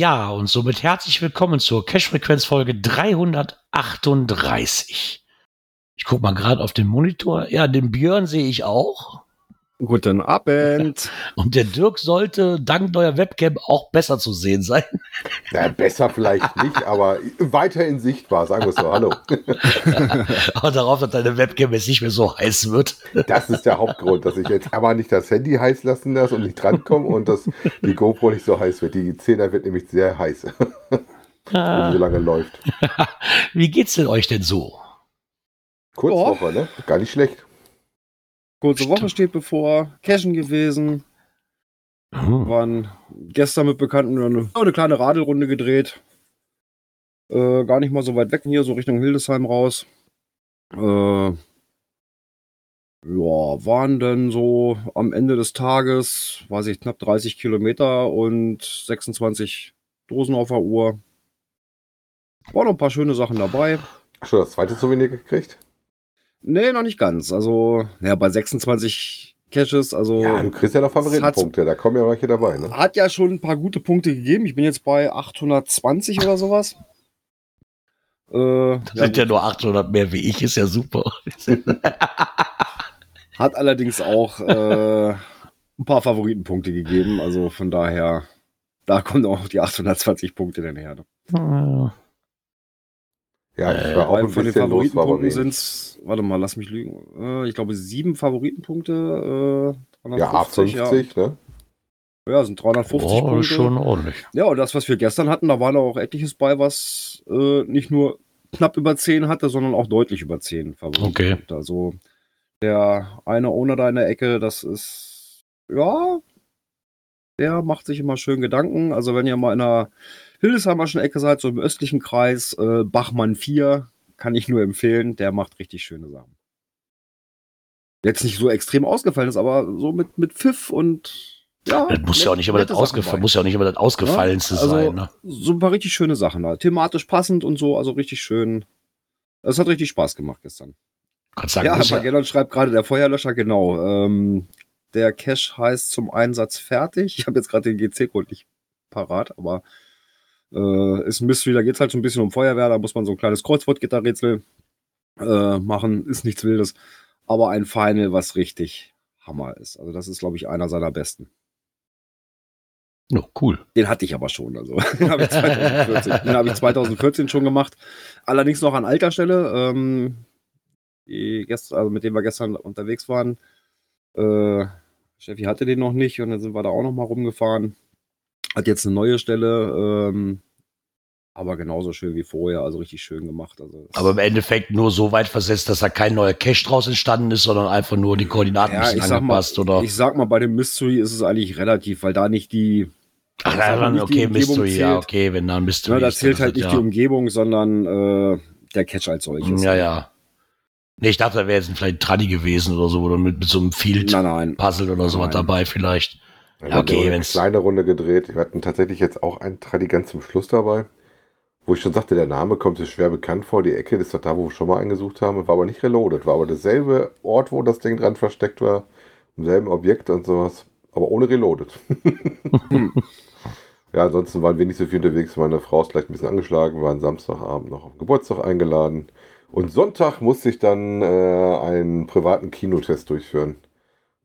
Ja, und somit herzlich willkommen zur Cache-Frequenz-Folge 338. Ich gucke mal gerade auf den Monitor. Ja, den Björn sehe ich auch. Guten Abend. Und der Dirk sollte dank neuer Webcam auch besser zu sehen sein. Na, besser vielleicht nicht, aber weiterhin sichtbar, sagen wir so. Hallo. aber darauf, dass deine Webcam jetzt nicht mehr so heiß wird. Das ist der Hauptgrund, dass ich jetzt aber nicht das Handy heiß lassen lasse und nicht drankomme und dass die GoPro nicht so heiß wird. Die 10er wird nämlich sehr heiß. Ah. Und so lange läuft. Wie geht's denn euch denn so? Kurzwoche, ne? Gar nicht schlecht. Kurze Woche steht bevor. Cashen gewesen. Hm. Waren gestern mit Bekannten eine, eine kleine Radelrunde gedreht. Äh, gar nicht mal so weit weg hier, so Richtung Hildesheim raus. Äh, ja, waren dann so am Ende des Tages, weiß ich, knapp 30 Kilometer und 26 Dosen auf der Uhr. Waren noch ein paar schöne Sachen dabei. Ach schon, das zweite Souvenir gekriegt? Nee, noch nicht ganz. Also, ja, bei 26 Caches, also. Ja, du kriegst ja noch Favoritenpunkte, da kommen ja welche dabei, ne? Hat ja schon ein paar gute Punkte gegeben. Ich bin jetzt bei 820 oder sowas. Äh, Das sind ja nur 800 mehr wie ich, ist ja super. Hat allerdings auch äh, ein paar Favoritenpunkte gegeben. Also von daher, da kommen auch die 820 Punkte dann her. Ne? Ja, ich war auch Weil ein von den Favoritenpunkten sind es, warte mal, lass mich lügen. Äh, ich glaube, sieben Favoritenpunkte. Äh, Ja, 350, A50, ne? Ja, ja, sind 350 Oh, Punkte. schon ordentlich. Ja, und das, was wir gestern hatten, da war da auch etliches bei, was äh, nicht nur knapp über 10 hatte, sondern auch deutlich über 10 Favoriten. Okay. Also der eine da in der Ecke, das ist, ja, der macht sich immer schön Gedanken. Also wenn ihr mal in der Hildesheimerschen Ecke seid, so im östlichen Kreis, äh, Bachmann 4, kann ich nur empfehlen, der macht richtig schöne Sachen. Jetzt nicht so extrem ausgefallen ist, aber so mit, mit Pfiff und ja. Das muss ja auch nicht immer das, bei. muss ja auch nicht immer das Ausgefallenste Ja, also- sein. Ne? so ein paar richtig schöne Sachen da. Thematisch passend und so, also richtig schön. Es hat richtig Spaß gemacht gestern. Kannst sagen, ja, muss ja, Magellan schreibt gerade der Feuerlöscher, genau. Ähm, der Cache heißt zum Einsatz fertig. Ich habe jetzt gerade den GC-Code nicht parat, aber äh, ist ein Mystery, da geht es halt so ein bisschen um Feuerwehr, da muss man so ein kleines Kreuzwortgitterrätsel äh, machen, ist nichts Wildes, aber ein Final, was richtig Hammer ist. Also das ist, glaube ich, einer seiner besten. no, cool. Den hatte ich aber schon. Also den habe ich, 2014 den habe ich 2014 schon gemacht. Allerdings noch an alter Stelle. Ähm, die gest also mit dem wir gestern unterwegs waren. Äh, Steffi hatte den noch nicht und dann sind wir da auch noch mal rumgefahren. Hat jetzt eine neue Stelle, ähm, aber genauso schön wie vorher, also richtig schön gemacht. Also Aber im Endeffekt nur so weit versetzt, dass da kein neuer Cache draus entstanden ist, sondern einfach nur die Koordinaten ein ja, bisschen ich sag, mal, angepasst, oder? ich sag mal, bei dem Mystery ist es eigentlich relativ, weil da nicht die, Ach, mal, dann, okay, Mystery, ja, zählt. okay, wenn da ein Mystery ne, da dann zählt ist halt nicht die Umgebung, sondern äh, der Catch als solches. Ja, ja. Nee, ich dachte, da wäre jetzt vielleicht ein Tradi gewesen oder so, oder mit, mit so einem Field-Puzzle nein. oder sowas Nein. dabei vielleicht. Wir haben okay, eine kleine Runde gedreht. Wir hatten tatsächlich jetzt auch einen Tradi ganz zum Schluss dabei. Wo ich schon sagte, der Name kommt sich schwer bekannt vor. Die Ecke ist doch da, wo wir schon mal eingesucht haben. War aber nicht reloaded. War aber derselbe Ort, wo das Ding dran versteckt war. Im selben Objekt und sowas. Aber ohne reloaded. ja, ansonsten waren wir nicht so viel unterwegs. Meine Frau ist vielleicht ein bisschen angeschlagen. Wir waren Samstagabend noch auf Geburtstag eingeladen. Und Sonntag musste ich dann äh, einen privaten Kinotest durchführen.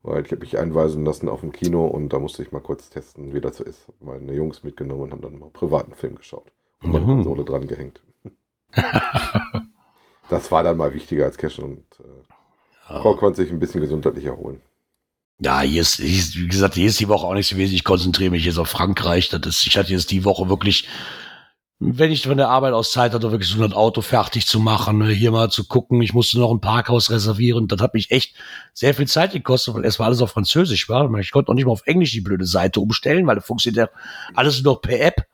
Weil ich habe mich einweisen lassen auf ein Kino und da musste ich mal kurz testen, wie das so ist. Hab Meine Jungs mitgenommen und haben dann mal einen privaten Film geschaut. Und meine Mhm. Konsole dran gehängt. das war dann mal wichtiger als Cash und äh, Ja. Frau konnte sich ein bisschen gesundheitlich erholen. Ja, hier ist, hier ist, wie gesagt, hier ist die Woche auch nicht so wesentlich. Ich konzentriere mich jetzt auf Frankreich. Das ist, ich hatte jetzt die Woche wirklich wenn ich von der Arbeit aus Zeit hatte, wirklich so ein Auto fertig zu machen, ne, hier mal zu gucken. Ich musste noch ein Parkhaus reservieren. Das hat mich echt sehr viel Zeit gekostet, weil erstmal alles auf Französisch war. Ich konnte noch nicht mal auf Englisch die blöde Seite umstellen, weil das funktioniert ja alles nur noch per App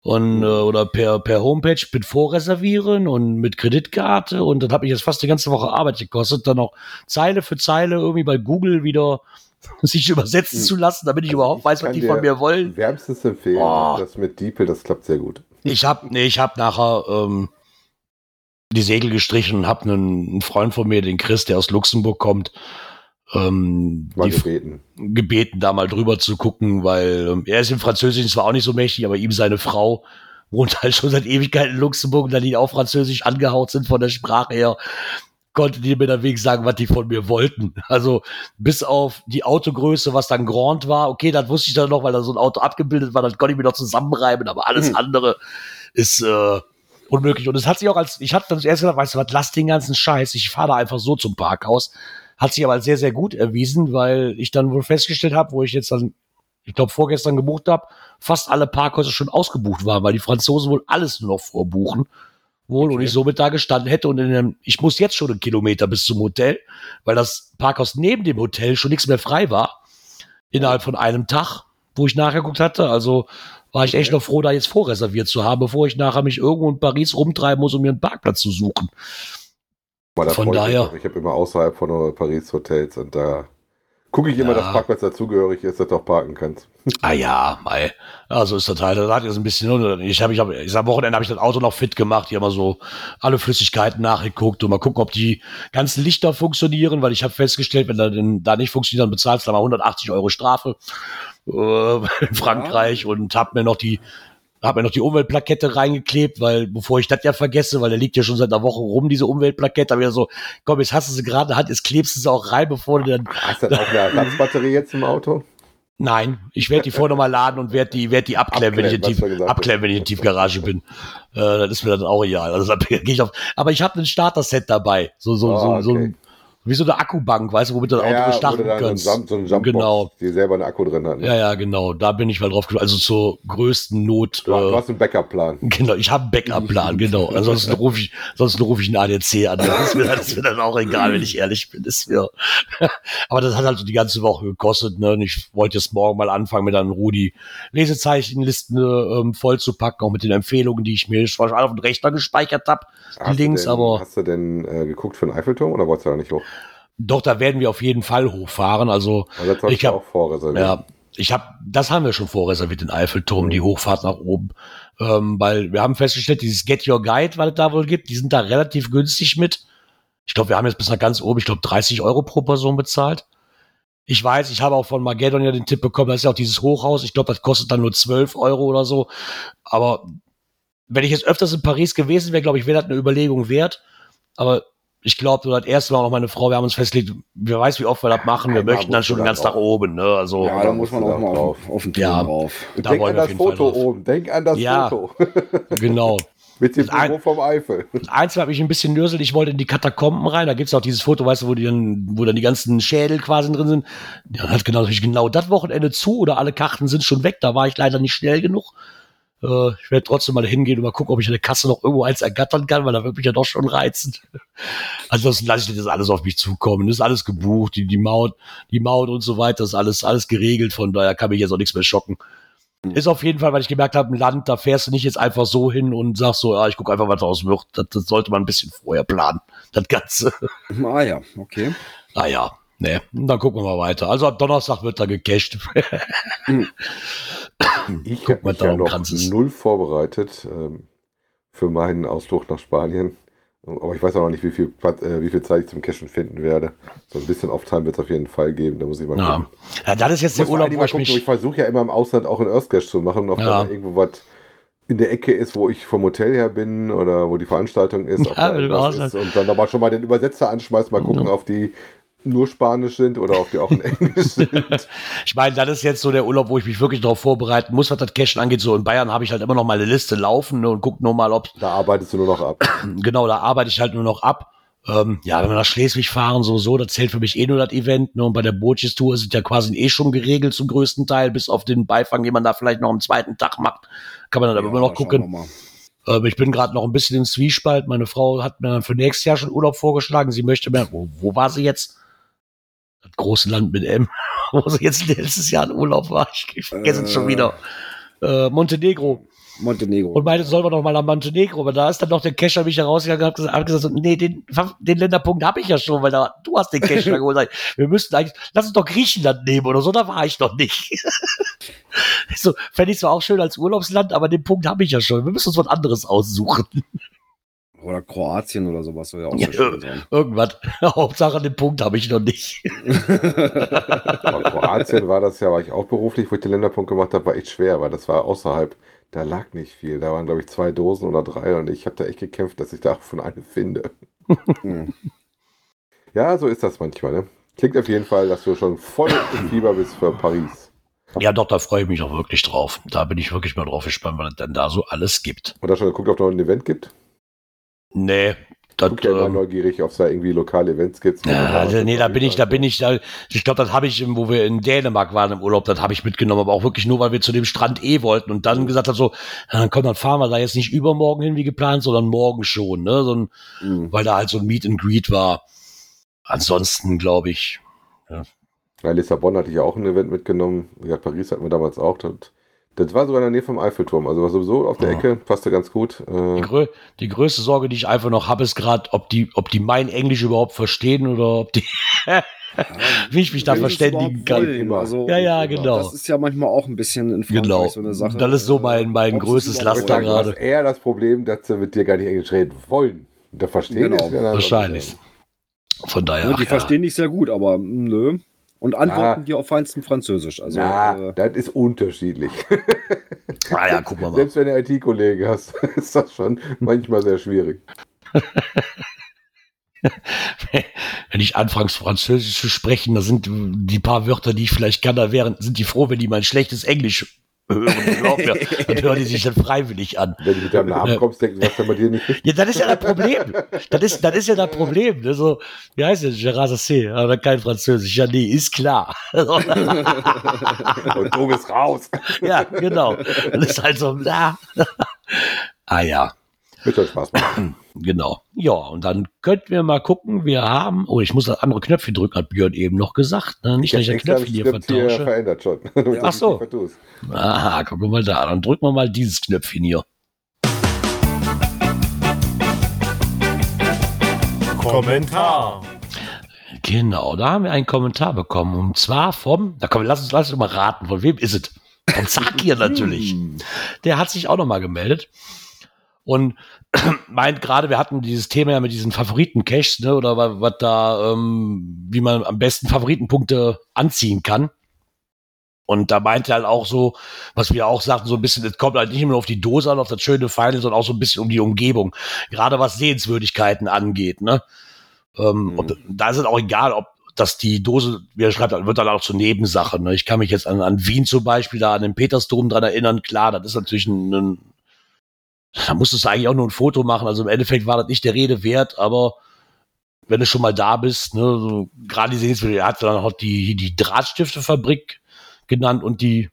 und äh, oder per per Homepage mit Vorreservieren und mit Kreditkarte und dann habe ich jetzt fast die ganze Woche Arbeit gekostet, dann noch Zeile für Zeile irgendwie bei Google wieder sich übersetzen zu lassen, damit ich überhaupt weiß, was die von mir wollen. Wärmstens empfehlen. Oh. Das mit DeepL, das klappt sehr gut. Ich habe nee, ich habe nachher ähm, die Segel gestrichen und habe einen, einen Freund von mir, den Chris, der aus Luxemburg kommt, ähm, die, gebeten. gebeten, da mal drüber zu gucken, weil ähm, er ist im Französischen zwar auch nicht so mächtig, aber ihm seine Frau wohnt halt schon seit Ewigkeiten in Luxemburg und da die auch Französisch angehaut sind von der Sprache her, konnte die mir dann wegen sagen, was die von mir wollten. Also bis auf die Autogröße, was dann Grand war, okay, das wusste ich dann noch, weil da so ein Auto abgebildet war, das konnte ich mir noch zusammenreiben, aber alles Mhm. andere ist äh, unmöglich. Und es hat sich auch als, ich hatte dann zuerst gedacht, weißt du was, lass den ganzen Scheiß, ich fahre da einfach so zum Parkhaus. Hat sich aber als sehr, sehr gut erwiesen, weil ich dann wohl festgestellt habe, wo ich jetzt dann, ich glaube, vorgestern gebucht habe, fast alle Parkhäuser schon ausgebucht waren, weil die Franzosen wohl alles nur noch vorbuchen. Wohl, und Okay. ich somit da gestanden hätte und in einem, ich muss jetzt schon einen Kilometer bis zum Hotel, weil das Parkhaus neben dem Hotel schon nichts mehr frei war. Innerhalb von einem Tag, wo ich nachgeguckt hatte. Also war ich echt Okay. noch froh, da jetzt vorreserviert zu haben, bevor ich nachher mich irgendwo in Paris rumtreiben muss, um mir einen Parkplatz zu suchen. Von ich daher- drauf. Ich habe immer außerhalb von Paris Hotels und da gucke ich immer, Ja. dass Parkplatz dazugehörig ist, dass du auch parken kannst. Ah ja, mei. Ja, so ist das halt. Da hat jetzt ein bisschen, ich habe, ich habe, ich am Wochenende habe ich das Auto noch fit gemacht, hier mal so alle Flüssigkeiten nachgeguckt und mal gucken, ob die ganzen Lichter funktionieren, weil ich habe festgestellt, wenn da, denn, da nicht funktioniert, dann bezahlst du da mal 180 Euro Strafe äh, in Frankreich und hab mir noch die hab mir noch die Umweltplakette reingeklebt, weil bevor ich das ja vergesse, weil der liegt ja schon seit einer Woche rum, diese Umweltplakette, hab ich so, komm, jetzt hast du sie gerade in der Hand, jetzt klebst du sie auch rein, bevor du dann Hast du dann auch eine Ersatzbatterie jetzt im Auto? Nein, ich werde die vorher nochmal laden und werde die, werd die abklemmen, wenn ich in Tief, abklemmen, wenn ich in Tiefgarage bin. Äh, das ist mir dann auch egal. Also da gehe ich auf. Aber ich habe ein Starter-Set dabei. So, so, Ah, so, so okay. ein, wie so eine Akkubank, weißt du, womit du das Auto Ja, starten du kannst. so ein, so ein Genau. die selber einen Akku drin hat. ne? Ja, ja, genau. Da bin ich mal drauf gekommen. Also zur größten Not. Du, du Äh, hast einen Backup-Plan. Genau, ich habe einen Backup-Plan, genau. Ansonsten rufe ich, sonst rufe ich einen ADC an. Das ist, mir, das ist mir dann auch egal, wenn ich ehrlich bin. Ist mir. Aber das hat halt so die ganze Woche gekostet. Ne? Und ich wollte jetzt morgen mal anfangen, mit dann Rudi Lesezeichenlisten ähm, voll zu packen, auch mit den Empfehlungen, die ich mir schon auf dem Rechner gespeichert habe. Hast du Links, denn, aber Hast du denn äh, geguckt für den Eiffelturm oder wolltest du da nicht hoch? Doch, da werden wir auf jeden Fall hochfahren. Also Also Ich du hab- auch vorreservieren. Ja, ich habe, das haben wir schon vorreserviert, den Eiffelturm, die Hochfahrt nach oben. Ähm, weil wir haben festgestellt, dieses Get Your Guide, was es da wohl gibt, die sind da relativ günstig mit. Ich glaube, wir haben jetzt bis nach ganz oben, ich glaube, 30 Euro pro Person bezahlt. Ich weiß, ich habe auch von Mageddon ja den Tipp bekommen, das ist ja auch dieses Hochhaus. Ich glaube, das kostet dann nur 12 Euro oder so. Aber wenn ich jetzt öfters in Paris gewesen wäre, glaube ich, wäre das eine Überlegung wert. Aber ich glaube, das erste Mal auch noch meine Frau, wir haben uns festgelegt, wer weiß, wie oft wir das machen. Wir Einmal möchten dann schon da ganz nach drauf. oben. Ne? Also, Ja, da muss man auch mal auf, auf den Turm Ja. drauf. da Denk an das Foto oben. Denk an das Ja. Foto. Genau. Mit dem Büro vom Eifel. Eins habe ich ein bisschen nörsel, ich wollte in die Katakomben rein. Da gibt's auch dieses Foto, weißt du, wo, die dann, wo dann die ganzen Schädel quasi drin sind. Ja, hat genau, genau das Wochenende zu oder alle Karten sind schon weg. Da war ich leider nicht schnell genug. Äh, ich werde trotzdem mal hingehen und mal gucken, ob ich an der Kasse noch irgendwo eins ergattern kann, weil da wird mich ja doch schon reizen. Ansonsten lasse ich das alles auf mich zukommen. Das ist alles gebucht, die, die Maut, die Maut und so weiter, ist alles, alles geregelt. Von daher kann mich jetzt auch nichts mehr schocken. Ist auf jeden Fall, weil ich gemerkt habe, im Land, da fährst du nicht jetzt einfach so hin und sagst so, ja, ich gucke einfach, was draus wird. Das, das sollte man ein bisschen vorher planen, das Ganze. Ah ja, okay. Naja, ne, und dann gucken wir mal weiter. Also ab Donnerstag wird da gecasht. Ich habe mich ja noch Kranzes. null vorbereitet ähm, für meinen Ausflug nach Spanien. Aber ich weiß auch noch nicht, wie viel, äh, wie viel Zeit ich zum Cashen finden werde. So ein bisschen Off-Time wird es auf jeden Fall geben. Da muss ich mal Ja. gucken. ja, das ist jetzt Ich, der Urlaub, wo ich gucken, ich mich. versuche ja immer im Ausland auch einen Earth Cache zu machen, ob Ja. da irgendwo was in der Ecke ist, wo ich vom Hotel her bin oder wo die Veranstaltung ist. Ja, da ist. Und dann aber schon mal den Übersetzer anschmeißen, mal gucken, auf die nur Spanisch sind oder ob die auch in Englisch sind. Ich meine, das ist jetzt so der Urlaub, wo ich mich wirklich darauf vorbereiten muss, was das Cashen angeht. So in Bayern habe ich halt immer noch meine Liste laufen ne, und gucke nur mal, ob Da arbeitest du nur noch ab. genau, da arbeite ich halt nur noch ab. Ähm, ja, wenn wir nach Schleswig fahren, sowieso, das zählt für mich eh nur das Event. Ne? Und bei der Bootjes-Tour ist es ja quasi eh schon geregelt zum größten Teil, bis auf den Beifang, den man da vielleicht noch am zweiten Tag macht. Kann man dann aber immer noch gucken. mal. Ähm, ich bin gerade noch ein bisschen im Zwiespalt. Meine Frau hat mir dann für nächstes Jahr schon Urlaub vorgeschlagen. Sie möchte mir, wo, wo war sie jetzt? Das große Land mit M, wo sie jetzt letztes Jahr in Urlaub war. Ich, vergesse es schon Äh. wieder. Äh, Montenegro. Montenegro. Und meinte, sollen wir noch mal nach Montenegro. Aber da ist dann noch der Kescher mich herausgegangen und hat gesagt, hat gesagt nee, den, den Länderpunkt habe ich ja schon, weil da, du hast den Kescher geholt. Wir müssten eigentlich, lass uns doch Griechenland nehmen oder so, da war ich noch nicht. Ich so, fände ich zwar auch schön als Urlaubsland, aber den Punkt habe ich ja schon. Wir müssen uns was anderes aussuchen. Oder Kroatien oder sowas soll ja auch sehr schön sein. Irgendwas. Hauptsache, den Punkt habe ich noch nicht. Aber Kroatien war das ja, war ich auch beruflich, wo ich den Länderpunkt gemacht habe, war echt schwer, weil das war außerhalb. Da lag nicht viel. Da waren, glaube ich, zwei Dosen oder drei und ich habe da echt gekämpft, dass ich da von eine finde. Hm. Ja, so ist das manchmal, ne? Klingt auf jeden Fall, dass du schon voll im Fieber bist für Paris. Ja, doch, da freue ich mich auch wirklich drauf. Da bin ich wirklich mal drauf gespannt, was es denn da so alles gibt. Und da schon geguckt, ob es noch ein Event gibt. Nee, das, Guck ja immer ähm, neugierig, ob es da irgendwie lokale Events gibt. Ja, also, nee, da bin ich, da bin ich, da, ich glaube, das habe ich, wo wir in Dänemark waren im Urlaub, das habe ich mitgenommen, aber auch wirklich nur, weil wir zu dem Strand eh wollten und dann gesagt hat so, ja, dann komm, dann fahren wir da jetzt nicht übermorgen hin wie geplant, sondern morgen schon, ne, so ein, Hm. weil da halt so ein Meet and Greet war. Ansonsten glaube ich, Ja, Lissabon hatte ich ja auch ein Event mitgenommen. Ja, Paris hatten wir damals auch. Das, das war sogar in der Nähe vom Eiffelturm. Also war sowieso auf der Ja. Ecke, passte ganz gut. die, Äh, grö die größte Sorge, die ich einfach noch habe, ist gerade, ob die, ob die mein Englisch überhaupt verstehen oder ob die, wie ich mich da die verständigen kann. Also, Ja, ja, genau. Das ist ja manchmal auch ein bisschen in Frankreich Genau. so eine Sache. Das ist so mein- mein es größtes Laster wollen. du hast gerade. eher das Problem, dass sie mit dir gar nicht Englisch reden wollen. Da verstehen Genau. Wahrscheinlich. Von daher. Ja, ach die ja. verstehen dich sehr gut, aber mm, nö. Und antworten Ja. dir auf feinstem Französisch. Also, Na, äh, das ist unterschiedlich. Ah ja, wir mal. Selbst wenn du IT-Kollegen hast, ist das schon manchmal sehr schwierig. wenn ich anfange, Französisch zu sprechen, da sind die paar Wörter, die ich vielleicht kann, da wären, sind die froh, wenn die mein schlechtes Englisch hören. Glaub mir, dann hören die sich dann freiwillig an. Wenn du mit deinem Namen kommst, denken was denn bei dir nicht richtig Ja, das ist ja das Problem. Das ist, das ist ja das Problem. Ne? So, wie heißt das? Gerard Sassé, aber kein Französisch. Ja, nee, ist klar. und du bist raus. ja, genau. Das ist halt so, na. ah ja. Wird Spaß machen. Genau. Ja, und dann könnten wir mal gucken. Wir haben, oh, ich muss das andere Knöpfchen drücken, hat Björn eben noch gesagt. Ne? Nicht, dass ich das Knöpfchen hier vertausche. verändert schon. Ach so. Aha, gucken wir mal da. Dann drücken wir mal dieses Knöpfchen hier. Kommentar. Genau, da haben wir einen Kommentar bekommen. Und zwar vom, da komm, lass uns, lass uns mal raten, von wem ist es? Von Zakir natürlich. Der hat sich auch nochmal gemeldet. Und meint gerade, wir hatten dieses Thema ja mit diesen Favoriten-Caches, ne, oder wa- was da, ähm, wie man am besten Favoritenpunkte anziehen kann. Und da meinte er halt auch so, was wir auch sagten, so ein bisschen, es kommt halt nicht immer auf die Dose an, auf das schöne Feine, sondern auch so ein bisschen um die Umgebung. Gerade was Sehenswürdigkeiten angeht, ne. Ähm, Mhm. Und da ist es auch egal, ob das die Dose, wie er schreibt, wird dann auch zur Nebensache. Ne? Ich kann mich jetzt an, an Wien zum Beispiel, da an den Petersdom dran erinnern. Klar, das ist natürlich ein, ein da musstest du eigentlich auch nur ein Foto machen. Also im Endeffekt war das nicht der Rede wert, aber wenn du schon mal da bist, ne, so, gerade die Sehenswürdigkeit, hat dann auch die, die Drahtstifte-Fabrik genannt und die,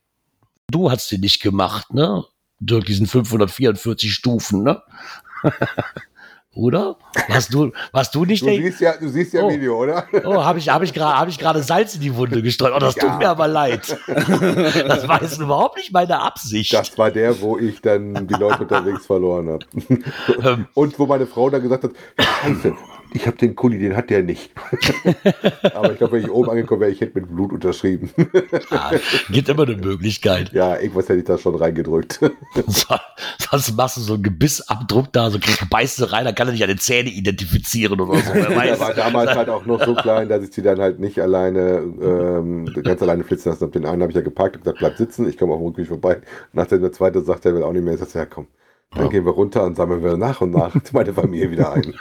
du hast sie nicht gemacht, ne? Durch diesen 544 Stufen, ne? Oder? Warst du, warst du nicht Du der, siehst ja, du siehst ja Oh. Video, oder? Oh, habe ich, hab ich gerade hab ich gerade Salz in die Wunde gestreut. Oh, das tut Ja. mir aber leid. Das war jetzt überhaupt nicht meine Absicht. Das war der, wo ich dann die Leute unterwegs verloren habe. Ähm, Und wo meine Frau dann gesagt hat, scheiße, ich habe den Kuli, den hat der nicht. Aber ich glaube, wenn ich oben angekommen wäre, ich hätte mit Blut unterschrieben. ja, gibt immer eine Möglichkeit. Ja, irgendwas hätte ich da schon reingedrückt. Sonst machst du so einen Gebissabdruck da, so beißt du rein, dann kann er nicht an den Zähne identifizieren oder so. Der weiß. war damals halt auch noch so klein, dass ich sie dann halt nicht alleine, ähm, ganz alleine flitzen lassen habe. Den einen habe ich ja geparkt und gesagt, bleib sitzen, ich komme auf dem Rückweg vorbei. Nach der zweite sagt er, will auch nicht mehr. Ich sag, ja komm, Dann Ja. gehen wir runter und sammeln wir nach und nach meine Familie wieder ein.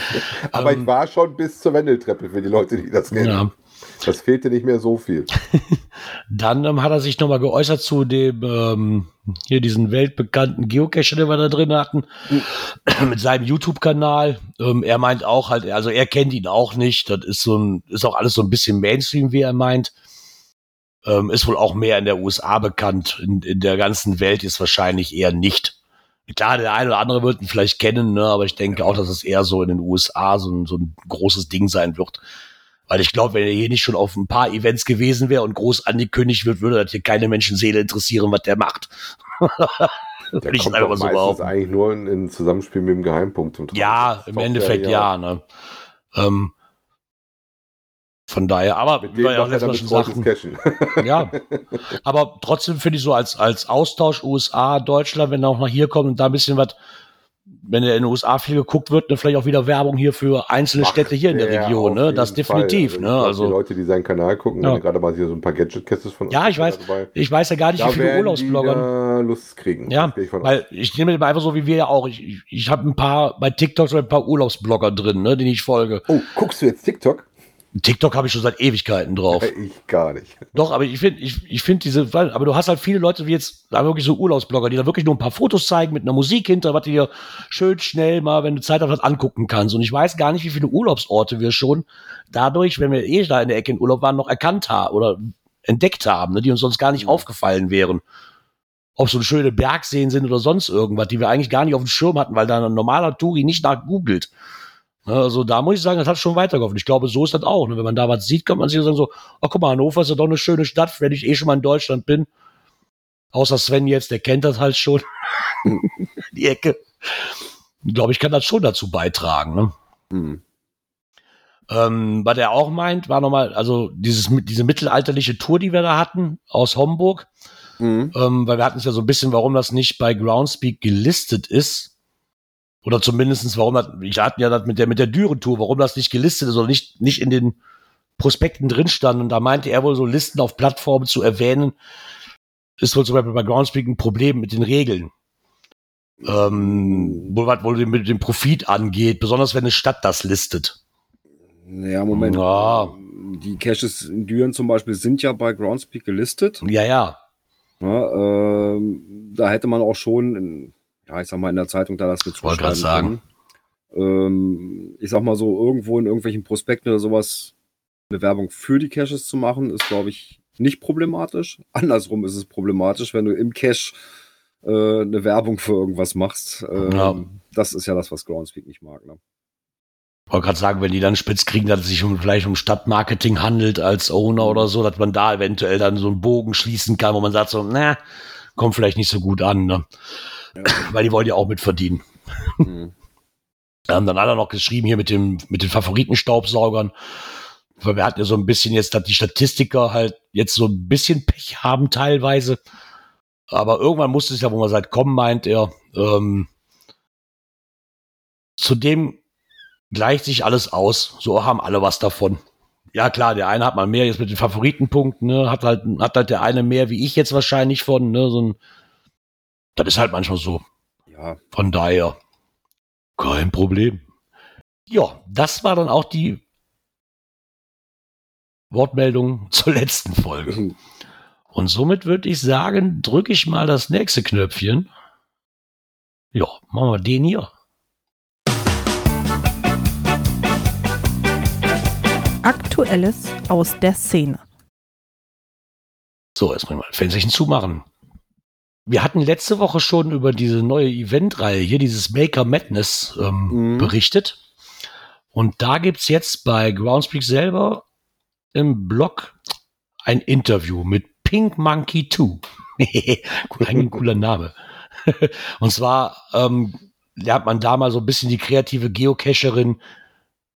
Aber Ähm. ich war schon bis zur Wendeltreppe für die Leute, die das kennen. Ja. Das fehlte nicht mehr so viel. Dann ähm, hat er sich nochmal geäußert zu dem, ähm, hier diesen weltbekannten Geocacher, den wir da drin hatten, mit seinem YouTube-Kanal. Ähm, er meint auch halt, also er kennt ihn auch nicht. Das ist so ein, ist auch alles so ein bisschen Mainstream, wie er meint. Ähm, ist wohl auch mehr in der USA bekannt. In, in der ganzen Welt ist wahrscheinlich eher nicht. Klar, der eine oder andere wird ihn vielleicht kennen, ne, aber ich denke auch, dass es eher so in den USA so ein, so ein großes Ding sein wird. Weil ich glaube, wenn er hier nicht schon auf ein paar Events gewesen wäre und groß angekündigt wird, würde das hier keine Menschenseele interessieren, was der macht. Der Würde ich kommt einfach so meistens eigentlich nur in, in Zusammenspiel mit dem Geheimpunkt zum. Ja, im Endeffekt er ja. Ne? Ähm, von daher, aber Mit wie dem ja auch macht er Mal Cashen. ja. Aber trotzdem finde ich so als, als Austausch USA, Deutschland, wenn er auch mal hier kommt und da ein bisschen was, wenn er in den USA viel geguckt wird, dann vielleicht auch wieder Werbung hier für einzelne Städte hier in der Ja, Region, ne? Das definitiv, Fall. ne? ich glaub, Die Also, Leute, die seinen Kanal gucken, Ja. gerade mal hier so ein paar Gadget-Kästes von ja, ich weiß, dabei. ich weiß ja gar nicht, wie Da viele werden die Urlaubsbloggern. da Lust kriegen. Ja, ich weil ich nehme das einfach so wie wir ja auch. Ich, ich, ich habe ein paar bei TikTok so ein paar Urlaubsblogger drin, ne, denen ich folge. Oh, guckst du jetzt TikTok? TikTok habe ich schon seit Ewigkeiten drauf. Ich gar nicht. Doch, aber ich finde, ich, ich finde diese, weil- aber du hast halt viele Leute wie jetzt, da wirklich so Urlaubsblogger, die da wirklich nur ein paar Fotos zeigen mit einer Musik hinter, was du dir schön schnell mal, wenn du Zeit hast, was angucken kannst. Und ich weiß gar nicht, wie viele Urlaubsorte wir schon dadurch, wenn wir eh da in der Ecke in Urlaub waren, noch erkannt haben oder entdeckt haben, ne, die uns sonst gar nicht aufgefallen wären. Ob so schöne Bergseen sind oder sonst irgendwas, die wir eigentlich gar nicht auf dem Schirm hatten, weil da ein normaler Touri nicht nach googelt. Ne, Also da muss ich sagen, das hat schon weitergeholfen. Ich glaube, so ist das auch. ne. Wenn man da was sieht, kann man sich sagen so, oh guck mal, Hannover ist ja doch eine schöne Stadt, wenn ich eh schon mal in Deutschland bin. Außer Sven jetzt, der kennt das halt schon. Die Ecke. Ich glaube, ich kann das schon dazu beitragen. Ne? Hm. Ähm, was er auch meint, war nochmal, also dieses, diese mittelalterliche Tour, die wir da hatten aus Homburg, Hm. ähm, weil wir hatten es ja so ein bisschen, warum das nicht bei Groundspeak gelistet ist. Oder zumindestens, warum das, ich hatte ja das mit der, mit der Düren-Tour, warum das nicht gelistet ist oder nicht, nicht in den Prospekten drin stand. Und da meinte er wohl so Listen auf Plattformen zu erwähnen, ist wohl zum Beispiel bei Groundspeak ein Problem mit den Regeln. Ähm, wohl was wohl mit dem Profit angeht, besonders wenn eine Stadt das listet. Ja, Moment. Ja. Die Caches in Düren zum Beispiel sind ja bei Groundspeak gelistet. Ja, ja. Ja, ähm, da hätte man auch schon, ja, ich sag mal, in der Zeitung da das mit Wollte grad sagen. Ähm, ich sag mal so, irgendwo in irgendwelchen Prospekten oder sowas eine Werbung für die Caches zu machen, ist, glaube ich, nicht problematisch. Andersrum ist es problematisch, wenn du im Cache äh, eine Werbung für irgendwas machst. Ähm, Ja. Das ist ja das, was Groundspeak nicht mag. Ne? wollte gerade sagen, wenn die dann spitz kriegen, dass es sich um, vielleicht um Stadtmarketing handelt als Owner oder so, dass man da eventuell dann so einen Bogen schließen kann, wo man sagt so, na, kommt vielleicht nicht so gut an, ne? Ja. Weil die wollen ja auch mitverdienen. Hm. Ähm, dann hat er noch geschrieben hier mit dem, mit den Favoritenstaubsaugern. Weil wir hatten ja so ein bisschen jetzt, dass die Statistiker halt jetzt so ein bisschen Pech haben teilweise. Aber irgendwann musste es ja, wo man sagt, komm, meint er, ähm, zudem gleicht sich alles aus. So haben alle was davon. Ja, klar, der eine hat mal mehr jetzt mit den Favoritenpunkten, ne, hat halt, hat halt der eine mehr wie ich jetzt wahrscheinlich von, ne, so ein, das ist halt manchmal so. Ja, Von daher kein Problem. Ja, das war dann auch die Wortmeldung zur letzten Folge. Und somit würde ich sagen, drücke ich mal das nächste Knöpfchen. Ja, machen wir den hier. Aktuelles aus der Szene. So, jetzt mal Fensterchen zumachen. Wir hatten letzte Woche schon über diese neue Eventreihe hier, dieses Maker Madness, ähm, Mhm. berichtet. Und da gibt's jetzt bei Groundspeak selber im Blog ein Interview mit Pink Monkey 2. ein cooler Name. Und zwar ähm, lernt man da mal so ein bisschen die kreative Geocacherin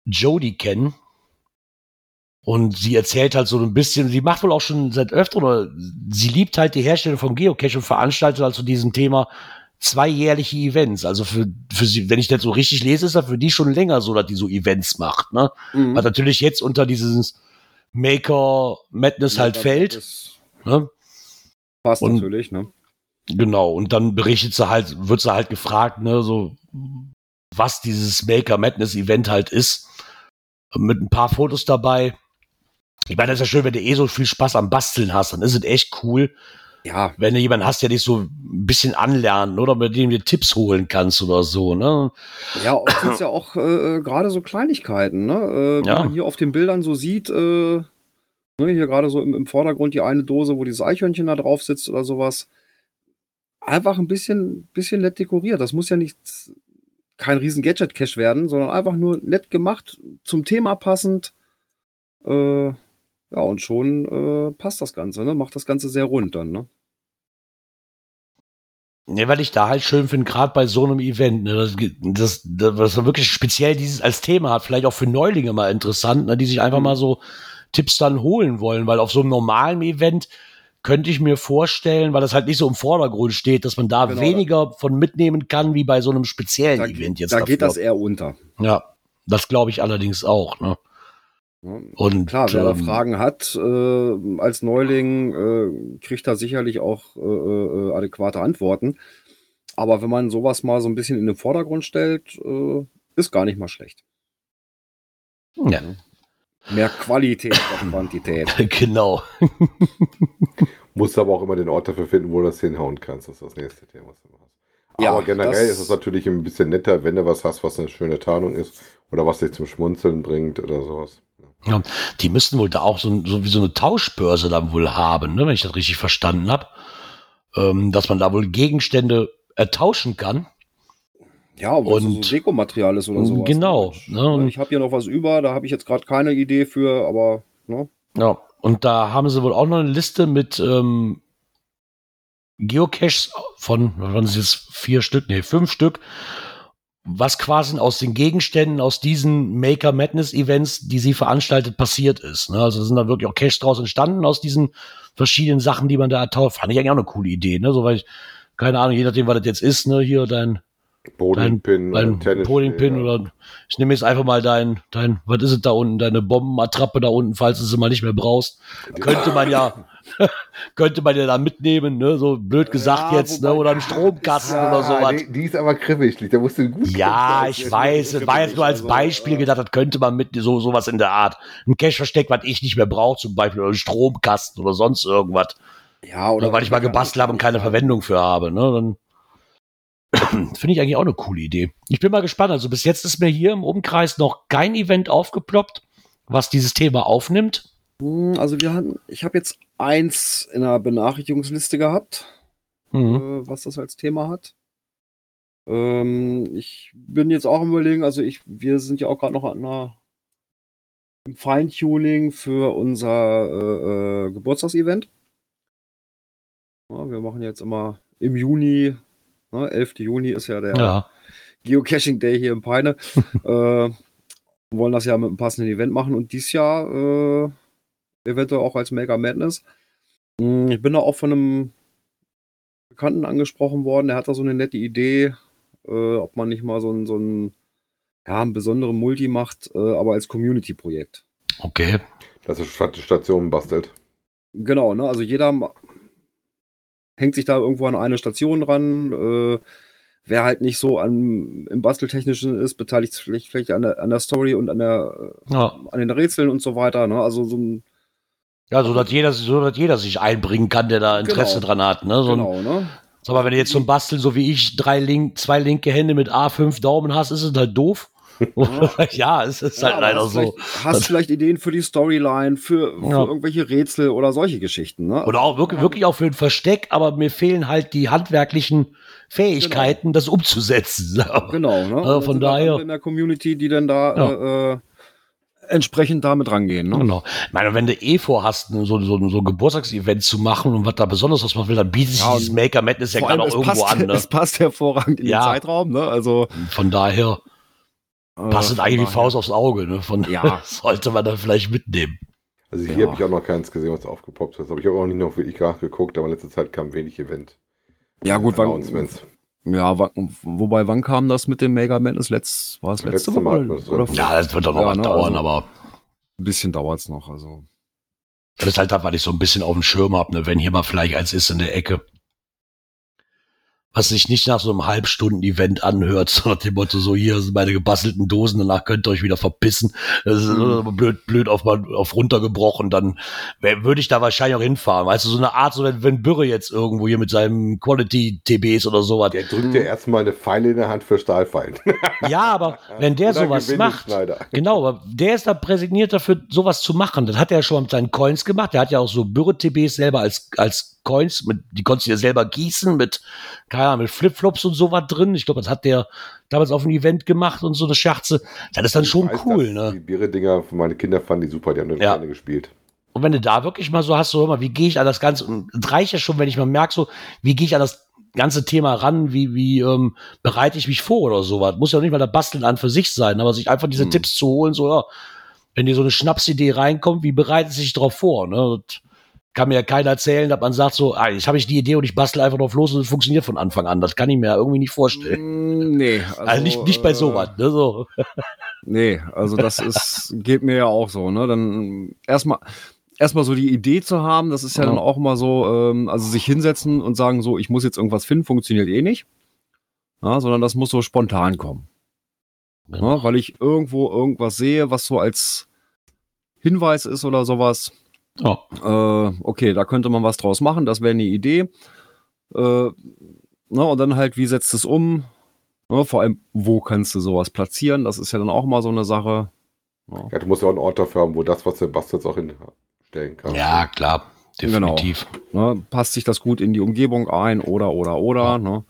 Jodie kennen. Und sie erzählt halt so ein bisschen, sie macht wohl auch schon seit öfter oder sie liebt halt die Herstellung von Geocache und veranstaltet also diesem Thema zwei jährliche Events. Also für, für sie, wenn ich das so richtig lese, ist das für die schon länger so, dass die so Events macht, ne? Mhm. Was natürlich jetzt unter dieses Maker Madness halt fällt, Das ne? passt Und- natürlich, ne? Genau, und dann berichtet sie halt, wird sie halt gefragt, ne, so, was dieses Maker Madness Event halt ist. Mit ein paar Fotos dabei. Ich meine, das ist ja schön, wenn du eh so viel Spaß am Basteln hast, dann ist es echt cool, Ja, wenn du jemanden hast, der dich so ein bisschen anlernen oder mit dem du dir Tipps holen kannst oder so, ne? ja, oft sind ja auch äh, gerade so Kleinigkeiten, ne? Äh, Wenn Ja. man hier auf den Bildern so sieht, äh, ne, hier gerade so im, im Vordergrund die eine Dose, wo dieses Eichhörnchen da drauf sitzt oder sowas. Einfach ein bisschen, bisschen nett dekoriert. Das muss ja nicht kein riesen Gadget-Cache werden, sondern einfach nur nett gemacht, zum Thema passend. Äh, ja, und schon äh, passt das Ganze, ne? Macht das Ganze sehr rund dann, ne? Ne, weil ich da halt schön finde, gerade bei so einem Event, ne, das, das, das, was wirklich speziell dieses als Thema hat, vielleicht auch für Neulinge mal interessant, ne, die sich einfach Mhm. mal so Tipps dann holen wollen, weil auf so einem normalen Event könnte ich mir vorstellen, weil das halt nicht so im Vordergrund steht, dass man da Genau. weniger von mitnehmen kann, wie bei so einem speziellen Da, Event jetzt. da geht dafür. das eher unter. Ja, das glaube ich allerdings auch, ne. Ne? Und Klar, wer da ähm, Fragen hat äh, als Neuling, äh, kriegt da sicherlich auch äh, äh, adäquate Antworten. Aber wenn man sowas mal so ein bisschen in den Vordergrund stellt, äh, ist gar nicht mal schlecht. ja, Mehr Qualität statt Quantität. genau. Musst aber auch immer den Ort dafür finden, wo du das hinhauen kannst. Das ist das nächste Thema, was du hast. Ja, aber generell das- ist es natürlich ein bisschen netter, wenn du was hast, was eine schöne Tarnung ist oder was dich zum Schmunzeln bringt oder sowas. Ja, die müssten wohl da auch so, so wie so eine Tauschbörse dann wohl haben, ne, wenn ich das richtig verstanden habe. Ähm, dass man da wohl Gegenstände ertauschen kann. Ja, ob Und- so Dekomaterial ist oder sowas. Genau, Ich, ne, und- ich habe hier noch was über, da habe ich jetzt gerade keine Idee für, aber ne? Ja, und da haben sie wohl auch noch eine Liste mit ähm, Geocaches von, was waren es jetzt, vier Stück, nee, fünf Stück, was quasi aus den Gegenständen aus diesen Maker Madness Events, die sie veranstaltet, passiert ist. Ne? Also sind da wirklich auch Caches draus entstanden aus diesen verschiedenen Sachen, die man da ertaucht. Fand ich eigentlich auch eine coole Idee, ne? So, weil ich, keine Ahnung, je nachdem, was das jetzt ist, ne, hier dein, Bowlingpin dein oder Tennis. Bowlingpin oder ich nehme jetzt einfach mal dein, dein, was ist es da unten, deine Bombenattrappe da unten, falls du sie mal nicht mehr brauchst. Könnte man ja, könnte man ja da mitnehmen, ne, so blöd gesagt Ja, jetzt, ne, oder einen Stromkasten oder sowas. Die, die ist aber kribbig, da musst du gut Ja, gucken. ich weiß, es war jetzt nur als Also, Beispiel äh, gedacht, das könnte man mit so sowas in der Art. Ein Cache-Versteck, was ich nicht mehr brauche, zum Beispiel, oder ein Stromkasten oder sonst irgendwas. Ja, Oder weil ich mal gebastelt habe und keine Verwendung für habe, ne, dann finde ich eigentlich auch eine coole Idee. Ich bin mal gespannt. Also bis jetzt ist mir hier im Umkreis noch kein Event aufgeploppt, was dieses Thema aufnimmt. Hm, Also wir hatten, ich habe jetzt eins in der Benachrichtigungsliste gehabt. Mhm. äh, was das als Thema hat. Ähm, ich bin jetzt auch am überlegen, also ich, wir sind ja auch gerade noch an einer im Feintuning für unser äh, äh, Geburtstagsevent. Ja, wir machen jetzt immer im Juni, ne, 11. Juni ist ja der Ja. Geocaching Day hier in Peine. äh, wollen das ja mit einem passenden Event machen und dies Jahr äh, eventuell auch als Mega Madness. Hm, Ich bin da auch von einem Bekannten angesprochen worden, der hat da so eine nette Idee, äh, ob man nicht mal so ein, so ein, ja, einen besonderen Multi macht, äh, aber als Community-Projekt. Okay. Dass Sta- Stationen bastelt. Genau, ne? Also jeder hängt sich da irgendwo an eine Station dran. Äh, wer halt nicht so an, im Basteltechnischen ist, beteiligt sich vielleicht, vielleicht an, der, an der Story und an, der, Ja. an den Rätseln und so weiter. Ne? Also so ein, Ja, so dass jeder, so dass jeder sich einbringen kann, der da Interesse Genau. dran hat. Ne? So genau, ne? Sag mal, wenn du jetzt zum Basteln, so wie ich, drei link, zwei linke Hände mit A5 Daumen hast, ist es halt doof. ja, es ist halt Ja, leider so. Hast vielleicht Ideen für die Storyline, für, für Ja. irgendwelche Rätsel oder solche Geschichten. Ne? Oder auch wirklich, wirklich auch für ein Versteck, aber mir fehlen halt die handwerklichen Fähigkeiten, das umzusetzen. Genau, ne? Also von daher- in der Community, die dann da äh, äh, entsprechend damit rangehen. Ne? Genau. Ich meine, wenn du eh vorhast, so, so, so ein Geburtstagsevent zu machen und was da besonders was man will, dann bietet sich Ja, dieses Maker Madness ja gerade auch irgendwo passt, an. Ne? es passt hervorragend in Ja. den Zeitraum. Ne? Also Von daher äh, passt es eigentlich wie Faust aufs Auge. Ne? Von Ja. sollte man dann vielleicht mitnehmen. Also hier Ja. habe ich auch noch keins gesehen, was aufgepoppt ist. Aber ich habe auch nicht noch wirklich nachgeguckt, aber in letzter Zeit kam wenig Event. Ja, gut, wann. Ja, wobei, wann kam das mit dem Mega Madness? Letzt, war es letzte, Letzte Mal, Woche? Oder, war- oder Ja, das wird doch noch Ja, was ne, dauern, also- aber ein bisschen dauert es noch. Also. das ist halt das, weil ich so ein bisschen auf dem Schirm habe, ne? wenn hier mal vielleicht eins ist in der Ecke. Was sich nicht nach so einem Halbstunden-Event anhört, so nach dem Motto, so hier sind meine gebastelten Dosen, danach könnt ihr euch wieder verpissen. Das ist Mhm. blöd, blöd auf, auf runtergebrochen, dann würde ich da wahrscheinlich auch hinfahren. Weißt du, so eine Art, so wenn, wenn Bürre jetzt irgendwo hier mit seinem Quality-TBs oder sowas. Der drückt dir erstmal eine Pfeile in der Hand für Stahlfeilen. Ja, aber wenn der sowas macht, genau, aber der ist da präsentiert dafür, sowas zu machen. Das hat er ja schon mit seinen Coins gemacht. Der hat ja auch so Bürre-TBs selber als, als Coins, mit, die konntest du ja selber gießen mit, keine Ahnung, mit Flipflops und sowas drin. Ich glaube, das hat der damals auf einem Event gemacht und so eine Scherze. Das ist dann schon Ich weiß, cool, ne? Die Biere-Dinger für meine Kinder fanden die super, die haben das Ja. gerne gespielt. Und wenn du da wirklich mal so hast, so hör mal, wie gehe ich an das Ganze, und es reicht ja schon, wenn ich mal merke, so, wie gehe ich an das ganze Thema ran, wie, wie ähm, bereite ich mich vor oder sowas. Muss ja nicht mal das Basteln an für sich sein, aber sich einfach diese Hm. Tipps zu holen, so, ja, wenn dir so eine Schnapsidee reinkommt, wie bereitet sich darauf vor, ne? Das kann mir ja keiner erzählen, dass man sagt so, ah, jetzt habe ich die Idee und ich bastel einfach drauf los und es funktioniert von Anfang an. Das kann ich mir ja irgendwie nicht vorstellen. Mm, Nee, Also, nicht, nicht bei äh, sowas, ne? So. Nee, also das ist, geht mir ja auch so, ne? Dann erstmal erstmal so die Idee zu haben, das ist ja Ja. dann auch mal so, ähm, also sich hinsetzen und sagen, so, ich muss jetzt irgendwas finden, funktioniert eh nicht. Ja, sondern das muss so spontan kommen. Genau. Ne? Weil ich irgendwo irgendwas sehe, was so als Hinweis ist oder sowas. Ja. Äh, okay, da könnte man was draus machen, das wäre eine Idee. Äh, ne, und dann halt, wie setzt es um? Ne, vor allem, wo kannst du sowas platzieren? Das ist ja dann auch mal so eine Sache. Ja. Ja, du musst ja auch einen Ort dafür haben, wo das, was du bastelst, auch hinstellen kannst. ja, klar. Genau. Definitiv. Ne, passt sich das gut in die Umgebung ein oder oder oder. Ja. Ne?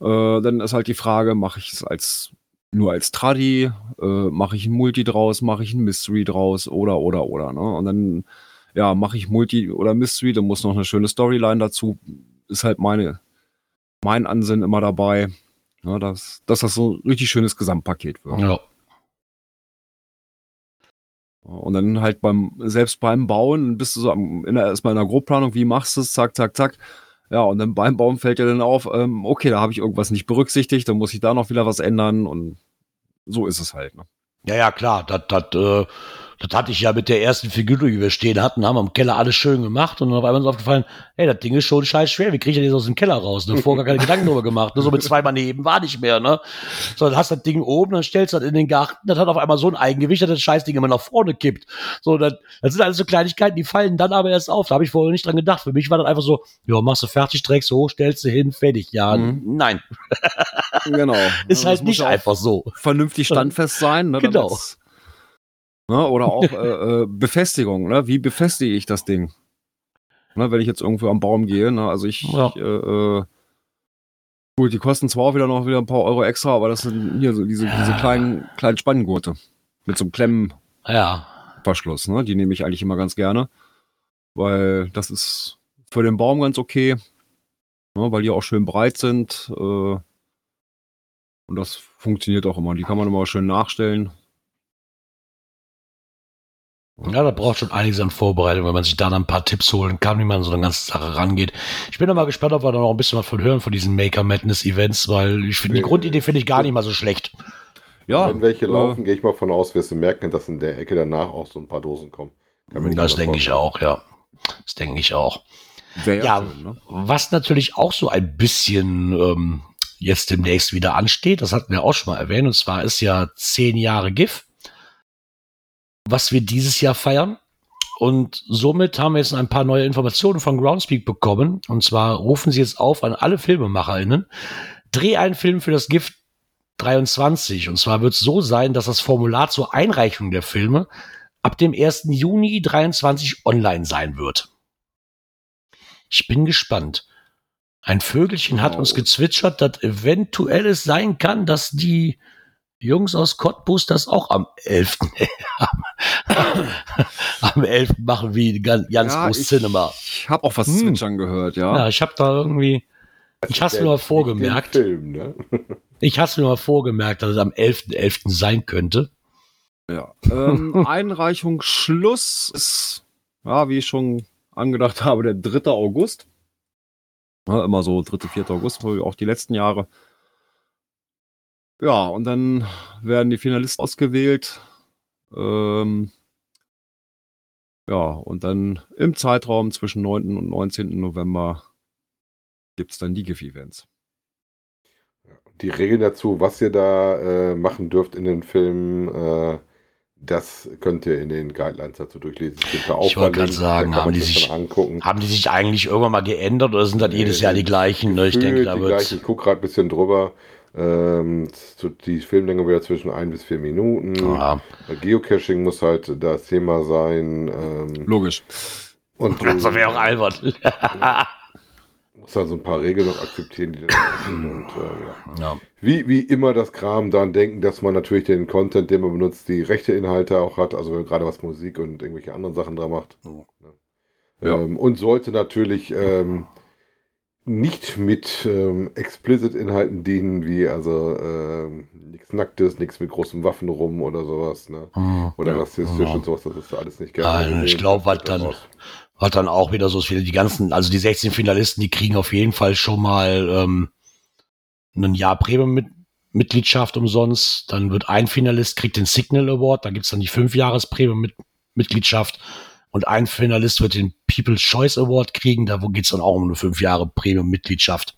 Äh, dann ist halt die Frage, mache ich es als nur als Tradi, äh, mache ich ein Multi draus, mache ich ein Mystery draus oder oder oder. Ne? Und dann ja, mache ich Multi oder Mystery, dann muss noch eine schöne Storyline dazu. Ist halt meine mein Ansinnen immer dabei, ne, dass, dass das so ein richtig schönes Gesamtpaket wird. Ja. Und dann halt beim, selbst beim Bauen, bist du so am, in der, erstmal in der Grobplanung, wie machst du es, zack, zack, zack. Ja, und dann beim Bauen fällt dir dann auf, ähm, okay, da habe ich irgendwas nicht berücksichtigt, dann muss ich da noch wieder was ändern und so ist es halt. Ne? Ja, ja, klar. Das, das, äh, das hatte ich ja mit der ersten Figur, die wir stehen hatten, haben wir im Keller alles schön gemacht und dann auf einmal ist aufgefallen, hey, das Ding ist schon scheiß schwer, wie kriege ich das aus dem Keller raus? Ne? Vorher gar keine Gedanken drüber gemacht. Ne? So mit zweimal neben war nicht mehr, ne? So, dann hast du das Ding oben, dann stellst du das in den Garten, das hat auf einmal so ein Eigengewicht, dass das Scheißding immer nach vorne kippt. So, das, das sind alles so Kleinigkeiten, die fallen dann aber erst auf. Da habe ich vorher nicht dran gedacht. Für mich war das einfach so, ja, machst du fertig, trägst du hoch, stellst du hin, fertig. Ja, Mhm. nein, Genau. ist Ja, halt nicht einfach so. Vernünftig standfest sein. Ne, Genau. damit's- Ne, oder auch äh, äh, Befestigung. Ne? Wie befestige ich das Ding? Ne, wenn ich jetzt irgendwo am Baum gehe. Ne? Also ich, Ja. äh, äh, gut, die kosten zwar auch wieder noch wieder ein paar Euro extra, aber das sind hier so diese, diese kleinen, kleinen Spanngurte mit so einem Klemmen. Ja, ne? Die nehme ich eigentlich immer ganz gerne. Weil das ist für den Baum ganz okay. Ne? Weil die auch schön breit sind. Äh, und das funktioniert auch immer. Die kann man immer schön nachstellen. Ja, da braucht schon einiges an Vorbereitung, wenn man sich da dann ein paar Tipps holen kann, wie man an so eine ganze Sache rangeht. Ich bin da mal gespannt, ob wir da noch ein bisschen was von hören von diesen Maker Madness Events, weil ich finde, die. Grundidee finde ich gar nicht mal so schlecht. Ja, Wenn welche äh, laufen, gehe ich mal von aus, wirst du merken, dass in der Ecke danach auch so ein paar Dosen kommen. Das denke ich auch, ja. Das denke ich auch. Wäre Ja, schön, ne? was natürlich auch so ein bisschen ähm, jetzt demnächst wieder ansteht, das hatten wir auch schon mal erwähnt, und zwar ist ja zehn Jahre GIF, was wir dieses Jahr feiern. Und somit haben wir jetzt ein paar neue Informationen von Groundspeak bekommen. Und zwar rufen sie jetzt auf an alle FilmemacherInnen, dreh einen Film für das GIF 23. Und zwar wird es so sein, dass das Formular zur Einreichung der Filme ab dem 1. Juni 23 online sein wird. Ich bin gespannt. Ein Vögelchen hat Wow. uns gezwitschert, dass eventuell es sein kann, dass die Jungs aus Cottbus das auch am 11. am, am 11. machen wie ganz, ganz Ja, groß ich, Cinema. Ich habe auch was Hm. zwitschern gehört, ja. Ja, ich habe da irgendwie, ich hab's Der- mir mal vorgemerkt. Film, ne? Ich hab's mir mal vorgemerkt, dass es am 11.11. sein könnte. Ja. Ähm, Einreichungsschluss ist, ja, wie ich schon angedacht habe, der 3. August. Ja, immer so 3., 4. August, auch die letzten Jahre. Ja, und dann werden die Finalisten ausgewählt. Ähm, ja, und dann im Zeitraum zwischen 9. und 19. November gibt's dann die GIF-Events. die Regeln dazu, was ihr da äh, machen dürft in den Filmen, äh, das könnt ihr in den Guidelines dazu durchlesen. Es gibt da Ich wollte gerade sagen, haben man die sich. Haben die sich eigentlich irgendwann mal geändert oder sind das Nee, jedes Jahr die gleichen? Ne? Ich denke, da die wird gleichen. Ich gucke gerade ein bisschen drüber. Ähm, zu- die Filmlänge wieder zwischen ein bis vier Minuten. ja, Geocaching muss halt das Thema sein. Ähm, Logisch. und das du wäre auch albern. musst dann so ein paar Regeln noch akzeptieren, die. Und äh, ja. ja. Wie, wie immer das Kram daran denken, dass man natürlich den Content, den man benutzt, die rechte Inhalte auch hat, also gerade was Musik und irgendwelche anderen Sachen da macht. Ja. Ähm, und sollte natürlich ähm, nicht mit ähm, Explicit-Inhalten dienen, wie also ähm, nichts Nacktes, nichts mit großen Waffen rum oder sowas, ne? Hm. Oder Ja. rassistisch Ja. und sowas, das ist alles nicht gerne. Nein, ich gesehen. glaub, was dann- raus. Hat dann auch wieder so ist wieder die ganzen, also die 16 Finalisten, die kriegen auf jeden Fall schon mal ähm, ein Jahr Premium-Mitgliedschaft umsonst. Dann wird ein Finalist, kriegt den Signal Award, da gibt's dann die 5 Jahres Premium-Mitgliedschaft. Und ein Finalist wird den People's Choice Award kriegen, da geht's dann auch um eine 5 Jahre Premium-Mitgliedschaft.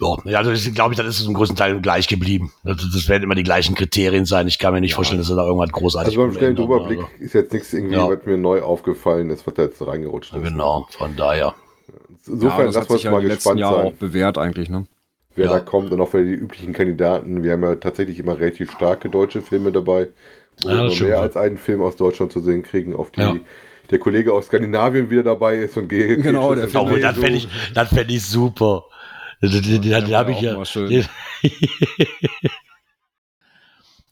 Ja, ja, das glaube ich, das ist im größten Teil gleich geblieben. Das, das werden immer die gleichen Kriterien sein. Ich kann mir nicht Ja. vorstellen, dass da irgendwas großartig Also beim schnellen Überblick also. ist jetzt nichts irgendwie, Ja. was mir neu aufgefallen ist, was da jetzt reingerutscht ist. Genau, von daher. Insofern das lassen wir uns ja mal gespannt Jahren sein, auch bewährt eigentlich, ne? wer Ja. da kommt und auch für die üblichen Kandidaten. Wir haben ja tatsächlich immer relativ starke deutsche Filme dabei, Ja, stimmt, mehr als einen Film aus Deutschland zu sehen kriegen, auf die Ja. der Kollege aus Skandinavien wieder dabei ist und gegen Genau, der Oh, Nee, das fände ich, das fänd ich super. Den, den, den, den habe ich ja.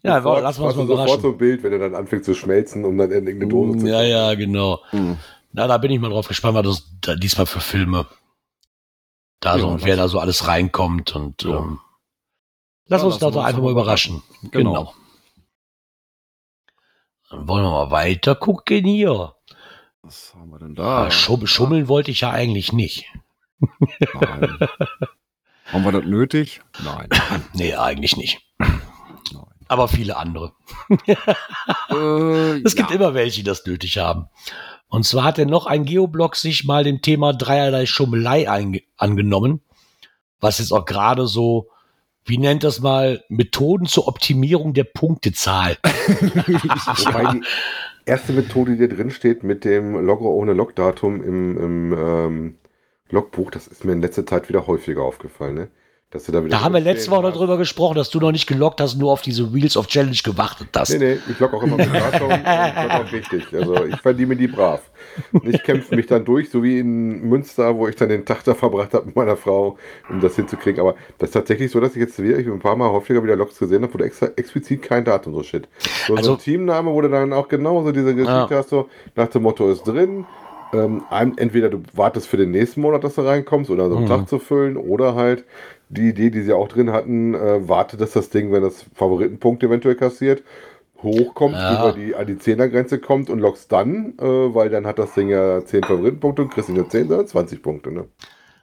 ja, sofort, lassen wir uns hast du mal sofort so überraschen. ein Bild, wenn er dann anfängt zu schmelzen, um dann in irgendeine Dose zu Ja, ja, genau. Hm. Na, da bin ich mal drauf gespannt, was das da diesmal für Filme da Ja, so und lass- wer da so alles reinkommt und Ja. ähm, lass Ja, uns da doch einfach mal mal überraschen. Genau. Genau. Dann wollen wir mal weiter gucken hier. Was haben wir denn da? Schum schummeln wollte ich ja eigentlich nicht. Nein. haben wir das nötig? Nein. Nee, eigentlich nicht. Nein. Aber viele andere. äh, Es gibt ja. immer welche, die das nötig haben. Und zwar hat er noch ein Geoblog sich mal dem Thema dreierlei Schummelei angenommen, was jetzt auch gerade so, wie nennt das mal, Methoden zur Optimierung der Punktezahl. Wobei die erste Methode, die drin steht, mit dem Logger ohne Logdatum im, im ähm, Logbuch, das ist mir in letzter Zeit wieder häufiger aufgefallen. Ne? Dass du da wieder Da haben wir letzte Woche hast. darüber gesprochen, dass du noch nicht gelockt hast, nur auf diese Wheels of Challenge gewartet hast. Nee, nee, ich log auch immer mit Datum und log auch richtig. Also ich verdiene die brav. Und ich kämpfe mich dann durch, so wie in Münster, wo ich dann den Tag da verbracht habe mit meiner Frau, um das hinzukriegen. Aber das ist tatsächlich so, dass ich jetzt wirklich ein paar Mal häufiger wieder Logs gesehen habe, wo du extra explizit kein Datum so shit. So, so Also- ein Teamname, wo du dann auch genauso diese Geschichte Ja. hast, so nach dem Motto ist drin. Ähm, entweder du wartest für den nächsten Monat, dass du reinkommst, oder so einen Mhm. Tag zu füllen, oder halt die Idee, die sie auch drin hatten, äh, warte, dass das Ding, wenn das Favoritenpunkt eventuell kassiert, hochkommt, Ja. über die, an die 10er-Grenze kommt und lockst dann, äh, weil dann hat das Ding ja 10 Favoritenpunkte und kriegst nicht nur 10, sondern 20 Punkte. Ne?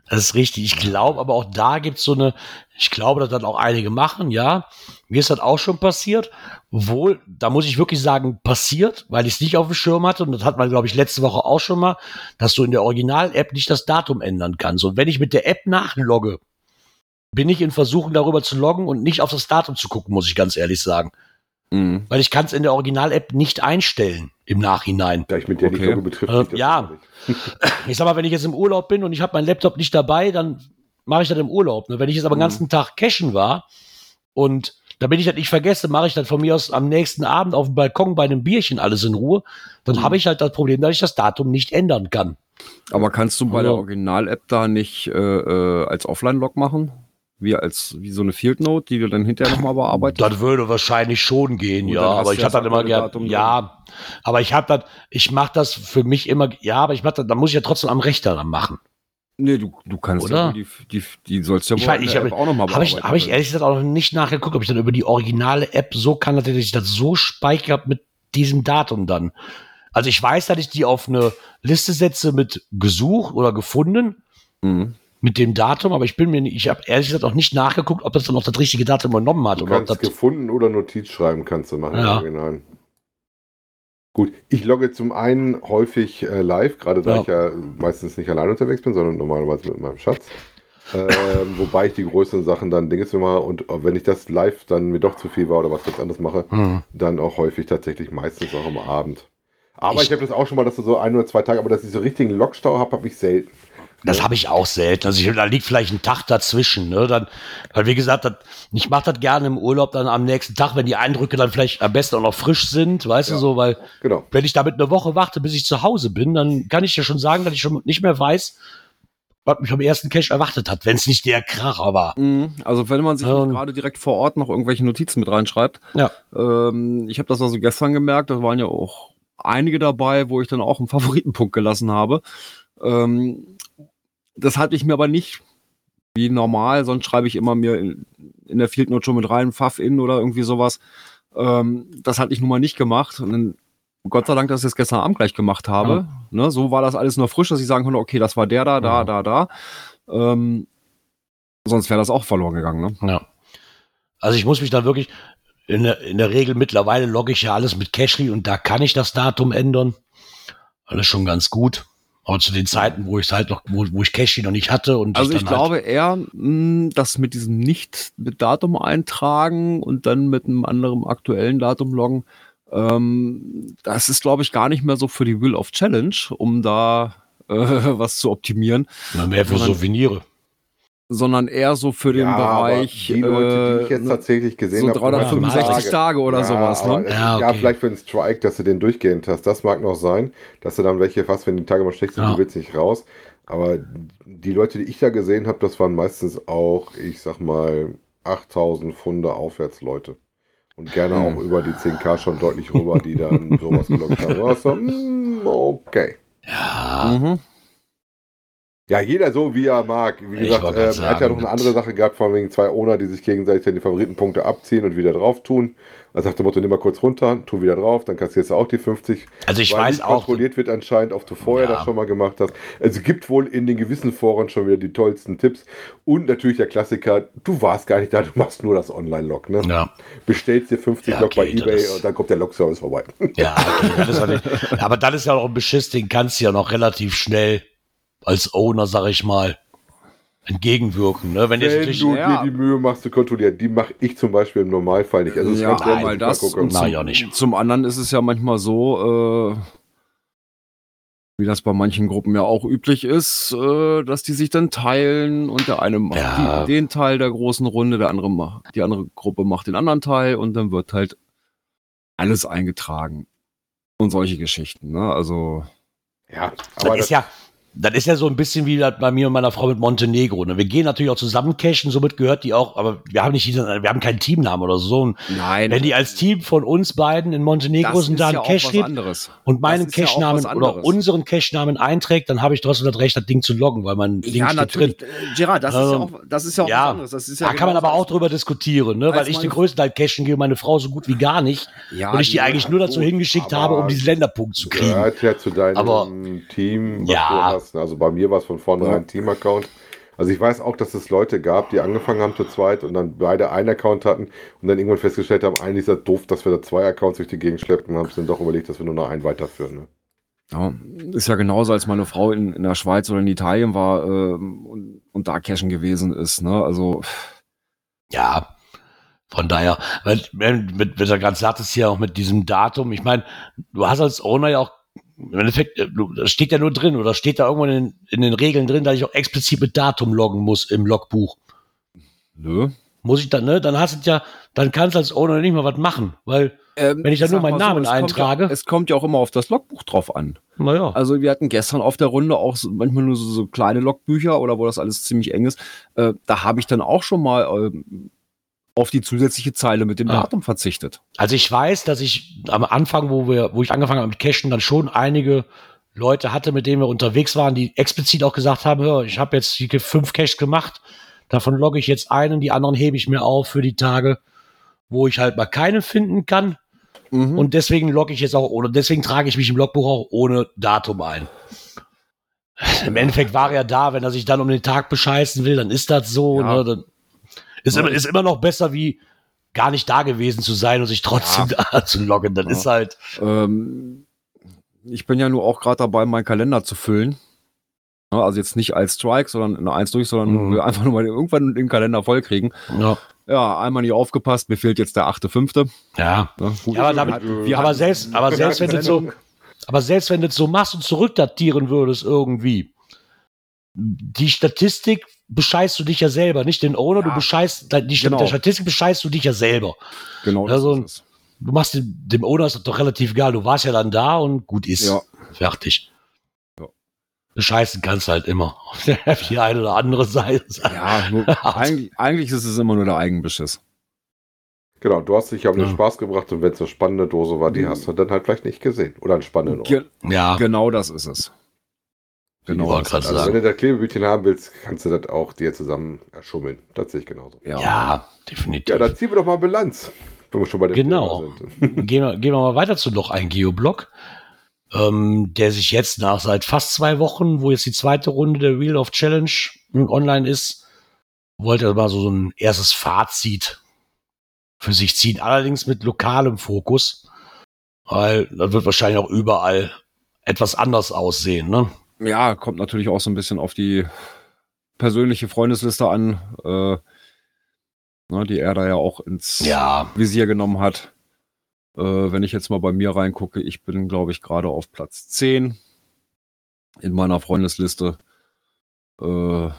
Das ist richtig. Ich glaube, aber auch da gibt's so eine, ich glaube, dass das auch einige machen, ja. Mir ist das auch schon passiert. Wohl, da muss ich wirklich sagen, passiert, weil ich es nicht auf dem Schirm hatte. Und das hat man, glaube ich, letzte Woche auch schon mal, dass du in der Original-App nicht das Datum ändern kannst. Und wenn ich mit der App nachlogge, bin ich in Versuchen, darüber zu loggen und nicht auf das Datum zu gucken, muss ich ganz ehrlich sagen. Mhm. Weil ich kann es in der Original-App nicht einstellen im Nachhinein. Da ich mit der Okay. Logge betrifft. Äh, mich das ja. Ich sag mal, wenn ich jetzt im Urlaub bin und ich habe meinen Laptop nicht dabei, dann mache ich das im Urlaub. Ne? Wenn ich jetzt aber den Mhm. ganzen Tag cashen war und damit ich das nicht vergesse, mache ich dann von mir aus am nächsten Abend auf dem Balkon bei einem Bierchen alles in Ruhe, dann Mhm. habe ich halt das Problem, dass ich das Datum nicht ändern kann. Aber kannst du bei Also- der Original-App da nicht äh, äh, als Offline-Log machen? Wie als wie so eine Field Note, die du dann hinterher nochmal bearbeitest? Das würde wahrscheinlich schon gehen, Gut, ja. dann Aber ich habe das immer aktuelle gern. Datum Ja, aber ich habe das, ich mache das für mich immer, ja, aber ich mache das, dann muss ich ja trotzdem am Rechner dann machen. nee, du, du kannst Oder? ja wohl die, die, die sollst ja wohl Ich in ich habe App auch nochmal hab ich, hab ich ehrlich gesagt auch noch nicht nachgeguckt, ob ich dann über die originale App so kann, dass ich das so speichere mit diesem Datum dann. Also ich weiß, dass ich die auf eine Liste setze mit gesucht oder gefunden Mhm. Mit dem Datum, aber ich bin mir nicht, ich habe ehrlich gesagt auch nicht nachgeguckt, ob das dann auch das richtige Datum übernommen hat Du oder ob kannst das, gefunden oder Notiz schreiben, kannst du machen. im Ja. Original. Gut, ich logge zum einen häufig äh, live, gerade da Ja. ich ja meistens nicht allein unterwegs bin, sondern normalerweise mit meinem Schatz. Ähm, wobei ich die größeren Sachen dann Dinge zu mache und wenn ich das live dann mir doch zu viel war oder was ganz anderes mache, Hm. dann auch häufig tatsächlich meistens auch am Abend. Aber Ich- ich, habe das auch schon mal, dass du so ein oder zwei Tage, aber dass ich so richtigen Lockstau habe, habe ich selten. Das habe ich auch selten. Also ich, da liegt vielleicht ein Tag dazwischen. Ne? Dann, weil wie gesagt, das, ich mache das gerne im Urlaub dann am nächsten Tag, wenn die Eindrücke dann vielleicht am besten auch noch frisch sind, weißt du Ja. so, weil Genau. wenn ich damit eine Woche warte, bis ich zu Hause bin, dann kann ich ja schon sagen, dass ich schon nicht mehr weiß, was mich am ersten Cache erwartet hat, wenn es nicht der Kracher war. Mhm. Also wenn man sich Ähm. gerade direkt vor Ort noch irgendwelche Notizen mit reinschreibt. Ja. Ähm, ich habe das also gestern gemerkt, da waren ja auch einige dabei, wo ich dann auch einen Favoritenpunkt gelassen habe. Ähm, das hatte ich mir aber nicht wie normal, sonst schreibe ich immer mir in, in der Field Note schon mit rein, Pfaff in oder irgendwie sowas. Ähm, das hatte ich nun mal nicht gemacht. Und dann, Gott sei Dank, dass ich das gestern Abend gleich gemacht habe. Ne, so war das alles nur frisch, dass ich sagen konnte, okay, das war der da, da, Ja. da, da. Ähm, sonst wäre das auch verloren gegangen. Ne? Ja. Also ich muss mich dann wirklich, in der, in der Regel mittlerweile logge ich ja alles mit Cashly und da kann ich das Datum ändern. Alles schon ganz gut. Aber zu den Zeiten, wo ich halt noch, wo, wo ich Cashly noch nicht hatte und Also ich dann halt- glaube eher, mh, dass mit diesem nicht mit Datum eintragen und dann mit einem anderen aktuellen Datum loggen, ähm, das ist, glaube ich, gar nicht mehr so für die Will of Challenge, um da äh, was zu optimieren, dann mehr für Souvenire. Sondern eher so für den Ja, Bereich die Leute, die ich äh, jetzt tatsächlich gesehen so habe, 365 Tage oder ja, sowas. Ne? es- Ja, Ja, okay. vielleicht für einen Strike, dass du den durchgehend hast. Das mag noch sein, dass du dann welche fast, wenn die Tage mal schlecht sind, Ja. du willst nicht raus. Aber die Leute, die ich da gesehen habe, das waren meistens auch, ich sag mal, 8000 Pfunde Aufwärtsleute. Und gerne Hm. auch über die 10k schon deutlich rüber, die dann sowas gelockt haben. Du, mm, okay. Ja, Mhm. Ja, jeder so, wie er mag. Wie Ich gesagt, äh, er hat ja sagen, noch eine andere Sache gehabt, von wegen zwei Owner, die sich gegenseitig dann die Favoritenpunkte abziehen und wieder drauf tun. Er sagt der Motto, nimm mal kurz runter, tu wieder drauf, dann kassierst du auch die 50. also ich weil weiß nicht auch, kontrolliert wird anscheinend, ob du vorher Ja. das schon mal gemacht hast. Also es gibt wohl in den gewissen Foren schon wieder die tollsten Tipps. Und natürlich der Klassiker, du warst gar nicht da, du machst nur das Online-Log. Ne? ja, Bestellst dir 50 Ja, Log bei Ebay das- und dann kommt der Log-Service vorbei. ja, okay, aber dann ist ja noch ein Beschiss, den kannst du ja noch relativ schnell als Owner, sag ich mal, entgegenwirken. Ne? Wenn Wenn du ja. dir die Mühe machst zu kontrollieren, die mache ich zum Beispiel im Normalfall nicht. Also es ja, einmal das. zum, ja nicht. zum anderen ist es ja manchmal so, äh, wie das bei manchen Gruppen ja auch üblich ist, äh, dass die sich dann teilen und der eine macht Ja. die, den Teil der großen Runde, der andere macht, die andere Gruppe macht den anderen Teil und dann wird halt alles eingetragen. Und solche Geschichten, ne? Also, Ja, das aber ist das, ja, das ist ja so ein bisschen wie das bei mir und meiner Frau mit Montenegro. Ne? Wir gehen natürlich auch zusammen cashen, somit gehört die auch, aber wir haben nicht, diesen- wir haben keinen Teamnamen oder so. Und nein. wenn die als Team von uns beiden in Montenegro das sind, ist da ja ein auch Cache was steht anderes. und meinen ist ja oder unseren Cache-Namen einträgt, dann habe ich trotzdem das Recht, das Ding zu loggen, weil mein Ding Ja, steht natürlich. drin. Äh, Gerard, das, ist ja Ähm, auch, das ist ja auch ja, was anderes. Das ist ja da kann man genauso aber auch drüber diskutieren, ne? weil ich den größten Teil cashen gehe, meine Frau so gut wie gar nicht. Ja, und ich die eigentlich nur dazu gut, hingeschickt habe, um diesen Länderpunkt zu kriegen. gehört ja zu deinem Aber- Team, was Ja. du hast. Also bei mir war es von vornherein Ja. ein Team-Account. Also ich weiß auch, dass es Leute gab, die angefangen haben zu zweit und dann beide einen Account hatten und dann irgendwann festgestellt haben, eigentlich ist das doof, dass wir da zwei Accounts durch die Gegend schleppen und haben es dann doch überlegt, dass wir nur noch einen weiterführen. Ne? Ja, ist ja genauso, als meine Frau in, in der Schweiz oder in Italien war ähm, und, und da cashen gewesen ist. Ne? Also, Ja, von daher, weil, wenn, mit, wenn er gerade sagt, es hier auch mit diesem Datum, ich meine, du hast als Owner ja auch, im Endeffekt, äh, das steht ja nur drin oder steht da irgendwo in, in den Regeln drin, dass ich auch explizit mit Datum loggen muss im Logbuch. nö. Muss ich dann, ne? Dann hast du ja, dann kannst du als Owner nicht mal was machen, weil, Ähm, Wenn ich da nur meinen mal Namen es kommt eintrage. Ja, es kommt ja auch immer auf das Logbuch drauf an. naja, Also wir hatten gestern auf der Runde auch so, manchmal nur so, so kleine Logbücher oder wo das alles ziemlich eng ist. Äh, da habe ich dann auch schon mal ähm, auf die zusätzliche Zeile mit dem Ah. Datum verzichtet. Also ich weiß, dass ich am Anfang, wo wir, wo ich angefangen habe mit Cashen, dann schon einige Leute hatte, mit denen wir unterwegs waren, die explizit auch gesagt haben, hör, ich habe jetzt fünf Caches gemacht, davon logge ich jetzt einen, die anderen hebe ich mir auf für die Tage, wo ich halt mal keine finden kann. Mhm. Und deswegen logge ich jetzt auch ohne, deswegen trage ich mich im Logbuch auch ohne Datum ein. Im Endeffekt war er da, wenn er sich dann um den Tag bescheißen will, dann ist das so. Ja. Ne, dann ist, Ja, immer, ist immer noch besser, wie gar nicht da gewesen zu sein und sich trotzdem da zu loggen. Dann Ja. ist halt, Ähm, ich bin ja nur auch gerade dabei, meinen Kalender zu füllen. Ja, Also jetzt nicht als Strike, sondern eine Eins durch, sondern Mhm. einfach nur mal irgendwann den Kalender voll kriegen. Ja. Ja, einmal nicht aufgepasst, mir fehlt jetzt der achte, fünfte. Ja. Ja, gut. Ja, aber damit- Wir aber hatten- selbst, aber selbst wenn du so, aber selbst wenn du so machst und zurückdatieren würdest irgendwie, die Statistik bescheißt du dich ja selber, nicht den Owner, du Ja, bescheißt, die genau. der Statistik bescheißt du dich ja selber. Genau, Also-. Du machst dem, dem Owner ist das doch relativ egal, du warst ja dann da und gut ist. Ja. Fertig. Ja. Bescheißen kannst halt immer. Auf die eine oder andere Seite. Ja, nur, eigentlich, eigentlich ist es immer nur der Eigenbeschiss. Genau, du hast dich ja um den Ja. Spaß gebracht und wenn es eine spannende Dose war, die hast du dann halt vielleicht nicht gesehen. Oder einen spannenden Ort. Ge Ja, genau das ist es. Genau. Also sagen. wenn du das Klebebütchen haben willst, kannst du das auch dir zusammen erschummeln. Das sehe ich genauso. Ja. ja, definitiv. Ja, dann ziehen wir doch mal Bilanz, wenn wir schon bei dem Genau. Gehen, wir, gehen wir mal weiter zu noch ein Geoblock, ähm, der sich jetzt nach seit fast zwei Wochen, wo jetzt die zweite Runde der Wheel of Challenge online ist, wollte er mal so ein erstes Fazit für sich ziehen. Allerdings mit lokalem Fokus, weil das wird wahrscheinlich auch überall etwas anders aussehen. Ne? Ja, kommt natürlich auch so ein bisschen auf die persönliche Freundesliste an, äh, ne, die er da ja auch ins Ja, Visier genommen hat. Äh, wenn ich jetzt mal bei mir reingucke, ich bin, glaube ich, gerade auf Platz 10 in meiner Freundesliste. Äh,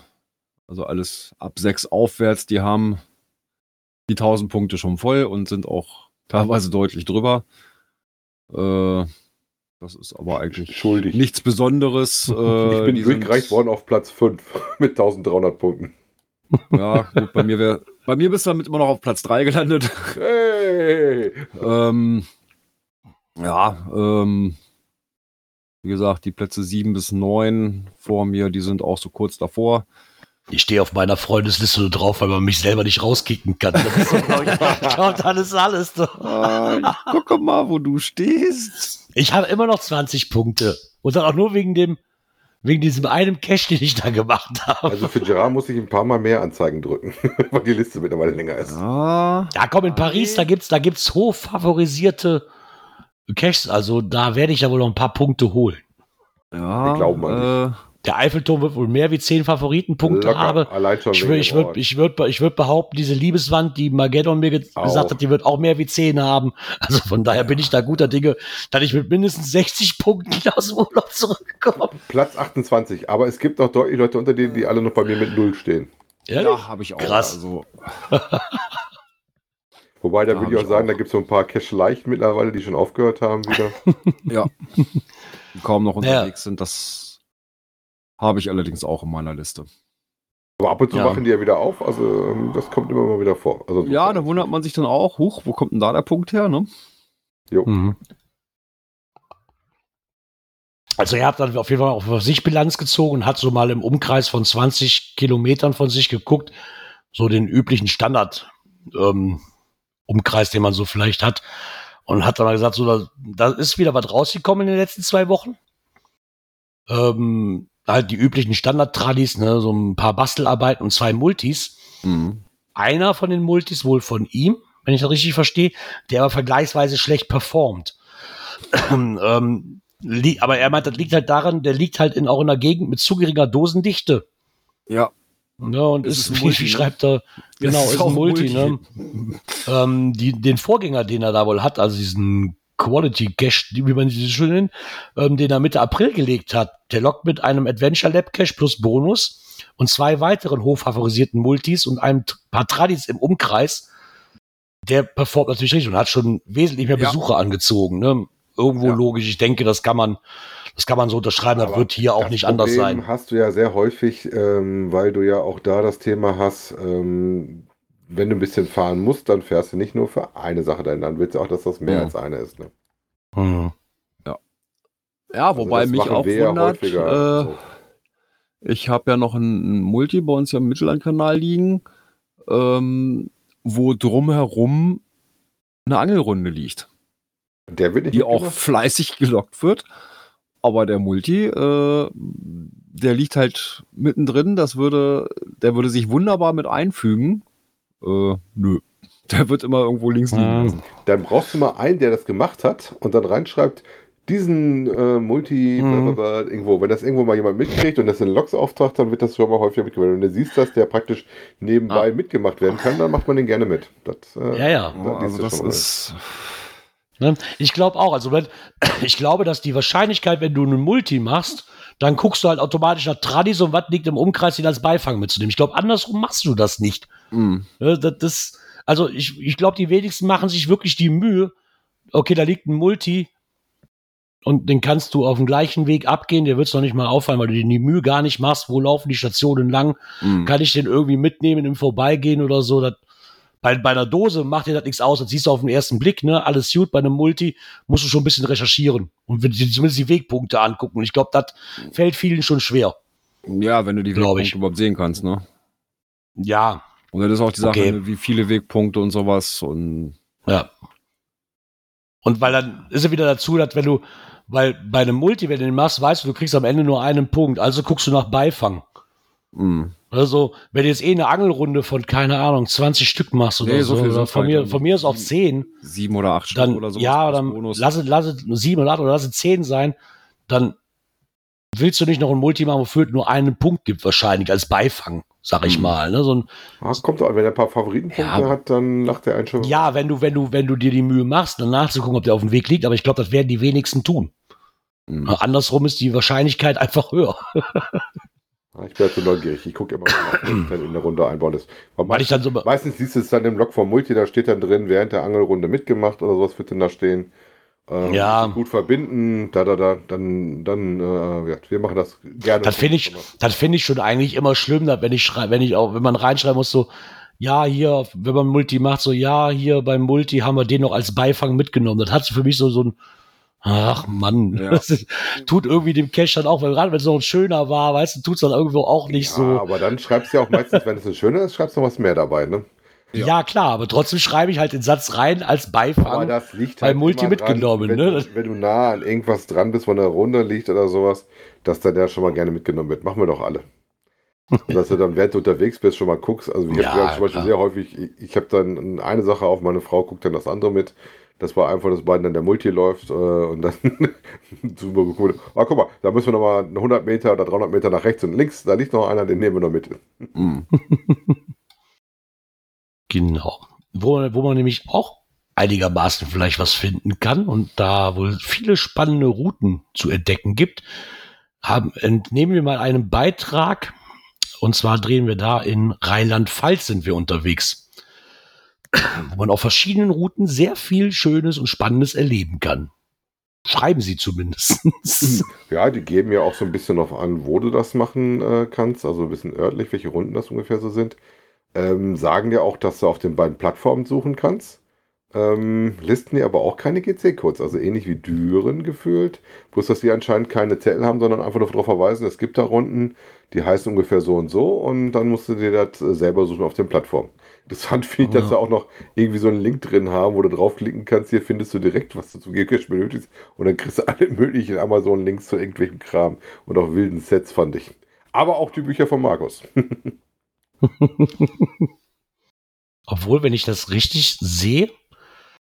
also alles ab 6 aufwärts, die haben die 1000 Punkte schon voll und sind auch teilweise deutlich drüber. Äh, das ist aber eigentlich Schuldig. nichts Besonderes. Äh, ich bin sind- durchgereicht worden auf Platz 5 mit 1300 Punkten. Ja, gut, bei mir wär, bei mir bist du damit immer noch auf Platz 3 gelandet. Hey! ähm, ja, ähm, wie gesagt, die Plätze 7 bis 9 vor mir, die sind auch so kurz davor. Ich stehe auf meiner Freundesliste nur drauf, weil man mich selber nicht rauskicken kann. Das ist so, glaub ich, ich glaub, das ist alles. doch. Ah, ich gucke mal, wo du stehst. Ich habe immer noch 20 Punkte. Und dann auch nur wegen dem, wegen diesem einen Cash, den ich da gemacht habe. Also für Gerard muss ich ein paar Mal mehr Anzeigen drücken, weil die Liste mittlerweile länger ist. Ah, Ja, komm, in Paris, da gibt's, da gibt's hochfavorisierte Caches. Also da werde ich ja wohl noch ein paar Punkte holen. ja. Wir glauben an äh, Der Eiffelturm wird wohl mehr wie zehn Favoritenpunkte Locker, haben. Allein schon Ich würde ich dem würd, Ort. ich würd, ich würd behaupten, diese Liebeswand, die Mageddon mir ge Auch. gesagt hat, die wird auch mehr wie 10 haben. Also von daher bin ich da guter Dinge, dass ich mit mindestens 60 Punkten aus dem Urlaub zurückkomme. Platz 28, aber es gibt noch deutlich Leute unter denen, die alle noch bei mir mit Null stehen. Ehrlich? ja, habe ich auch. Krass. Also, Wobei, da Da würde ich auch sagen, auch. da gibt es so ein paar Cache leicht mittlerweile, die schon aufgehört haben wieder. ja. Die kaum noch Ja. unterwegs sind, das habe ich allerdings auch in meiner Liste. Aber ab und zu Ja. machen die ja wieder auf, also ähm, das kommt immer mal wieder vor. Also, Ja, da wundert man sich dann auch, huch, wo kommt denn da der Punkt her, ne? Mhm. Also er hat dann auf jeden Fall auch für sich Bilanz gezogen und hat so mal im Umkreis von 20 Kilometern von sich geguckt, so den üblichen Standard ähm, Umkreis, den man so vielleicht hat. Und hat dann mal gesagt, so, da, da ist wieder was rausgekommen in den letzten zwei Wochen. Ähm, halt die üblichen Standard-Tradis, ne, so ein paar Bastelarbeiten und zwei Multis Mhm. einer von den Multis wohl von ihm, wenn ich das richtig verstehe, der aber vergleichsweise schlecht performt. ähm, aber er meint, das liegt halt daran, der liegt halt in, auch in einer Gegend mit zu geringer Dosendichte. Ja, Ja, und Es ist, ist ein Multi, wie ne? schreibt er, genau, ist ist, ein Multi, Multi. ne? ähm, die, den Vorgänger, den er da wohl hat, also diesen Quality Cache, wie man sie schön nennt, ähm, den er Mitte April gelegt hat, der lockt mit einem Adventure Lab Cache plus Bonus und zwei weiteren hochfavorisierten Multis und einem paar Tradis im Umkreis. Der performt natürlich richtig und hat schon wesentlich mehr Ja. Besucher angezogen. Ne? Irgendwo Ja. logisch. Ich denke, das kann man, das kann man so unterschreiben. Das Aber wird hier auch das nicht anders Problem sein. hast du ja sehr häufig, ähm, weil du ja auch da das Thema hast, ähm, wenn du ein bisschen fahren musst, dann fährst du nicht nur für eine Sache dahin, dann willst du auch, dass das mehr Mhm. als eine ist. Ne? Hm. ja Also wobei das mich auch ja wundert, äh, so. ich habe ja noch ein, ein Multi bei uns ja im Mittellandkanal liegen, ähm, wo drumherum eine Angelrunde liegt, Der wird nicht die auch mitgemacht? fleißig gelockt wird. Aber der Multi, äh, der liegt halt mittendrin, das würde, der würde sich wunderbar mit einfügen. Äh, nö. Der wird immer irgendwo links liegen lassen. Dann brauchst du mal einen, der das gemacht hat und dann reinschreibt, diesen äh, Multi, Mhm. blablabla, irgendwo, wenn das irgendwo mal jemand mitkriegt und das in Logs auftaucht, dann wird das schon mal häufiger mitgemacht. Wenn du siehst, dass der praktisch nebenbei mitgemacht werden kann, dann macht man den gerne mit. Das, äh, Ja, ja. Oh, liest also das ist. Ne? Ich glaube auch, also wenn, ich glaube, dass die Wahrscheinlichkeit, wenn du einen Multi machst, dann guckst du halt automatisch nach Tradis und was liegt im Umkreis, den als Beifang mitzunehmen. Ich glaube, andersrum machst du das nicht. Ne, Das, das, also ich, ich glaube, die wenigsten machen sich wirklich die Mühe, okay, da liegt ein Multi und den kannst du auf dem gleichen Weg abgehen, der wird es noch nicht mal auffallen, weil du dir die Mühe gar nicht machst, wo laufen die Stationen lang, Mh. kann ich den irgendwie mitnehmen im Vorbeigehen oder so. Das, bei, bei einer Dose macht dir das nichts aus, das siehst du auf den ersten Blick, ne, alles gut, bei einem Multi musst du schon ein bisschen recherchieren und zumindest die Wegpunkte angucken. Und ich glaube, das fällt vielen schon schwer. Ja, wenn du die Wegpunkte ich. überhaupt sehen kannst, ne? Ja, Und das ist auch die Sache, Okay. ne, wie viele Wegpunkte und sowas und Ja. Und weil dann ist es wieder dazu, dass wenn du, weil bei einem Multi, wenn du den machst, weißt du, du kriegst am Ende nur einen Punkt, also guckst du nach Beifang. Mh. Also, wenn du jetzt eh eine Angelrunde von, keine Ahnung, 20 Stück machst oder Nee, so, so viel oder sind's von halt mir, von mir aus auch sieben. 10, sieben oder acht Stück dann, oder sowas. ja, dann Bonus. lass es, lass es sieben oder acht oder lass es zehn sein, dann willst du nicht noch ein Multi machen, wofür es nur einen Punkt gibt, wahrscheinlich, als Beifang, sag ich Mhm. mal, ne, so ein, Ah, kommt auch, wenn er ein paar Favoritenpunkte Ja. hat, dann lacht er einen schon. ja, wenn du, wenn du, wenn du dir die Mühe machst, dann nachzugucken, ob der auf dem Weg liegt, aber ich glaube, das werden die wenigsten tun. Mh. Andersrum ist die Wahrscheinlichkeit einfach höher. Ich bin halt so neugierig. Ich gucke immer, was dann in der Runde einbauen ist. Weil Weil ich dann so, meistens siehst du es dann im Log vom Multi, da steht dann drin, während der Angelrunde mitgemacht oder sowas wird denn da stehen. Ähm, Ja. Gut verbinden, da, da, da, dann, dann, äh, wir machen das gerne. das finde ich, das finde ich schon eigentlich immer schlimm, wenn ich schreibe, wenn ich auch, wenn man reinschreiben muss, so, ja, hier, wenn man Multi macht, so, ja, hier beim Multi haben wir den noch als Beifang mitgenommen. Das hat für mich so, so ein, ach Mann, Ja. das ist, tut irgendwie dem Cash dann auch, weil gerade wenn es noch ein schöner war, weißt du, tut es dann irgendwo auch nicht ja, so. aber dann schreibst du ja auch meistens, wenn es ein schöner ist, schreibst du noch was mehr dabei, ne? Ja. klar, aber trotzdem schreibe ich halt den Satz rein als Aber Beifang. das liegt bei halt Multi dran, mitgenommen, wenn, ne? Wenn du nah an irgendwas dran bist, wo eine Runde liegt oder sowas, dass dann der schon mal gerne mitgenommen wird. Machen wir doch alle. Und dass du dann, während du unterwegs bist, schon mal guckst. Also ich Ja, habe zum Beispiel klar. sehr häufig, ich, ich habe dann eine Sache auf, meine Frau guckt dann das andere mit. Das war einfach, dass beiden dann der Multi läuft äh, und dann super geguckt. Ah, guck mal, da müssen wir noch mal 100 Meter oder 300 Meter nach rechts und links. Da liegt noch einer, den nehmen wir noch mit. Mh. Genau. Wo, wo man nämlich auch einigermaßen vielleicht was finden kann und da wohl viele spannende Routen zu entdecken gibt, haben, entnehmen wir mal einen Beitrag. Und zwar drehen wir da in Rheinland-Pfalz sind wir unterwegs. Wo man auf verschiedenen Routen sehr viel Schönes und Spannendes erleben kann. Schreiben sie zumindest. Ja, die geben ja auch so ein bisschen noch an, wo du das machen äh, kannst, also ein bisschen örtlich, welche Runden das ungefähr so sind. Ähm, sagen dir auch, dass du auf den beiden Plattformen suchen kannst. Ähm, listen dir aber auch keine GC-Codes, also ähnlich wie Düren gefühlt. Bloß, dass die anscheinend keine Zettel haben, sondern einfach nur darauf verweisen, es gibt da Runden, die heißen ungefähr so und so und dann musst du dir das äh, selber suchen auf den Plattformen. Interessant finde ich, dass Ja. sie auch noch irgendwie so einen Link drin haben, wo du draufklicken kannst. Hier findest du direkt, was du zu Geocache benötigst. Und dann kriegst du alle möglichen Amazon-Links zu irgendwelchem Kram und auch wilden Sets, fand ich. Aber auch die Bücher von Markus. Obwohl, wenn ich das richtig sehe,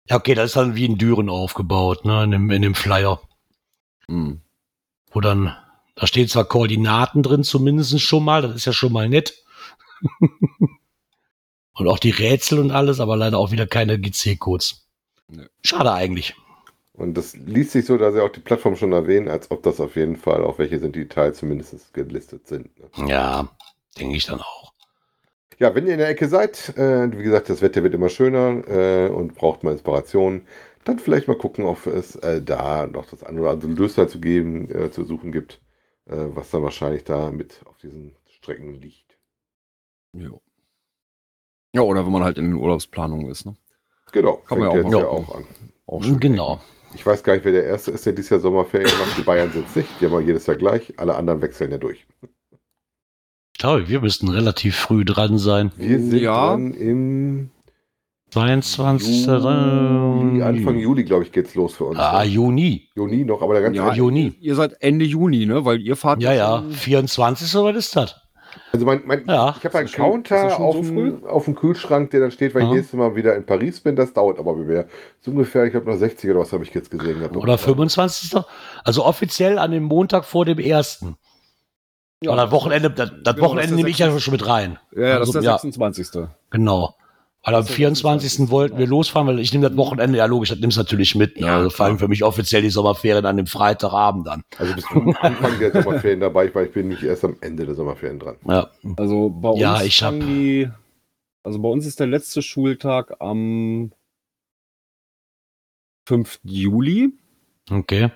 ja, okay, das ist dann wie in Düren aufgebaut, ne, in dem, in dem Flyer. Mh. wo dann, da stehen zwar Koordinaten drin, zumindest schon mal, das ist ja schon mal nett. und auch die Rätsel und alles, aber leider auch wieder keine GC-Codes. Nee. Schade eigentlich. Und das liest sich so, dass sie auch die Plattform schon erwähnen, als ob das auf jeden Fall, auf welche sind die Details zumindest gelistet sind. ne? Ja, denke ich dann auch. Ja, wenn ihr in der Ecke seid, äh, wie gesagt, das Wetter wird immer schöner äh, und braucht mal Inspiration, dann vielleicht mal gucken, ob es äh, da noch das eine oder andere Lösner zu geben, äh, zu suchen gibt, äh, was dann wahrscheinlich da mit auf diesen Strecken liegt. Jo. Ja, oder wenn man halt in den Urlaubsplanungen ist, ne? Genau, Kann man ja jetzt auch ja auch an. Auch schön. Genau. Ich weiß gar nicht, wer der Erste ist, der dieses Jahr Sommerferien macht. Die Bayern sind es nicht. Die haben wir jedes Jahr gleich. Alle anderen wechseln ja durch. Ich glaube, wir müssten relativ früh dran sein. Wir sind Ja. dann im 22. Juli, Anfang Juli, glaube ich, geht's los für uns. Ah, ne? Juni. Juni noch, aber der ganze Ja, Juni. Ihr seid Ende Juni, ne? Weil ihr fahrt Ja, ja. in- 24. was ist das? Also mein, mein, Ja. ich habe einen Counter schon auf, so dem, auf dem Kühlschrank, der dann steht, wenn ich nächstes Mal wieder in Paris bin. Das dauert aber mehr. So ungefähr, ich habe noch 60 oder was habe ich jetzt gesehen. gehabt. Oder 25. Also offiziell an dem Montag vor dem ersten. Ja. Oder das Wochenende, das, das Genau, Wochenende nehme ich ja schon mit rein. Ja, ja, das ist Also, der ja. 26. Genau. Am Das ist der 24. 26. wollten wir losfahren, weil ich nehme das Wochenende, ja logisch, das nimmst du natürlich mit. Ne? Ja, also vor allem für mich offiziell die Sommerferien an dem Freitagabend dann. Also bis zum Anfang der Sommerferien dabei, weil ich bin nicht erst am Ende der Sommerferien dran. Ja. Also bei uns Ja, ich hab- die, also bei uns ist der letzte Schultag am 5. Juli. Okay.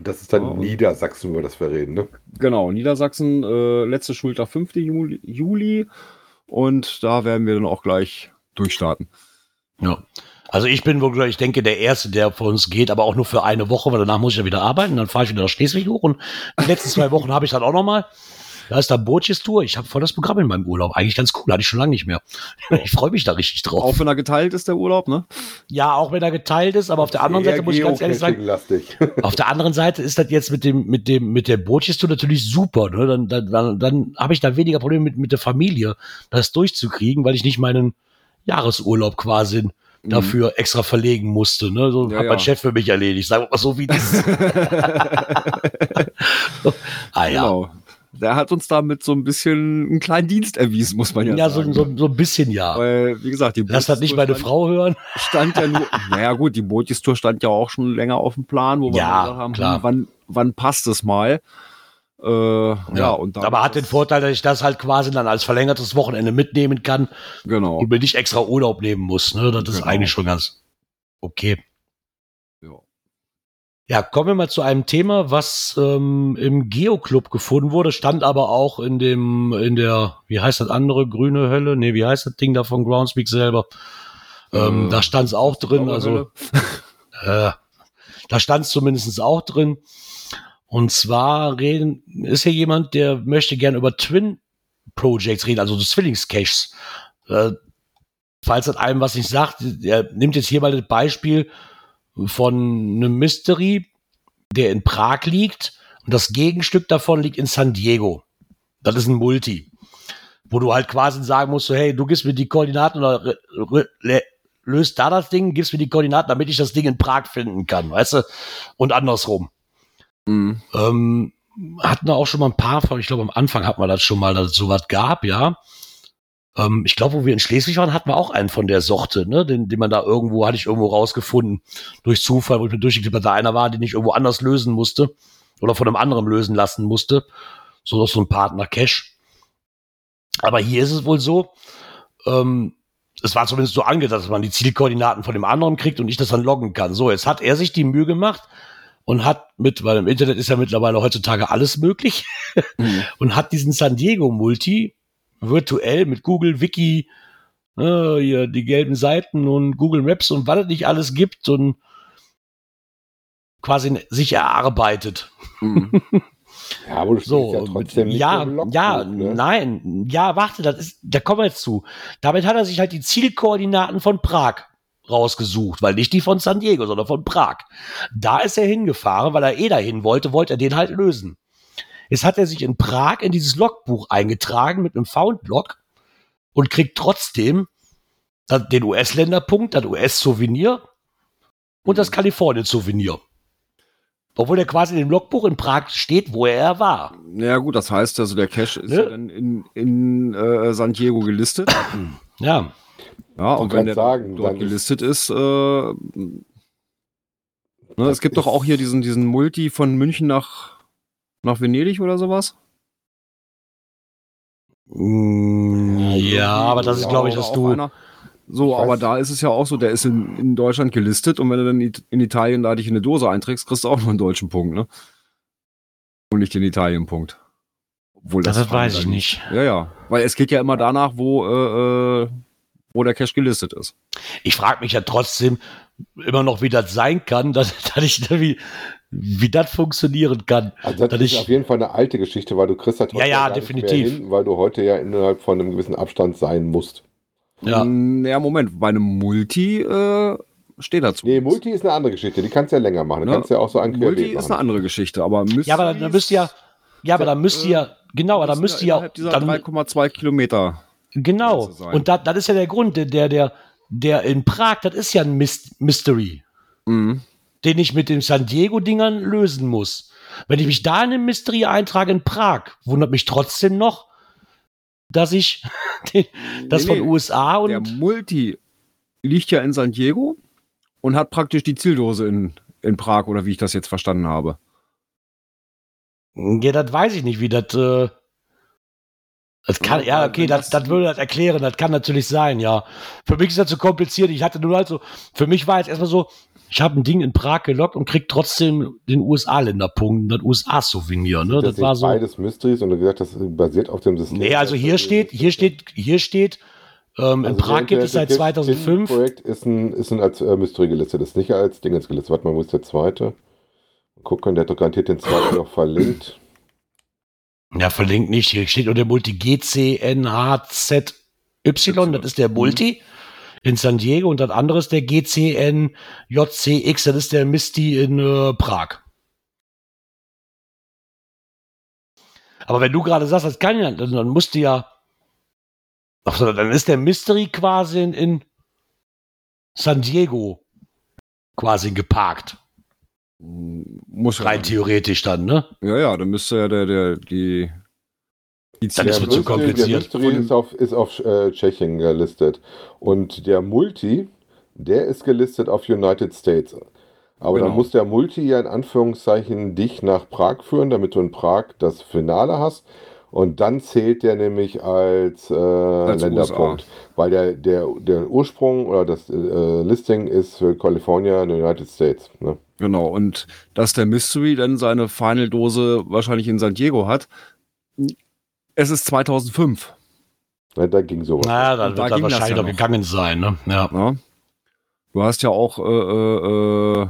Das ist dann Oh. Niedersachsen, über das wir reden, ne? Genau, Niedersachsen, äh, letzte Schultag 5. Juli, Juli. Und da werden wir dann auch gleich durchstarten. Ja. Also ich bin wohl, ich denke, der Erste, der für uns geht, aber auch nur für eine Woche, weil danach muss ich ja wieder arbeiten. Dann fahre ich wieder nach Schleswig hoch und die letzten zwei Wochen habe ich dann auch noch mal. Da ist da Bootjes Tour. Ich habe voll das Programm in meinem Urlaub. Eigentlich ganz cool. Hatte ich schon lange nicht mehr. Ich freue mich da richtig drauf. Auch wenn er geteilt ist, der Urlaub, ne? ja, auch wenn er geteilt ist, aber auf der anderen Seite muss ich ganz ehrlich sagen, lastig. Auf der anderen Seite ist das jetzt mit dem, mit dem, mit der Bootjes-Tour natürlich super. Ne? Dann, dann, dann, dann habe ich da weniger Probleme mit, mit der Familie, das durchzukriegen, weil ich nicht meinen Jahresurlaub quasi dafür extra verlegen musste. Ne? So Mhm. Ja, hat ja. mein Chef für mich erledigt. Sagen wir mal so, wie das ah ja. Genau. Der hat uns damit so ein bisschen einen kleinen Dienst erwiesen, muss man ja, Ja, so, sagen. so, so ein bisschen ja. Weil, wie gesagt, die Lass das nicht meine stand- Frau hören. stand ja nur, naja gut, die Bootstour stand ja auch schon länger auf dem Plan, wo wir Ja, gesagt haben, klar. hm, wann, wann passt es mal? Äh, ja. und dann aber hat den Vorteil, dass ich das halt quasi dann als verlängertes Wochenende mitnehmen kann Genau. und mir nicht extra Urlaub nehmen muss. Ne? Das ist Genau. eigentlich schon ganz okay. Ja. Ja, kommen wir mal zu einem Thema, was ähm, im Geoclub gefunden wurde, stand aber auch in dem, in der, wie heißt das andere, grüne Hölle? Nee, wie heißt das Ding da von Groundspeak selber? Ähm, Äh, da stand es auch drin, also äh, da stand es zumindest auch drin. Und zwar reden, ist hier jemand, der möchte gerne über Twin Projects reden, also so Zwillingscaches. Äh, falls das einem was nicht sagt, er nimmt jetzt hier mal das Beispiel von einem Mystery, der in Prag liegt und das Gegenstück davon liegt in San Diego. Das ist ein Multi, wo du halt quasi sagen musst, so, hey, du gibst mir die Koordinaten oder löst da das Ding, gibst mir die Koordinaten, damit ich das Ding in Prag finden kann, weißt du? Und andersrum. Mhm. Ähm, hatten wir auch schon mal ein paar von, ich glaube am Anfang hat man das schon mal, dass es sowas gab, ja. Ähm, ich glaube, wo wir in Schleswig waren, hatten wir auch einen von der Sorte, ne? Den, den man da irgendwo, hatte ich irgendwo rausgefunden, durch Zufall, wo ich mir durchgeklickt habe, da einer war, den ich irgendwo anders lösen musste oder von einem anderen lösen lassen musste. So noch so ein Partner-Cache. Aber hier ist es wohl so, ähm, es war zumindest so angedacht, dass man die Zielkoordinaten von dem anderen kriegt und ich das dann loggen kann. So, jetzt hat er sich die Mühe gemacht und hat mit, weil im Internet ist ja mittlerweile heutzutage alles möglich, Mhm. und hat diesen San Diego Multi virtuell mit Google Wiki, äh, hier die gelben Seiten und Google Maps und was es nicht alles gibt und quasi sich erarbeitet. Mhm. Ja, aber du So, ja trotzdem nicht ja, ja, ne? nein, ja, warte, das ist, da kommen wir jetzt zu. Damit hat er sich halt die Zielkoordinaten von Prag rausgesucht, weil nicht die von San Diego, sondern von Prag. Da ist er hingefahren, weil er eh dahin wollte, wollte er den halt lösen. Jetzt hat er sich in Prag in dieses Logbuch eingetragen mit einem Found-Log und kriegt trotzdem den US-Länderpunkt, das US-Souvenir und das Kalifornien-Souvenir. Obwohl er quasi in dem Logbuch in Prag steht, wo er war. Ja gut, das heißt also, der Cache ist Ne? ja dann in, in äh, San Diego gelistet. Ja, Ja, und wenn der sagen, dort gelistet ist, äh, ne, es gibt doch auch hier diesen, diesen Multi von München nach, nach Venedig oder sowas. Mm, ja, aber das ist, glaube ich, dass du. einer. So, Ich aber weiß- da ist es ja auch so, der ist in, in Deutschland gelistet und wenn du dann in Italien da dich in eine Dose einträgst, kriegst du auch nur einen deutschen Punkt, ne? Und nicht den Italien-Punkt. Obwohl Das, fahren weiß ich nicht. Ja, ja. Weil es geht ja immer danach, wo, äh, äh, wo der Cache gelistet ist. Ich frage mich ja trotzdem immer noch, wie das sein kann, dass, dass ich wie, wie das funktionieren kann. Also das dass ist ich- auf jeden Fall eine alte Geschichte, weil du kriegst heute Ja, ja, gar nicht mehr definitiv. hin, weil du heute ja innerhalb von einem gewissen Abstand sein musst. Ja. Mm, Ja, Moment, bei einem Multi äh, steht dazu. Nee, Multi ist eine andere Geschichte, die kannst du ja länger machen. Du Ja, kannst ja auch so ein Multi Querbeet ist eine andere Geschichte, aber Mysteries, Ja, aber dann, dann müsst ihr, ja, aber dann müsst ihr Genau, aber da müsste ja, innerhalb dieser dann, 3,2 Kilometer. Genau. Und da, das ist ja der Grund, der, der, der in Prag, das ist ja ein Mys- Mystery, Mhm. den ich mit den San Diego-Dingern lösen muss. Wenn ich mich da in den Mystery eintrage in Prag, wundert mich trotzdem noch, dass ich den, das Nee, von nee. USA Der und Multi liegt ja in San Diego und hat praktisch die Zieldose in, in Prag, oder wie ich das jetzt verstanden habe. Ja, das weiß ich nicht, wie das. Äh, das kann, Ja, ja, okay, das, das- das würde das erklären, das kann natürlich sein, ja. Für mich ist das zu kompliziert. Ich hatte nur halt so, für mich war jetzt erstmal so, ich habe ein Ding in Prag gelockt und krieg trotzdem den USA-Länderpunkt, das USA-Souvenir, ne? Das sind war so. beides Mysteries und du gesagt, das basiert auf dem System. Nee, also hier steht, hier steht, hier steht, ähm, in Also Prag der- gibt es seit der 2005. Projekt ist ein, ist ein als äh, Mystery gelistet, ist nicht als Ding jetzt gelistet. Warte mal, wo ist der zweite? Gucken, der hat doch garantiert den zweiten noch verlinkt. Ja, verlinkt nicht. Hier steht nur der Multi GCNHZY, das ist der Multi in San Diego und das andere ist der GCNJCX, das ist der Misty in äh, Prag. Aber wenn du gerade sagst, das kann ja, dann, dann musst du ja. Ach so, dann ist der Mystery quasi in, in San Diego quasi geparkt. Muss Rein theoretisch dann, ne? Ja, ja, dann müsste ja der, der, die, die Dann ist mir zu kompliziert. Der Mystery ist auf, ist auf äh, Tschechien gelistet. Und der Multi, der ist gelistet auf United States. Aber Genau. dann muss der Multi ja in Anführungszeichen dich nach Prag führen, damit du in Prag das Finale hast. Und dann zählt der nämlich als, äh, Länderpunkt. Weil der, der, der Ursprung oder das äh, Listing ist für California in den United States. Ne? Genau, und dass der Mystery dann seine Final-Dose wahrscheinlich in San Diego hat. Es ist 2005. Ne, da ging sowas. Naja, da wird er ging das wahrscheinlich ja noch noch. gegangen sein, ne? Ja. Ja? Du hast ja auch, äh, äh, äh,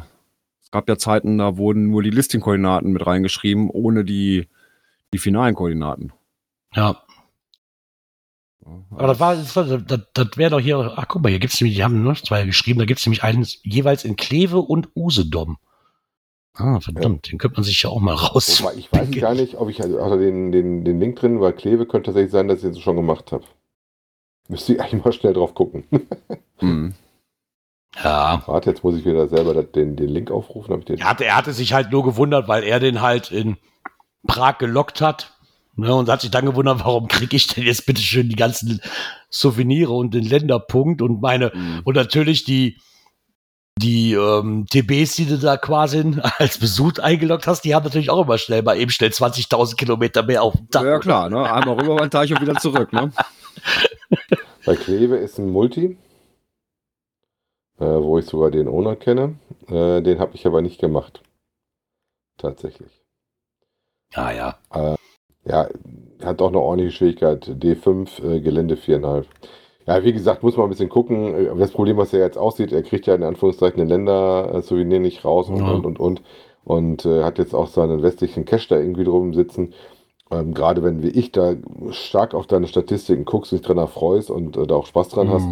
es gab ja Zeiten, da wurden nur die Listing-Koordinaten mit reingeschrieben, ohne die, die finalen Koordinaten. Ja. Aber das war, das, das, das wäre doch hier, ach guck mal, hier gibt's nämlich, die haben noch zwei geschrieben, da gibt's nämlich eins jeweils in Kleve und Usedom. Ah, verdammt, den könnte man sich ja auch mal raus. Ich weiß gar nicht, ob ich also den, den, den Link drin war. Kleve könnte tatsächlich sein, dass ich das schon gemacht habe. Müsste ich eigentlich mal schnell drauf gucken. Hm. Ja. Warte, jetzt muss ich wieder selber den, den Link aufrufen. Den Er hatte, er hatte sich halt nur gewundert, weil er den halt in Prag gelockt hat. Ne, und hat sich dann gewundert, warum kriege ich denn jetzt bitte schön die ganzen Souvenire und den Länderpunkt und meine, Hm. und natürlich die, die ähm, TBs, die du da quasi als Besuch eingeloggt hast, die haben natürlich auch immer schnell mal eben schnell 20.000 Kilometer mehr auf dem Dach. Ja, klar, ne? Einmal rüber beim Teich und wieder zurück, ne? Bei Kleve ist ein Multi, äh, wo ich sogar den Owner kenne. Äh, den habe ich aber nicht gemacht. Tatsächlich. Ja, ja. Ja, hat auch eine ordentliche Schwierigkeit. D5, äh, Gelände 4,5. Ja, wie gesagt, muss man ein bisschen gucken. Äh, Das Problem, was er jetzt aussieht, er kriegt ja in Anführungszeichen ein Länder-Souvenir nicht raus und, Ja. und, und, und. Und äh, hat jetzt auch seinen westlichen Cache da irgendwie drum sitzen. Ähm, Gerade wenn wie ich da stark auf deine Statistiken guckst, dich dran erfreust und äh, da auch Spaß dran hast.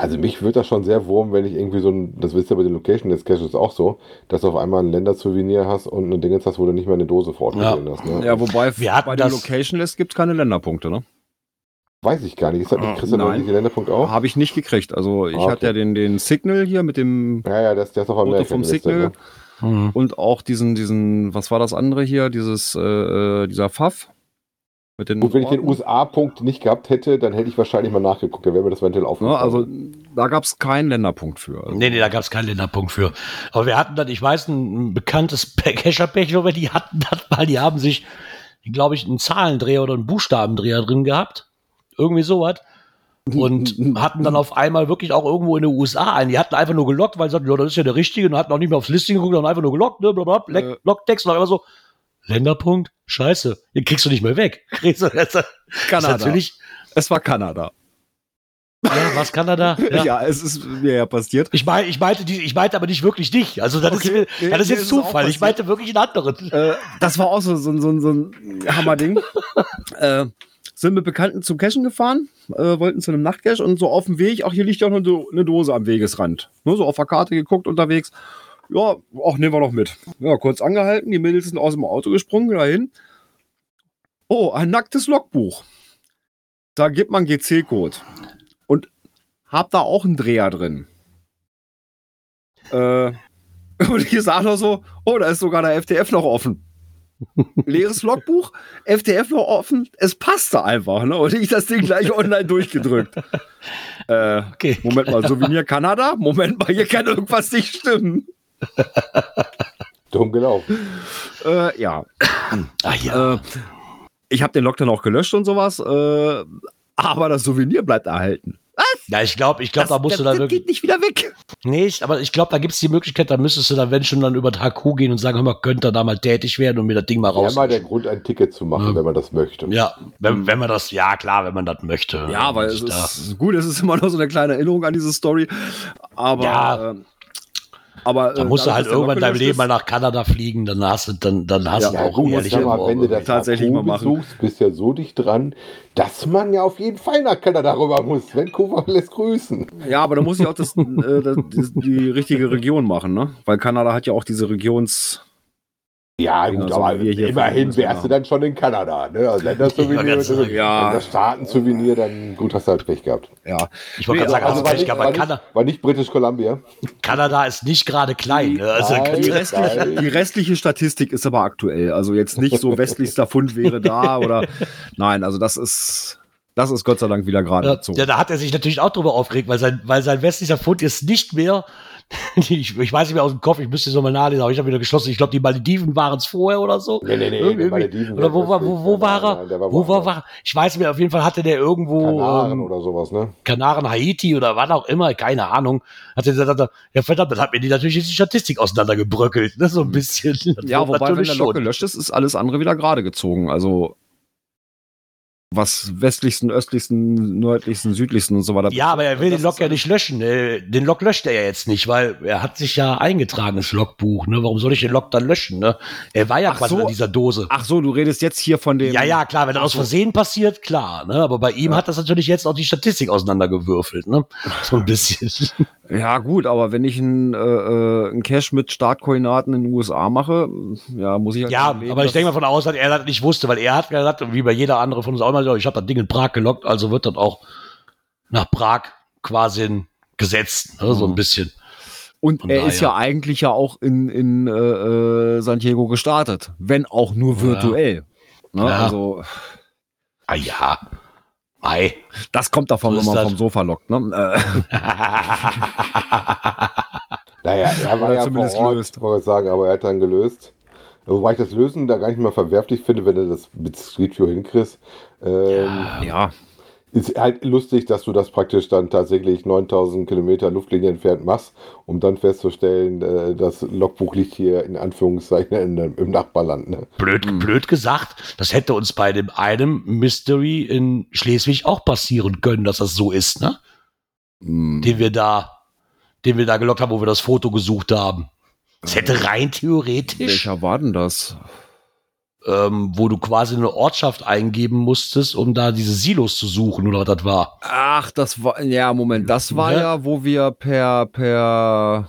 Also mich wird das schon sehr wurm, wenn ich irgendwie so ein, das wisst ihr bei den Location des Caches auch so, dass du auf einmal ein Ländersouvenir hast und ein Ding jetzt hast, wo du nicht mehr eine Dose vor Ort Ja. hast. Ne? Ja, wobei Wir hatten bei das- Location List gibt es keine Länderpunkte, ne? Weiß ich gar nicht. Ist das nicht Ah, Christian nein. der Länderpunkt auch? Habe ich nicht gekriegt. Also ich Ah, okay. hatte ja den, den Signal hier mit dem Ja, ja, das, der ist auf Foto vom Signal ne? Mhm. und auch diesen, diesen, was war das andere hier? Dieses, äh, äh, dieser Pfaff. Mit den Gut, wenn ich den. USA-Punkt nicht gehabt hätte, dann hätte ich wahrscheinlich mal nachgeguckt. Dann wäre mir das eventuell Ne, aufgefallen. also da gab es keinen Länderpunkt für. Also, Nee, nee, da gab es keinen Länderpunkt für. Aber wir hatten dann, ich weiß, ein, bekanntes Cacher-Pech, aber die hatten das mal, die haben sich, glaube ich, einen Zahlendreher oder einen Buchstabendreher drin gehabt. Irgendwie sowas. Und hatten dann auf einmal wirklich auch irgendwo in den USA einen. Die hatten einfach nur gelockt, weil sie sagten, ja, das ist ja der Richtige. Und hatten auch nicht mehr aufs Listing geguckt, sondern einfach nur gelockt, ne, blablabla, Äh. Locktext und auch immer so, Länderpunkt, scheiße, den kriegst du nicht mehr weg. Kanada. natürlich, es war Kanada. ja, was Kanada? Ja. Ja. es ist mir ja passiert. Ich, mein, ich, meinte die, ich meinte aber nicht wirklich dich. Also das, Okay. ist, das ist jetzt ist Zufall. Ich meinte wirklich einen anderen. Äh, das war auch so, so, so, so ein Hammerding. äh, sind mit Bekannten zum Cashen gefahren, äh, wollten zu einem Nachtcash und so auf dem Weg, auch hier liegt ja Do eine Dose am Wegesrand. Nur so auf der Karte geguckt unterwegs. Ja, auch nehmen wir noch mit. Ja, kurz angehalten, die Mädels sind aus dem Auto gesprungen, dahin. Oh, ein nacktes Logbuch. Da gibt man GC-Code. Und hab da auch einen Dreher drin. Äh, und ich sage noch so, oh, da ist sogar der FTF noch offen. Leeres Logbuch, FTF noch offen, es passte einfach, ne? Und ich das Ding gleich online durchgedrückt. Äh, Okay. Moment mal, Souvenir Kanada? Moment mal, hier kann irgendwas nicht stimmen. Dumm gelaufen. Äh, ja. Ah ja. Äh, ich habe den Log dann auch gelöscht und sowas, äh, aber das Souvenir bleibt erhalten. ja, ich glaube, ich glaube, da musst das, du dann das wirklich. geht nicht wieder weg. Nee, ich, aber ich glaube, da gibt es die Möglichkeit, da müsstest du dann, wenn schon, dann über HQ gehen und sagen, hör mal, könnt ihr da mal tätig werden und mir das Ding mal Wäre raus. mal der Grund, ein Ticket zu machen, Ja. wenn man das möchte. Ja, wenn, wenn man das, ja klar, wenn man das möchte. Ja, weil es da- ist gut, es ist immer noch so eine kleine Erinnerung an diese Story. Aber, Ja. ähm, aber Da äh, musst du halt irgendwann in deinem Leben mal nach Kanada fliegen, dann hast du, dann, dann hast Ja, du Ja, auch musst ehrlich ja mal, wenn du das Tatsächlich mal machen. besuchst, bist ja so dicht dran, dass man ja auf jeden Fall nach Kanada rüber muss. Vancouver lässt grüßen. Ja, aber da muss ich auch das, äh, das, die, die richtige Region machen, ne? Weil Kanada hat ja auch diese Regions. Ja, Dinger, gut, so aber wie wir hier immerhin wärst müssen, du dann schon in Kanada. Ne? Also Ländersouvenir, Ja, ja. das Staatensouvenir, dann gut, hast du halt Pech gehabt. Ja. Ich wollte Nee, gerade sagen, also also, war, ich nicht, glaube, war, Kanada, nicht, war nicht British Columbia. Kanada ist nicht gerade klein. Ne? Also, Nein. Die restliche, die restliche Statistik ist aber aktuell. Also jetzt nicht so westlichster Fund wäre da oder. Nein, also das ist. Das ist Gott sei Dank wieder gerade ja, gezogen. ja, da hat er sich natürlich auch drüber aufgeregt, weil sein, weil sein westlicher Fund ist nicht mehr. Ich, ich weiß nicht mehr aus dem Kopf, ich müsste so mal nachlesen, aber ich habe wieder geschlossen. Ich glaube, die Malediven waren es vorher oder so. Nee, nee, nee, Irgendwie- Malediven oder wo war, wo, wo war er? nein, der war wo war, war Ich weiß nicht mehr, auf jeden Fall hatte der irgendwo Kanaren ähm, oder sowas, ne? Kanaren, Haiti oder was auch immer, keine Ahnung. Hat er gesagt, ja verdammt, das hat mir die natürlich jetzt die Statistik auseinandergebröckelt, ne? so ein bisschen. Das Ja, wobei, wenn der Log schon. gelöscht ist, ist alles andere wieder gerade gezogen. Also was westlichsten, östlichsten, nördlichsten, südlichsten und so weiter. Ja, aber er will Das den Log ja nicht löschen. Äh, Den Log löscht er ja jetzt nicht, weil er hat sich ja eingetragen ins Logbuch. Ne? Warum soll ich den Log dann löschen? Ne? Er war ja Ach quasi so. in dieser Dose. Ach so, du redest jetzt hier von dem. Ja, ja, klar, wenn das aus Versehen passiert, klar. Ne? Aber bei ihm hat das natürlich jetzt auch die Statistik auseinandergewürfelt. Ne? So ein bisschen. Ja, gut, aber wenn ich ein, äh, äh, ein Cache mit Startkoordinaten in den USA mache, ja, muss ich halt ja, leben, aber ich denke mal von aus, dass er das nicht wusste, weil er hat gesagt, wie bei jeder andere von uns auch immer, ich habe das Ding in Prag gelockt, also wird das auch nach Prag quasi gesetzt. Ne? So ein Mhm. bisschen. Und von er ist daher. ja eigentlich ja auch in, in äh, äh, San Diego gestartet, wenn auch nur Ja. virtuell. Ne? Ja. Also, Ah ja. Ei. das kommt davon, So wenn man das. vom Sofa lockt. Ne? Äh, Naja, er war Oder ja zumindest vor Ort, löst. wollte ich sagen, aber er hat dann gelöst. Wobei ich das Lösen da gar nicht mal verwerflich finde, wenn du das mit Street View hinkriegst. Ähm, ja, Ist halt lustig, dass du das praktisch dann tatsächlich 9000 Kilometer Luftlinie entfernt machst, um dann festzustellen, äh, das Logbuch liegt hier in Anführungszeichen in, im Nachbarland. Ne? blöd, blöd gesagt, das hätte uns bei dem einem Mystery in Schleswig auch passieren können, dass das so ist, ne? Hm. Den wir da, den wir da gelockt haben, wo wir das Foto gesucht haben. Es hätte rein theoretisch, welcher war denn das? Ähm, wo du quasi eine Ortschaft eingeben musstest, um da diese Silos zu suchen oder was das war. Ach, das war, ja, Moment, das war Ja. ja, wo wir per, per,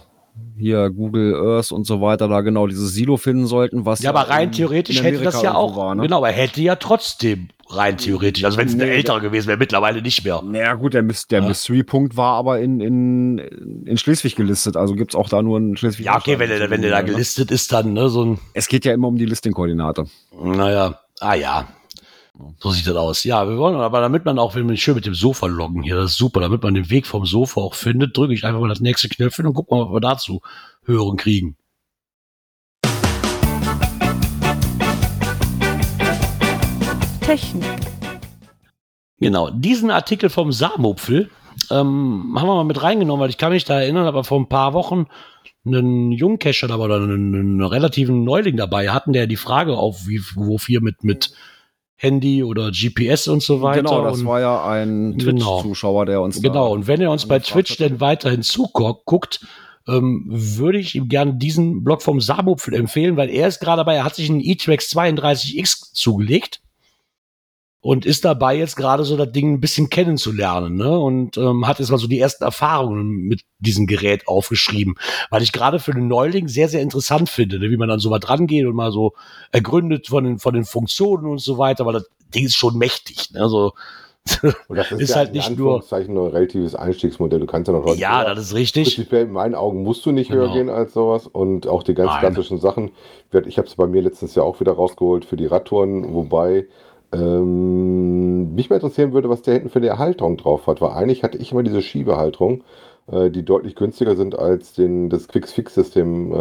hier, Google Earth und so weiter da genau dieses Silo finden sollten, was Ja, aber rein in- theoretisch hätte das ja auch, war, ne? genau, er hätte ja trotzdem rein theoretisch, also wenn es eine Nee, ältere gewesen wäre, mittlerweile nicht mehr. Naja, gut, der, Mys der Ja. Mystery-Punkt war aber in, in, in Schleswig gelistet, also gibt's auch da nur in Schleswig. Ja, okay, wenn der, wenn der da gelistet ist, dann, ne, so ein, Es geht ja immer um die Listing-Koordinate. naja, ah ja. So sieht das aus. Ja, wir wollen, aber damit man auch, wenn wir schön mit dem Sofa loggen hier, das ist super, damit man den Weg vom Sofa auch findet, drücke ich einfach mal das nächste Knöpfchen und guck mal, was wir dazu hören kriegen. Technik. Genau, diesen Artikel vom Saarmupfel ähm, haben wir mal mit reingenommen, weil ich kann mich da erinnern, aber vor ein paar Wochen einen Jungcacher dabei oder einen, einen relativen Neuling dabei hatten, der die Frage auf, wie, wofür mit, mit Handy oder GPS und so weiter. Genau, das und, war ja ein Genau. Twitch-Zuschauer, der uns genau, und wenn er uns bei Twitch denn weiterhin zuguckt, ähm, würde ich ihm gerne diesen Blog vom Saarmupfel empfehlen, weil er ist gerade dabei, er hat sich einen E-Trax 32X zugelegt und ist dabei jetzt gerade so das Ding ein bisschen kennenzulernen, ne? Und ähm, hat jetzt mal so die ersten Erfahrungen mit diesem Gerät aufgeschrieben, weil ich gerade für den Neuling sehr, sehr interessant finde, ne? wie man dann so weit rangeht und mal so ergründet von den, von den Funktionen und so weiter, weil das Ding ist schon mächtig, ne? So, Und das ist, Ist ja halt nicht nur- ein relatives Einstiegsmodell. Du kannst ja noch ja, das ist richtig. Prinzipiell in meinen Augen musst du nicht höher Genau. gehen als sowas und auch die ganz Nein. klassischen Sachen. Ich habe es bei mir letztens ja auch wieder rausgeholt für die Radtouren, wobei ähm, mich mal interessieren würde, was der hinten für eine Halterung drauf hat, weil eigentlich hatte ich immer diese Schiebehalterung, äh, die deutlich günstiger sind als den, das Quicks-Fix-System, äh,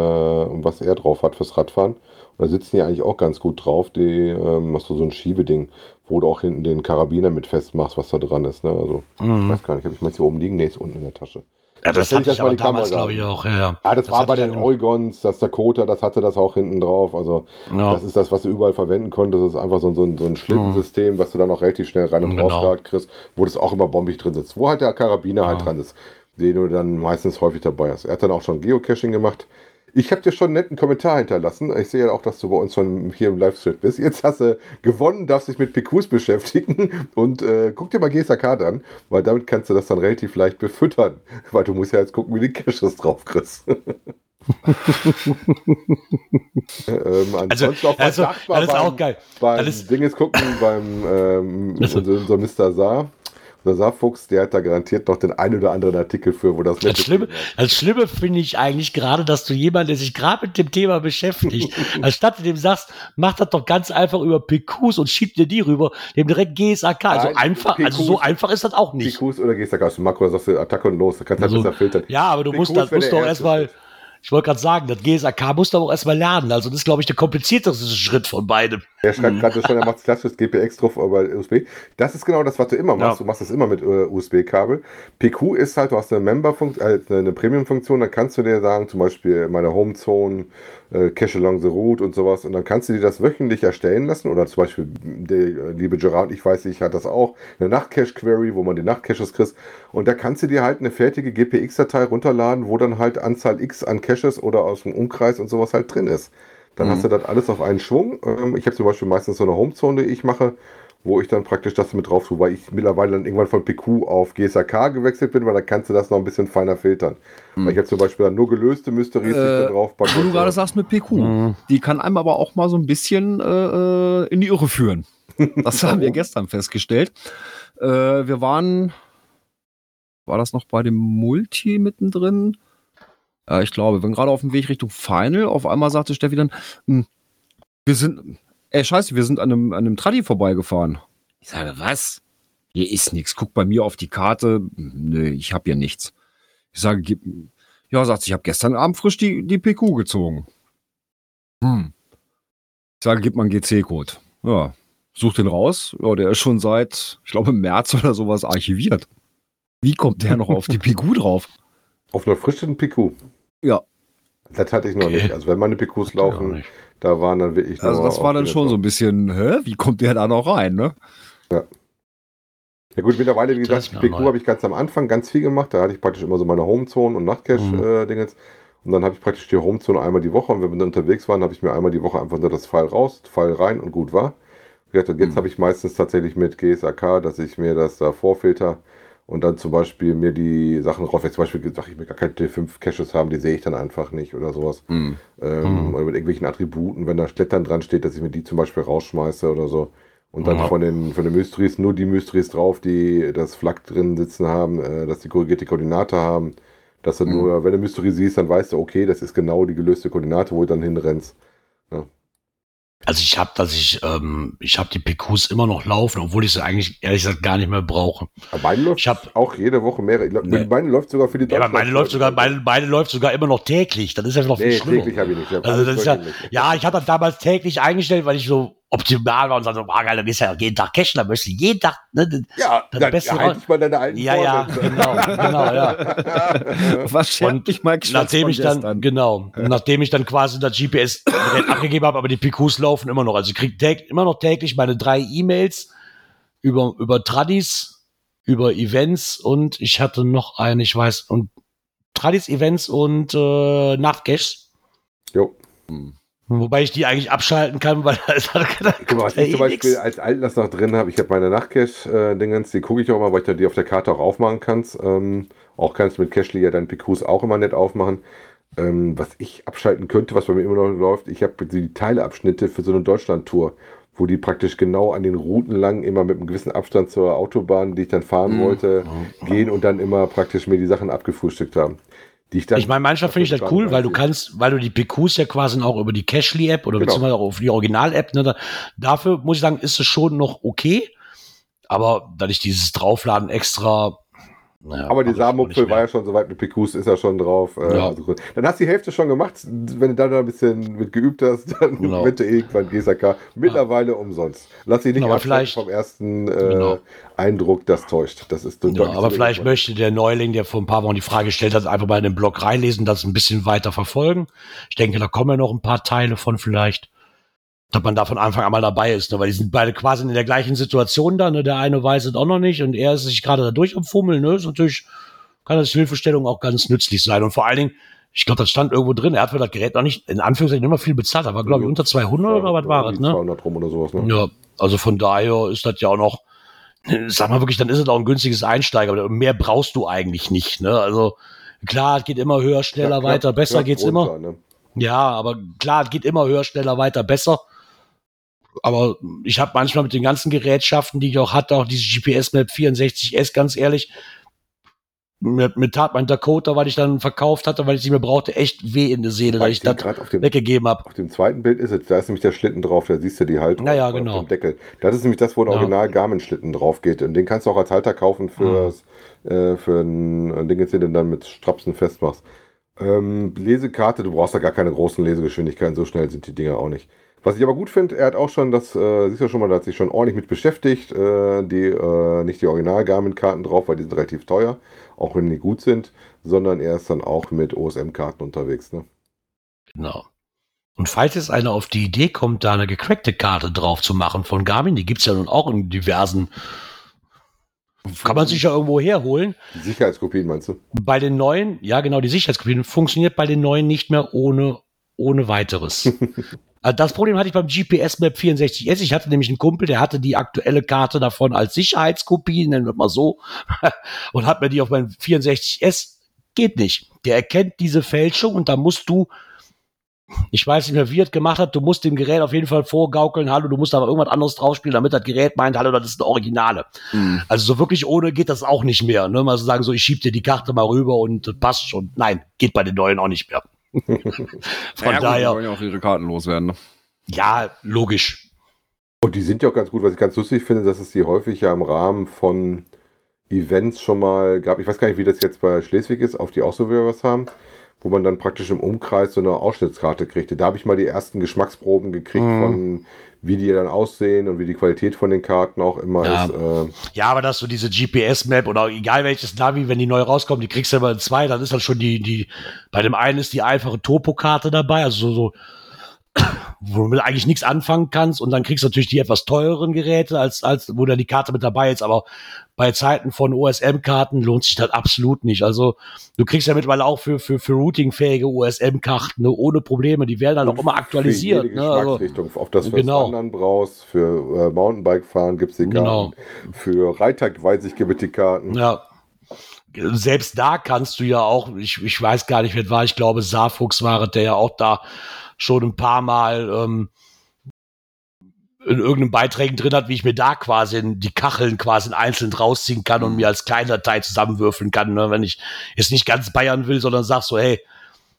was er drauf hat fürs Radfahren. Und da sitzen die eigentlich auch ganz gut drauf, die ähm, hast du so ein Schiebeding, wo du auch hinten den Karabiner mit festmachst, was da dran ist. Ne? Also, ich Mhm. weiß gar nicht, habe ich mal hier oben liegen? Nee, ist unten in der Tasche. Ja, das hätte hatte ich die damals, Kamera glaube ich, auch. Ja, ja. Ah, das, war hatte bei den ja- Oregons, das Dakota, das hatte das auch hinten drauf. Also Ja. das ist das, was du überall verwenden konntest. Das ist einfach so, so, ein- so ein Schlittensystem, was du dann auch relativ schnell rein und Genau. kriegst, wo das auch immer bombig drin sitzt. Wo halt der Karabiner halt Ja. dran ist, den du dann meistens häufig dabei hast. Er hat dann auch schon Geocaching gemacht. Ich habe dir schon einen netten Kommentar hinterlassen. Ich sehe ja auch, dass du bei uns schon hier im Livestream bist. Jetzt hast du gewonnen, darfst dich mit PQs beschäftigen und äh, guck dir mal GSAK an, weil damit kannst du das dann relativ leicht befüttern. Weil du musst ja jetzt gucken, wie du die Caches drauf kriegst. ähm, Also, ansonsten auch also, das ist beim- auch geil. Beim Das ist- Dinges gucken, beim ähm, Also- unser, unser Mr. Saar, unser Saarfuchs, der hat da garantiert noch den einen oder anderen Artikel für, wo das Das Schlimme, das Schlimme finde ich eigentlich gerade, dass du jemand, der sich gerade mit dem Thema beschäftigt, anstatt du dem sagst, mach das doch ganz einfach über PQs und schieb dir die rüber, dem direkt GSAK. Also Nein, einfach, also PQs so einfach ist das auch nicht. PQs oder aus dem Makro, sagst du Attacke und los, da kannst du Also, halt besser filtern. Ja, aber du PQs musst, das musst der doch erstmal, ich wollte gerade sagen, das GSAK musst du auch erstmal lernen. Also das ist, glaube ich, der komplizierteste Schritt von beidem. Er schreibt gerade schon, er macht klassisches GPX drauf über USB. Das ist genau das, was du immer machst. Ja. Du machst das immer mit äh, USB-Kabel. PQ ist halt, du hast eine Member-Funktion, äh, eine Premium-Funktion, dann kannst du dir sagen, zum Beispiel meine Home-Zone, äh, Cache along the route und sowas. Und dann kannst du dir das wöchentlich erstellen lassen. Oder zum Beispiel der äh, liebe Gerard, ich weiß, ich hatte das auch, eine Nacht-Cache-Query, wo man die Nacht-Caches kriegst. Und da kannst du dir halt eine fertige GPX-Datei runterladen, wo dann halt Anzahl X an Caches oder aus dem Umkreis und sowas halt drin ist. Dann hast du das alles auf einen Schwung. Ähm, ich habe zum Beispiel meistens so eine Homezone, die ich mache, wo ich dann praktisch das mit drauf tue, weil ich mittlerweile dann irgendwann von PQ auf GSAK gewechselt bin, weil da kannst du das noch ein bisschen feiner filtern. Weil ich habe zum Beispiel dann nur gelöste Mysteries, Äh, drauf packe. Wo du gerade sagst mit PQ. Mhm. Die kann einem aber auch mal so ein bisschen äh, äh, in die Irre führen. Das haben wir gestern festgestellt. Äh, wir waren, war das noch bei dem Multi mittendrin? Ja, ich glaube, waren gerade auf dem Weg Richtung Final. Auf einmal sagte Steffi dann, hm, wir sind, ey, scheiße, wir sind an einem, an einem Tradi vorbeigefahren. Ich sage, was? Hier ist nichts. Guck bei mir auf die Karte. Nö, ich habe hier nichts. Ich sage, gib, ja, sagt sie, ich habe gestern Abend frisch die, die PQ gezogen. Hm. Ich sage, gib mal einen GC-Code. Ja, such den raus. Ja, der ist schon seit, ich glaube, im März oder sowas archiviert. Wie kommt der noch auf die PQ drauf? Auf einer frischen PQ. Ja. Das hatte ich noch Okay. nicht. Also wenn meine PQs laufen, da waren dann wirklich Also das war dann schon so ein bisschen, hä? Wie kommt der da noch rein, ne? Ja gut, mittlerweile, wie gesagt, PQ habe ich ganz am Anfang ganz viel gemacht. Da hatte ich praktisch immer so meine Homezone und Mhm. Nachtcache-Dingens. und dann habe ich praktisch die Homezone einmal die Woche. Und wenn wir dann unterwegs waren, habe ich mir einmal die Woche einfach nur das Pfeil raus, Pfeil rein und gut war. Wie gesagt, und jetzt Mhm. habe ich meistens tatsächlich mit GSAK, dass ich mir das da vorfilter und dann zum Beispiel mir die Sachen rauf. Jetzt zum Beispiel sage ich mir gar keine T5 Caches haben, die sehe ich dann einfach nicht oder sowas. Hm. Ähm, Mhm. Oder mit irgendwelchen Attributen, wenn da Schlettern dran steht, dass ich mir die zum Beispiel rausschmeiße oder so. Und dann Ja. von den, von den Mysteries nur die Mysteries drauf, die das Flak drin sitzen haben, äh, dass die korrigierte Koordinate haben. Dass du Mhm. nur, wenn du Mystery siehst, dann weißt du, okay, das ist genau die gelöste Koordinate, wo du dann hinrennst. Also ich habe, dass ich, ähm, ich habe die PQs immer noch laufen, obwohl ich sie eigentlich ehrlich gesagt gar nicht mehr brauche. Aber meine läuft Ich hab- auch jede Woche mehrere. Nee. Meine läuft sogar für die Ja, aber meine läuft sogar, meine, meine läuft sogar immer noch täglich. Das ist ja noch viel Nee, schlimmer. täglich habe ich nicht. Ich hab Also das ist ja, wöchentlich. ja, ich hatte das damals täglich eingestellt, weil ich so optimal war und sagte, ah, geil, dann gehst du ja jeden Tag cashen, dann möchtest du jeden Tag, ne, Ja, das dann Beste halt mal deine alten ja, ja, genau, genau, ja. Was schert Und mich mal Nachdem ich dann, gestern? genau, nachdem ich dann quasi das GPS abgegeben habe, aber die PQs laufen immer noch. Also ich kriege täg immer noch täglich meine drei E-Mails über, über Tradis, über Events und ich hatte noch eine, ich weiß, und Tradis, Events und äh, Nachtcaches. Jo. Hm. Wobei ich die eigentlich abschalten kann, weil da ist halt Guck mal, was ich zum Beispiel als Altlast noch drin habe, ich habe meine Nachtcache-Dingens, die gucke ich auch mal, weil ich da die auf der Karte auch aufmachen kannst. Ähm, auch kannst du mit Cashly ja deinen PQs auch immer nett aufmachen. Ähm, was ich abschalten könnte, was bei mir immer noch läuft, ich habe die Teileabschnitte für so eine Deutschland-Tour, wo die praktisch genau an den Routen lang immer mit einem gewissen Abstand zur Autobahn, die ich dann fahren Mhm. wollte, gehen und dann immer praktisch mir die Sachen abgefrühstückt haben. Die ich dann Ich meine, manchmal finde ich das cool, weil du kannst, weil du die PQs ja quasi auch über die Cashly-App oder Genau. beziehungsweise auch auf die Original-App, ne, da, dafür muss ich sagen, ist es schon noch okay. Aber dass ich dieses Draufladen extra. Naja, Aber die Samenmupfel war ja schon soweit mit PQs, ist ja schon drauf. Äh, Ja. also gut. Dann hast du die Hälfte schon gemacht. Wenn du dann noch ein bisschen mit geübt hast, dann Genau. du irgendwann GSAK. Mittlerweile umsonst. Lass dich nicht Aber abschrecken vielleicht- vom ersten äh, Genau. Eindruck, das täuscht. Das ist Ja, deutlich aber vielleicht wenig. möchte der Neuling, der vor ein paar Wochen die Frage gestellt hat, einfach mal in den Blog reinlesen, das ein bisschen weiter verfolgen. Ich denke, da kommen ja noch ein paar Teile von vielleicht, dass man da von Anfang an mal dabei ist, ne? weil die sind beide quasi in der gleichen Situation da. Ne? Der eine weiß es auch noch nicht und er ist sich gerade da durch am Fummeln. Ne? Ist natürlich, kann das Hilfestellung auch ganz nützlich sein. Und vor allen Dingen, ich glaube, das stand irgendwo drin, er hat für das Gerät noch nicht, in Anführungszeichen, immer viel bezahlt, aber glaube ich unter 200 oder was war es, Irgendwie ne? 200 rum oder sowas, ne? Ja, also von daher ist das ja auch noch, sag mal wirklich, dann ist es auch ein günstiges Einsteiger. aber Mehr brauchst du eigentlich nicht. Ne? Also klar, es geht immer höher, schneller, Knapp, weiter, besser knapp geht's runter, immer. Ne? Ja, aber klar, es geht immer höher, schneller, weiter, besser. Aber ich habe manchmal mit den ganzen Gerätschaften, die ich auch hatte, auch diese GPS-Map 64S, ganz ehrlich, mir, mir tat mein Dakota, weil ich dann verkauft hatte, weil ich sie mir brauchte, echt weh in der Seele, dass ich das dem, weggegeben habe. auf dem zweiten Bild ist es, da ist nämlich der Schlitten drauf, da siehst du die Halterung Ja, ja, auf genau. dem Deckel. Das ist nämlich das, wo ein Ja. Original Garmin-Schlitten drauf geht. Und den kannst du auch als Halter kaufen fürs, äh, für ein, ein Ding, jetzt, den du dann mit Strapsen festmachst. Ähm, Lesekarte, du brauchst da gar keine großen Lesegeschwindigkeiten, so schnell sind die Dinger auch nicht. Was ich aber gut finde, er hat auch schon das, äh, siehst du schon mal, da hat sich schon ordentlich mit beschäftigt. Äh, die, äh, nicht die Original Garmin-Karten drauf, weil die sind relativ teuer, auch wenn die gut sind, sondern er ist dann auch mit OSM-Karten unterwegs. Ne? Genau. Und falls jetzt einer auf die Idee kommt, da eine gecrackte Karte drauf zu machen von Garmin, die gibt's ja nun auch in diversen, kann man sich ja irgendwo herholen. Sicherheitskopien meinst du? Bei den neuen, ja genau, die Sicherheitskopien funktioniert bei den neuen nicht mehr ohne, ohne weiteres. Also Das Problem hatte ich beim GPS Map 64S. Ich hatte nämlich einen Kumpel, der hatte die aktuelle Karte davon als Sicherheitskopie, nennen wir mal so, und hat mir die auf meinem 64S. Geht nicht. Der erkennt diese Fälschung und da musst du, ich weiß nicht mehr, wie er es gemacht hat, du musst dem Gerät auf jeden Fall vorgaukeln, hallo, du musst aber irgendwas anderes draufspielen, damit das Gerät meint, hallo, das ist eine Originale. Mhm. Also so wirklich ohne geht das auch nicht mehr. Ne? Mal so sagen, so ich schieb dir die Karte mal rüber und passt schon. Nein, geht bei den neuen auch nicht mehr. Von Naja, gut, die daher, wollen ja auch ihre Karten loswerden. Ne? ja, logisch. Und die sind ja auch ganz gut, was ich ganz lustig finde, dass es die häufig ja im Rahmen von Events schon mal gab. Ich weiß gar nicht, wie das jetzt bei Schleswig ist, auf die auch so wieder was haben, wo man dann praktisch im Umkreis so eine Ausschnittskarte kriegte. Da habe ich mal die ersten Geschmacksproben gekriegt Mhm. von wie die dann aussehen und wie die Qualität von den Karten auch immer Ja. ist. Äh, Ja, aber dass du diese GPS-Map oder egal welches Navi, wenn die neu rauskommen, die kriegst du immer in zwei, dann ist dann schon die, die, bei dem einen ist die einfache Topokarte dabei, also so, so wo du eigentlich nichts anfangen kannst und dann kriegst du natürlich die etwas teureren Geräte, als, als wo dann die Karte mit dabei ist, aber bei Zeiten von OSM-Karten lohnt sich das absolut nicht. Also du kriegst ja mittlerweile auch für, für, für routingfähige OSM-Karten ne, ohne Probleme, die werden dann auch immer aktualisiert. Für jede Ne? Also. Ob das für Genau. Wandern brauchst, für äh, Mountainbike-Fahren gibt es die Karten. Genau. Für Reiter weiß ich, gibt es die Karten. Ja. Selbst da kannst du ja auch, ich, ich weiß gar nicht, wer war, ich glaube, Saarfuchs war der ja auch da schon ein paar Mal ähm, in irgendeinen Beiträgen drin hat, wie ich mir da quasi in die Kacheln quasi einzeln rausziehen kann und mir als Kleindatei zusammenwürfeln kann, ne? wenn ich jetzt nicht ganz Bayern will, sondern sag so, hey,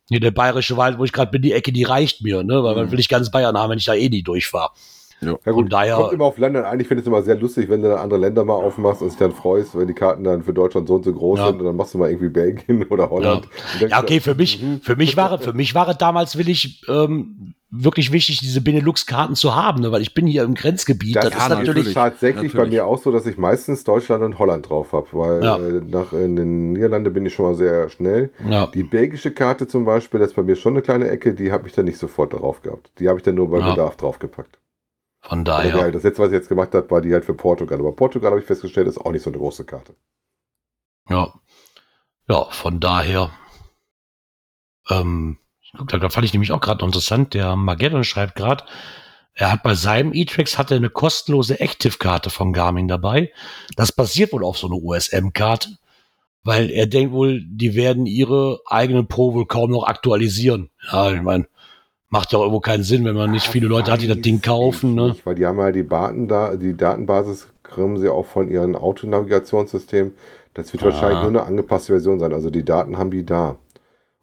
hier der bayerische Wald, wo ich gerade bin, die Ecke, die reicht mir, ne? Weil man will ich ganz Bayern haben, wenn ich da eh nie durchfahre. Ja Von gut, daher- kommt immer auf Länder an. Ich finde es immer sehr lustig, wenn du dann andere Länder mal aufmachst und dich dann freust, wenn die Karten dann für Deutschland so und so groß Ja. sind und dann machst du mal irgendwie Belgien oder Holland. Denkst Ja, okay, für mich, mhm. für mich war, für mich war es damals willig, ähm, wirklich wichtig, diese Benelux-Karten zu haben, ne? weil ich bin hier im Grenzgebiet. Das, Das, Ja, ist natürlich, natürlich. tatsächlich bei Natürlich. mir auch so, dass ich meistens Deutschland und Holland drauf habe, weil Ja. äh, nach in den Niederlanden bin ich schon mal sehr schnell. ja, Die belgische Karte zum Beispiel, das ist bei mir schon eine kleine Ecke, die habe ich dann nicht sofort drauf gehabt. Die habe ich dann nur bei Ja. Bedarf draufgepackt. Von daher. der- das letzte, was ich jetzt gemacht habe, war die halt für Portugal. Aber Portugal habe ich festgestellt, ist auch nicht so eine große Karte. Ja. Ja, von daher. Ähm, Guck, da fand ich nämlich auch gerade interessant. Der Mageddon schreibt gerade, er hat bei seinem E-Trax hatte eine kostenlose Active-Karte von Garmin dabei. Das basiert wohl auf so einer USM-Karte, weil er denkt wohl, die werden ihre eigenen Pro wohl kaum noch aktualisieren. Ja, ich meine, macht ja auch irgendwo keinen Sinn, wenn man nicht viele Leute hat, die das Ding kaufen. Ne? Weil die haben ja die, Daten da, die Datenbasis kriegen sie auch von ihrem Autonavigationssystem. Das wird Ah. wahrscheinlich nur eine angepasste Version sein. Also die Daten haben die da.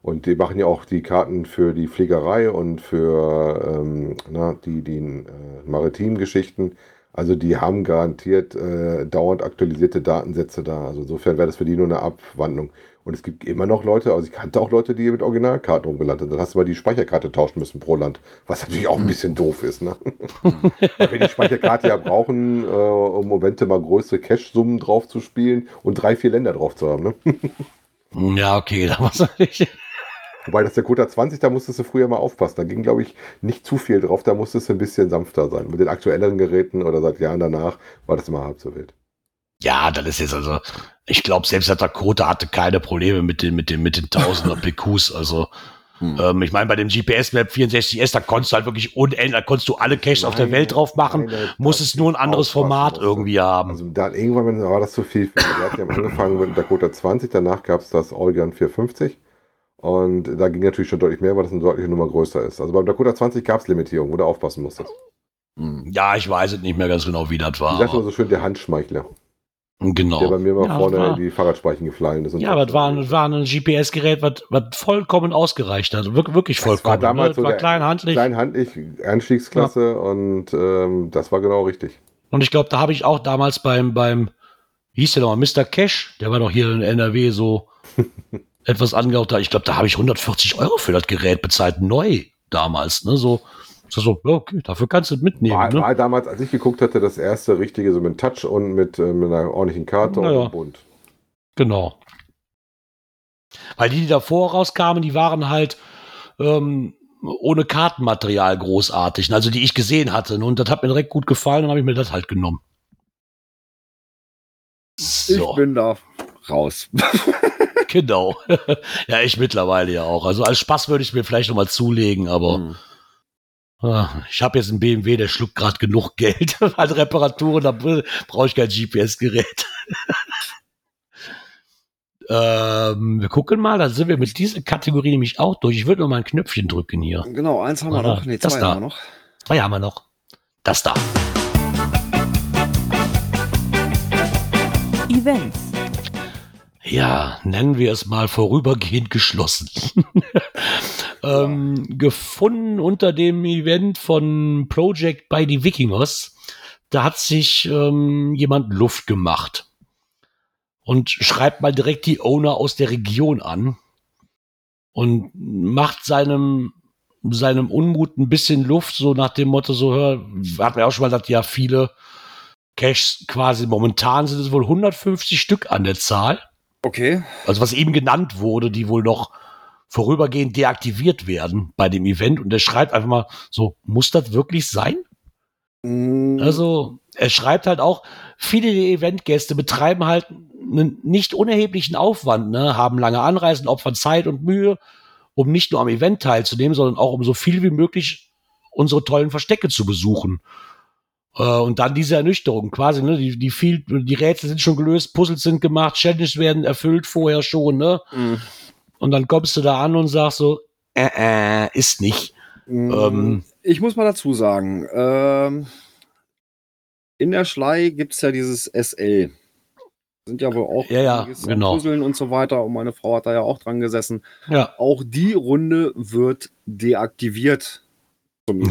Und die machen ja auch die Karten für die Fliegerei und für ähm, na, die, die äh, maritimen Geschichten. Also die haben garantiert äh, dauernd aktualisierte Datensätze da. Also insofern wäre das für die nur eine Abwandlung. Und es gibt immer noch Leute, also ich kannte auch Leute, die mit Originalkarten rumgelandet sind. Dann hast du mal die Speicherkarte tauschen müssen pro Land. Was natürlich auch ein bisschen doof ist. Ne? Weil wir die Speicherkarte ja brauchen, äh, um im Moment mal größere Cash-Summen drauf zu spielen und drei, vier Länder drauf zu haben. Ne? Ja, okay, da was ich. Wobei das der Kota 20, da musstest du früher mal aufpassen. Da ging, glaube ich, nicht zu viel drauf. Da musstest du ein bisschen sanfter sein. Mit den aktuelleren Geräten oder seit Jahren danach war das immer halb so wild. Ja, das ist jetzt also, ich glaube, selbst der Dakota hatte keine Probleme mit den, mit den, mit den Tausender PQs. Also, Hm. ähm, ich meine, bei dem GPS-Map 64S, da konntest du halt wirklich unendlich, da konntest du alle Caches auf der Welt drauf machen, nein, musstest nur ein anderes Format irgendwie haben. Also dann irgendwann war das zu viel. Wir hatten ja angefangen mit dem Dakota 20, danach gab es das Oregon 450. Und da ging natürlich schon deutlich mehr, weil das eine deutliche Nummer größer ist. Also beim Dakota 20 gab es Limitierung, wo du aufpassen musstest. Ja, ich weiß es nicht mehr ganz genau, wie das Ich war. immer Aber, so schön der Handschmeichler, genau. der bei mir mal Ja, vorne war- in die Fahrradspeichen gefallen ist. und Ja, aber das war, das war ein GPS-Gerät, was, was vollkommen ausgereicht hat. Wirklich, wirklich Das war vollkommen. damals ne? so war der- klein, handlich. Klein, handlich, Einstiegsklasse und ähm, das war genau richtig. Und ich glaube, da habe ich auch damals beim, beim, wie hieß der nochmal, Mr. Cash, der war doch hier in NRW so etwas angehaucht. Ich glaube, da habe ich 140 Euro für das Gerät bezahlt, neu damals. Ne? So, so, so okay, dafür kannst du es mitnehmen. War, ne? war damals, als ich geguckt hatte, das erste richtige, so mit Touch und mit, äh, mit einer ordentlichen Karte Naja. und Bund. Genau. Weil die, die davor rauskamen, die waren halt ähm, ohne Kartenmaterial großartig. Also die ich gesehen hatte. ne? Und das hat mir direkt gut gefallen, dann habe ich mir das halt genommen. So. Ich bin da raus. Genau. ja, ich mittlerweile ja auch. Also als Spaß würde ich mir vielleicht noch mal zulegen, aber Hm. Ah, ich habe jetzt einen BMW, der schluckt gerade genug Geld an Reparaturen, da brauche ich kein GPS-Gerät. ähm, wir gucken mal, da sind wir mit dieser Kategorie nämlich auch durch. Ich würde noch mal ein Knöpfchen drücken hier. Genau, eins haben wir Oder noch. Nee, das zwei da. haben wir noch. Zwei haben wir noch. Das da. Events. Ja, nennen wir es mal vorübergehend geschlossen. ähm, gefunden unter dem Event von Project by the Vikingers. Da hat sich ähm, jemand Luft gemacht und schreibt mal direkt die Owner aus der Region an und macht seinem seinem Unmut ein bisschen Luft, so nach dem Motto, so, hör, hat mir auch schon mal gesagt, ja, viele Caches quasi, momentan sind es wohl 150 Stück an der Zahl Okay. also was eben genannt wurde, die wohl noch vorübergehend deaktiviert werden bei dem Event. Und er schreibt einfach mal so, muss das wirklich sein? Hm, Also er schreibt halt auch, viele der Eventgäste betreiben halt einen nicht unerheblichen Aufwand, ne? haben lange Anreisen, opfern Zeit und Mühe, um nicht nur am Event teilzunehmen, sondern auch um so viel wie möglich unsere tollen Verstecke zu besuchen. Äh, und dann diese Ernüchterung quasi, ne? Die, die, viel, die Rätsel sind schon gelöst, Puzzles sind gemacht, Challenges werden erfüllt vorher schon, ne? hm, Und dann kommst du da an und sagst so, äh, äh, ist nicht. hm. Ähm. ich muss mal dazu sagen, ähm, in der Schlei gibt es ja dieses SL. Sind ja wohl auch Ja, ja, genau. Puzzeln und so weiter. Und meine Frau hat da ja auch dran gesessen. Ja. Auch die Runde wird deaktiviert. Zum.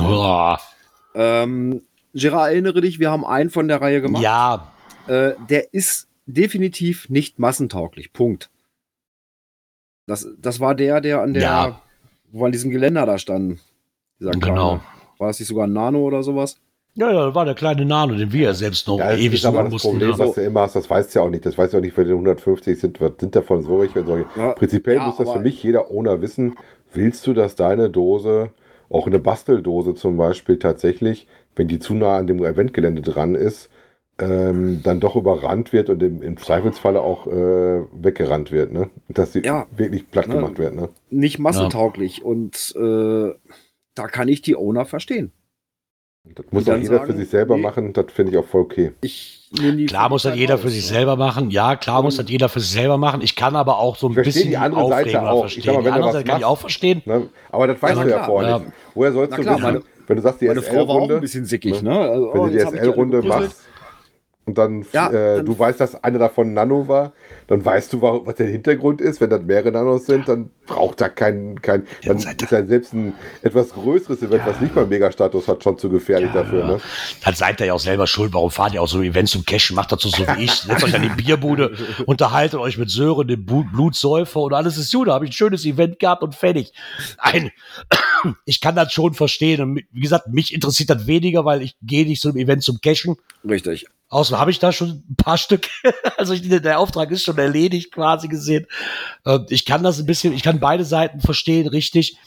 Ähm, Gerard, erinnere dich, wir haben einen von der Reihe gemacht. Ja, Äh, der ist definitiv nicht massentauglich. Punkt. Das, das war der, der an der, Ja. wo an diesem Geländer da stand. Genau. War das nicht sogar ein Nano oder sowas? ja, ja, war der kleine Nano, den wir ja selbst noch Ja, ewig aber das mussten. Problem, was du immer hast, das weißt du ja auch nicht. Das weißt du auch nicht, wer die 150 sind. Was sind davon so welche? und solche. Ja, Prinzipiell ja, muss das für mich jeder Owner wissen. Willst du, dass deine Dose, auch eine Basteldose zum Beispiel, tatsächlich, wenn die zu nah an dem Eventgelände dran ist, ähm, dann doch überrannt wird und im, im Zweifelsfalle auch äh, weggerannt wird, ne? Dass sie Ja. wirklich platt Ne? gemacht wird, ne? Nicht massentauglich. Und äh, da kann ich die Owner verstehen. Das muss auch jeder sagen, für sich selber nee. machen, das finde ich auch voll okay. Ich Klar muss das jeder für sich selber machen. Ja, klar muss das jeder für sich selber machen. Ich kann aber auch so ein Ich verstehe bisschen die andere Seite Aufreger auch. Ich verstehen. mal, die andere Seite kann ich machst- auch verstehen. Ne? Aber das weißt na du ja vorher Ja. nicht. Woher sollst Na du klar, wissen, meine- wenn du sagst, die Meine Frau war auch ein SL-Runde, bisschen sickig, Ne? Also, wenn oh, du die SL-Runde machst und dann, Ja, äh, dann- du weißt, dass eine davon Nano war, dann weißt du, wa- was der Hintergrund ist. Wenn das mehrere Nanos sind, dann braucht da kein, kein dann ist ja selbst ein etwas größeres Event, was nicht mal Megastatus hat, schon zu gefährlich dafür. Ne? Dann seid ihr ja auch selber schuld. Warum fahrt ihr auch so Events zum Cashen? Macht dazu so wie ich. Setzt euch an die Bierbude, unterhaltet euch mit Sören, dem Blutsäufer und alles ist gut. Da habe ich ein schönes Event gehabt und fertig. Nein, ich kann das schon verstehen. Und wie gesagt, mich interessiert das weniger, weil ich gehe nicht zu einem Event zum Cashen. Richtig. Außerdem habe ich da schon ein paar Stück. Also ich, der Auftrag ist schon erledigt quasi gesehen. Ähm, Ich kann das ein bisschen, ich kann beide Seiten verstehen, richtig.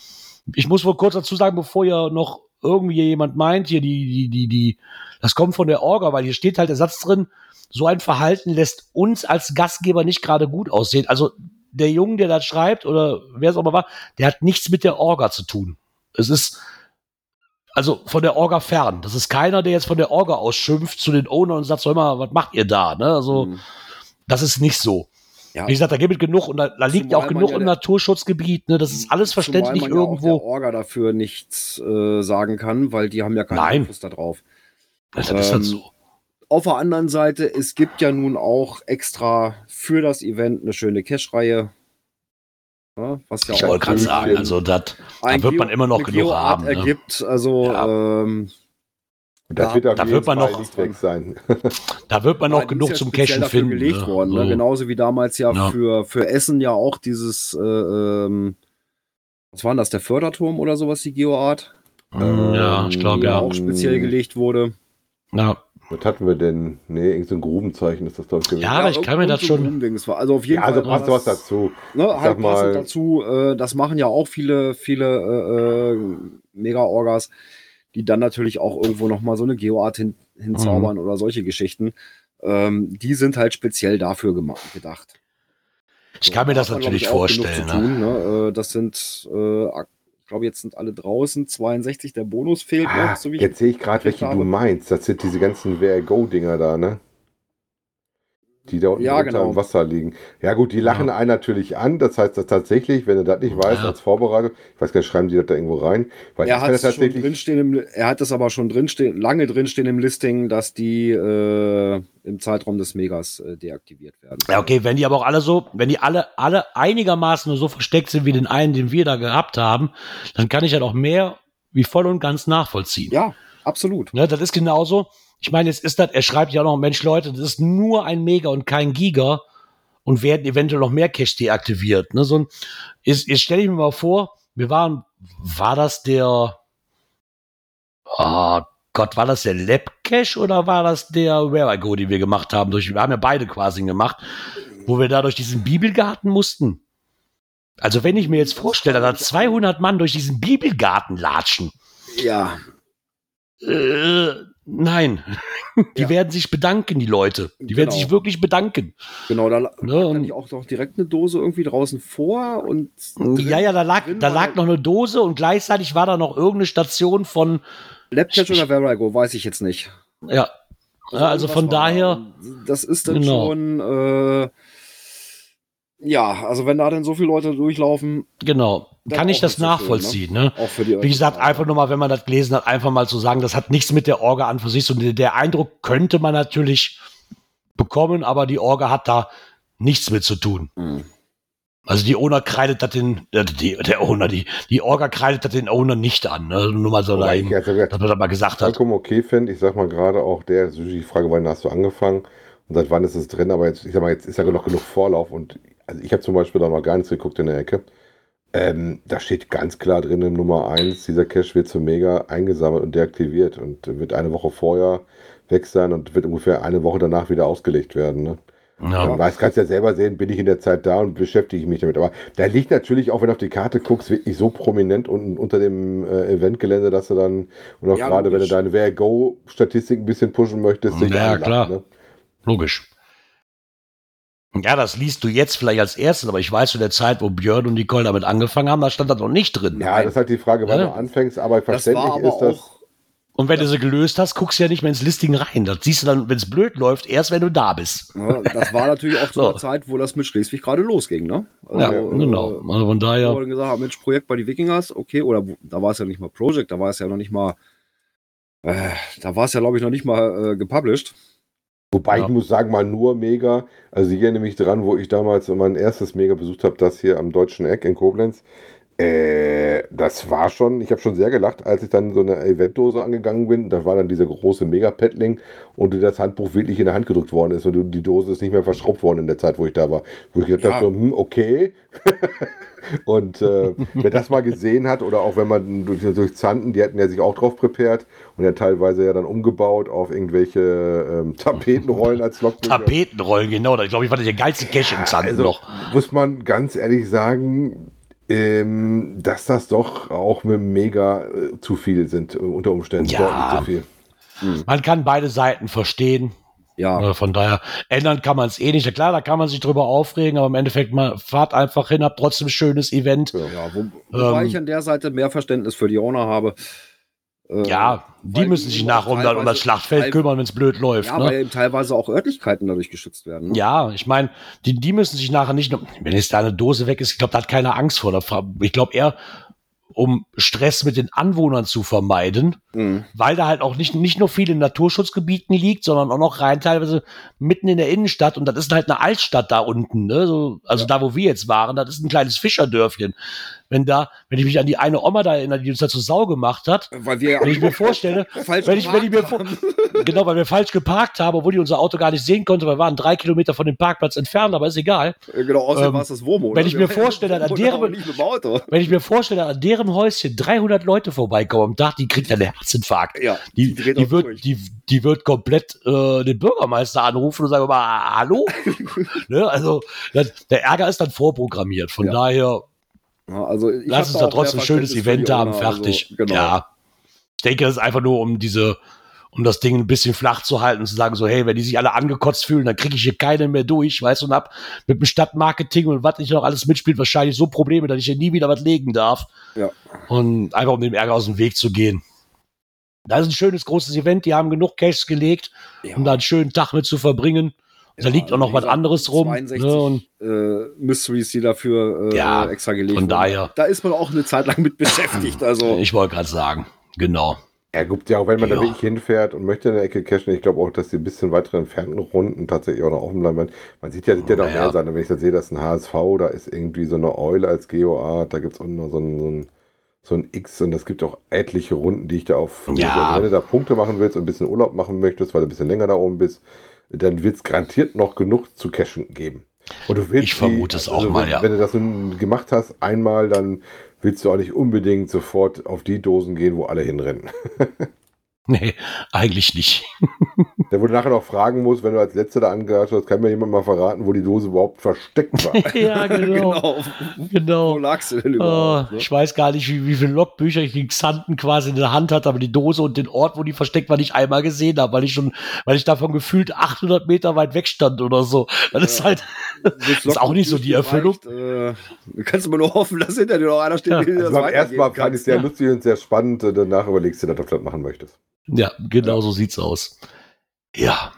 Ich muss wohl kurz dazu sagen, bevor ja noch irgendwie jemand meint, hier die, die, die, die, das kommt von der Orga, weil hier steht halt der Satz drin, so ein Verhalten lässt uns als Gastgeber nicht gerade gut aussehen. Also der Junge, der das schreibt, oder wer es auch mal war, der hat nichts mit der Orga zu tun. Es ist, also von der Orga fern. Das ist keiner, der jetzt von der Orga ausschimpft zu den Owner und sagt, so immer, was macht ihr da? Ne? Also, Mhm. das ist nicht so. Ja. Wie gesagt, da gibt es genug und da, da liegt ja auch genug ja im Naturschutzgebiet. Ne? Das ist alles verständlich man ja auch irgendwo. der Orga dafür nichts äh, sagen kann, weil die haben ja keinen Nein. Einfluss da drauf. das ist halt ähm, so. Auf der anderen Seite, es gibt ja nun auch extra für das Event eine schöne Cash-Reihe. Ja, was ja Ich auch wollte gerade sagen, also das, da wird man immer noch genug haben. Ne? ergibt. Also Ja. ähm, Da- wird auf da wird man noch- weg sein. Da wird man noch genug ja zum Cashen dafür finden. gelegt ne? worden. Ne? So. Genauso wie damals ja, Ja. Für, für Essen ja auch dieses, äh, ähm, was war denn das, der Förderturm oder sowas, die Geoart? Mm, Ja, ich glaube ja. auch speziell gelegt wurde. ja. Was hatten wir denn? Nee, irgendein so ein Grubenzeichen ist das, glaube ich, gewesen. Ja, aber ich kann mir das schon- war. Also auf jeden Ja, also Fall. war passt was das- dazu. Ne, sag halt mal- passend dazu, äh, das machen ja auch viele, viele äh, äh, Mega-Orgas, die dann natürlich auch irgendwo nochmal so eine Geoart hin, hinzaubern Mhm. oder solche Geschichten. Ähm, die sind halt speziell dafür gemacht, gedacht. Ich kann mir das man, natürlich ich, vorstellen. Ne? tun, ne? Äh, Das sind, äh, ich glaube, jetzt sind alle draußen. 62, der Bonus fehlt Ah, noch. So wie ich jetzt sehe ich gerade, welche du meinst. Das sind diese ganzen VR-Go-Dinger da, ne? Die da unten Ja, drunter genau. im Wasser liegen. Ja gut, die lachen einen natürlich an. Das heißt, dass tatsächlich, wenn du das nicht weißt, Ja. als Vorbereitung, ich weiß gar nicht, schreiben die das da irgendwo rein? Weil Er hat das schon tatsächlich... drinstehen im, er hat es aber schon drinstehen, lange drinstehen im Listing, dass die äh, im Zeitraum des Megas äh, deaktiviert werden. Ja, okay, wenn die aber auch alle so, wenn die alle, alle einigermaßen nur so versteckt sind wie den einen, den wir da gehabt haben, dann kann ich ja doch mehr wie voll und ganz nachvollziehen. Ja, absolut. Ne, das ist genauso. Ich meine, jetzt ist das, er schreibt ja noch, Mensch, Leute, das ist nur ein Mega und kein Giga und werden eventuell noch mehr Cache deaktiviert. Ne, so ein, ist, jetzt stelle ich mir mal vor, wir waren, war das der, oh Gott, war das der Lab Cache oder war das der Where I Go, den wir gemacht haben? Durch, wir haben ja beide quasi gemacht, wo wir da durch diesen Bibelgarten mussten. Also wenn ich mir jetzt vorstelle, da 200 Mann durch diesen Bibelgarten latschen, Ja, äh, nein. Die Ja. werden sich bedanken, die Leute. Die werden Genau. sich wirklich bedanken. genau. Da lag Ne, auch noch direkt eine Dose irgendwie draußen vor und ja, ja, da lag, da war lag noch eine Dose und gleichzeitig war da noch irgendeine Station von, Labcatch oder Verigo, weiß ich jetzt nicht. ja. ja also von war daher, da. Das ist dann Genau. schon, äh, ja, also wenn da denn so viele Leute durchlaufen, genau, kann ich das nicht so schön, nachvollziehen. ne? auch für die Wie gesagt, einfach nur mal, wenn man das gelesen hat, einfach mal zu sagen, das hat nichts mit der Orga an für sich. Und der- Eindruck könnte man natürlich bekommen, aber die Orga hat da nichts mit zu tun. Mhm. Also die Owner kreidet das den, äh, die, der Owner, die, die Orga kreidet das den Owner nicht an. Ne? Nur mal so sogar dass man das mal gesagt hat. vollkommen okay finde. Ich sag mal gerade auch der, das ist die Frage, wann hast du angefangen und seit wann ist es drin, aber jetzt, ich sag mal, jetzt ist ja noch genug Vorlauf und also ich habe zum Beispiel da noch gar nichts geguckt in der Ecke. Ähm, da steht ganz klar drin im Nummer 1, dieser Cache wird zum Mega eingesammelt und deaktiviert und wird eine Woche vorher weg sein und wird ungefähr eine Woche danach wieder ausgelegt werden. Ne? Ja. Man weiß, kannst ja selber sehen, bin ich in der Zeit da und beschäftige mich damit. Aber da liegt natürlich auch, wenn du auf die Karte guckst, wirklich so prominent unten unter dem äh, Eventgelände, dass du dann, und auch Ja, gerade wenn du deine Where-Go-Statistik ein bisschen pushen möchtest, sich Ja, klar. Ne? Logisch. Ja, das liest du jetzt vielleicht als erstes, aber ich weiß zu der Zeit, wo Björn und Nicole damit angefangen haben, da stand das noch nicht drin. Ja, das ist halt die Frage, wann Ja. du anfängst, aber Das war verständlich aber ist das. Und wenn du sie gelöst hast, guckst du ja nicht mehr ins Listing rein. Das siehst du dann, wenn es blöd läuft, erst wenn du da bist. Ja, das war natürlich auch zu So. der Zeit, wo das mit Schleswig gerade losging, ne? Ja, Also, genau. äh, Also von Wo daher, wir dann gesagt haben, Mensch, Projekt bei die Wikingers, okay, oder wo- da war es ja nicht mal Project, da war es ja noch nicht mal, äh, da war es ja, glaube ich, noch nicht mal äh, gepublished. Wobei Ja. ich muss sagen, mal nur Mega. Also ich erinnere mich dran, wo ich damals mein erstes Mega besucht habe, das hier am Deutschen Eck in Koblenz. Äh, das war schon, ich habe schon sehr gelacht, als ich dann so eine Eventdose angegangen bin. Da war dann dieser große Mega-Paddling und das Handbuch wirklich in der Hand gedrückt worden ist und die Dose ist nicht mehr verschraubt worden in der Zeit, wo ich da war. Wo ich gedacht Ja. habe, so, hm, okay. und äh, wer das mal gesehen hat oder auch wenn man durch, durch Zanten, die hatten ja sich auch drauf prepared und ja teilweise ja dann umgebaut auf irgendwelche ähm, Tapetenrollen als Logbücher. Tapetenrollen, genau. Ich glaube, ich war der geilste Cash im Zahn Also noch. muss man ganz ehrlich sagen, ähm, dass das doch auch mit Mega äh, zu viel sind, äh, unter Umständen. Ja. Zu viel. Man kann beide Seiten verstehen. Ja, Äh, Von daher, ändern kann man es eh nicht. Ja, klar, da kann man sich drüber aufregen, aber im Endeffekt mal fahrt einfach hin, habt trotzdem ein schönes Event. ja wo, wobei Ähm, ich an der Seite mehr Verständnis für die Owner habe. Äh, Ja, die müssen sich auch um, das- um Schlachtfeld kümmern, wenn es blöd läuft. Ja, ne? weil eben teilweise auch Örtlichkeiten dadurch geschützt werden. Ne? Ja, ich meine, die, die müssen sich nachher nicht nur, wenn jetzt da eine Dose weg ist, ich glaube, da hat keiner Angst vor. Ich glaube eher, um Stress mit den Anwohnern zu vermeiden, Mhm. weil da halt auch nicht, nicht nur viel in Naturschutzgebieten liegt, sondern auch noch rein teilweise mitten in der Innenstadt und das ist halt eine Altstadt da unten, ne? So, also da, wo wir jetzt waren, das ist ein kleines Fischerdörfchen. Wenn da, wenn ich mich an die eine Oma da erinnere, die uns da zur Sau gemacht hat, Weil wir wenn ich mir vorstelle, wenn ich, wenn ich mir vor, genau, weil wir falsch geparkt haben, obwohl die unser Auto gar nicht sehen konnte, weil wir waren drei Kilometer von dem Parkplatz entfernt, aber ist egal. haben. Genau, außerdem Ähm, war es das Womo. wenn ich mir vorstelle, an deren- Auto. Wenn ich mir vorstelle, an deren Häuschen 300 Leute vorbeikommen am Tag, die kriegt ja einen Herzinfarkt. Ja, Die, die, auch wird, durch. die, die wird komplett äh, den Bürgermeister anrufen und sagen, mal, hallo? ne? Also das, der Ärger ist dann vorprogrammiert. Von Ja. daher, also ich lass uns da trotzdem ein schönes Event haben, fertig. Also, genau. Ja. Ich denke, das ist einfach nur, um diese, um das Ding ein bisschen flach zu halten und zu sagen, so, hey, wenn die sich alle angekotzt fühlen, dann kriege ich hier keinen mehr durch, weißt du, und hab mit dem Stadtmarketing und was nicht noch alles mitspielt, wahrscheinlich so Probleme, dass ich hier nie wieder was legen darf. Ja. Und einfach um dem Ärger aus dem Weg zu gehen. Da ist ein schönes, großes Event, die haben genug Cash gelegt, Ja. um da einen schönen Tag mit zu verbringen. Da liegt auch noch was anderes rum. 62 Ne, und äh, Mysteries, die dafür äh, Ja, extra gelegt von wurden. daher. Da ist man auch eine Zeit lang mit beschäftigt. Also, ich wollte gerade sagen, genau. Ja, gut, ja, auch wenn man Ja. da wirklich hinfährt und möchte in der Ecke cashen, ich glaube auch, dass die ein bisschen weiter entfernten Runden tatsächlich auch noch offen bleiben. werden. Man sieht ja, sieht ja noch Naja. mehr sein. Wenn ich da sehe, dass ein HSV, da ist irgendwie so eine Eule als GOA, da gibt es auch noch so ein, so, ein, so ein X und es gibt auch etliche Runden, die ich da auf. Ja. Also wenn du da Punkte machen willst und ein bisschen Urlaub machen möchtest, weil du ein bisschen länger da oben bist, dann wird es garantiert noch genug zu cashen geben. Und du willst Ich vermute es auch wenn, mal, ja. Wenn du das gemacht hast, einmal, dann willst du auch nicht unbedingt sofort auf die Dosen gehen, wo alle hinrennen. Nee, eigentlich nicht. Der wurde nachher noch fragen muss, wenn du als Letzter da angehört hast, kann mir jemand mal verraten, wo die Dose überhaupt versteckt war. ja, genau. genau. genau. Wo lagst du denn Oh, überhaupt? ne? ich weiß gar nicht, wie, wie viele Logbücher ich den Xanten quasi in der Hand hatte, aber die Dose und den Ort, wo die versteckt war, nicht einmal gesehen habe, weil ich schon, weil ich davon gefühlt 800 Meter weit weg stand oder so. Das ist Ja. halt, Willst ist auch nicht so die Erfüllung. Äh, kannst du mal nur hoffen, dass hinter dir noch einer steht, Ja. der Also das beim ersten Mal weitergeben fand ich es sehr lustig und sehr spannend. äh, Danach überlegst du dir, ob du das machen möchtest. Ja, genau so sieht's aus. Ja,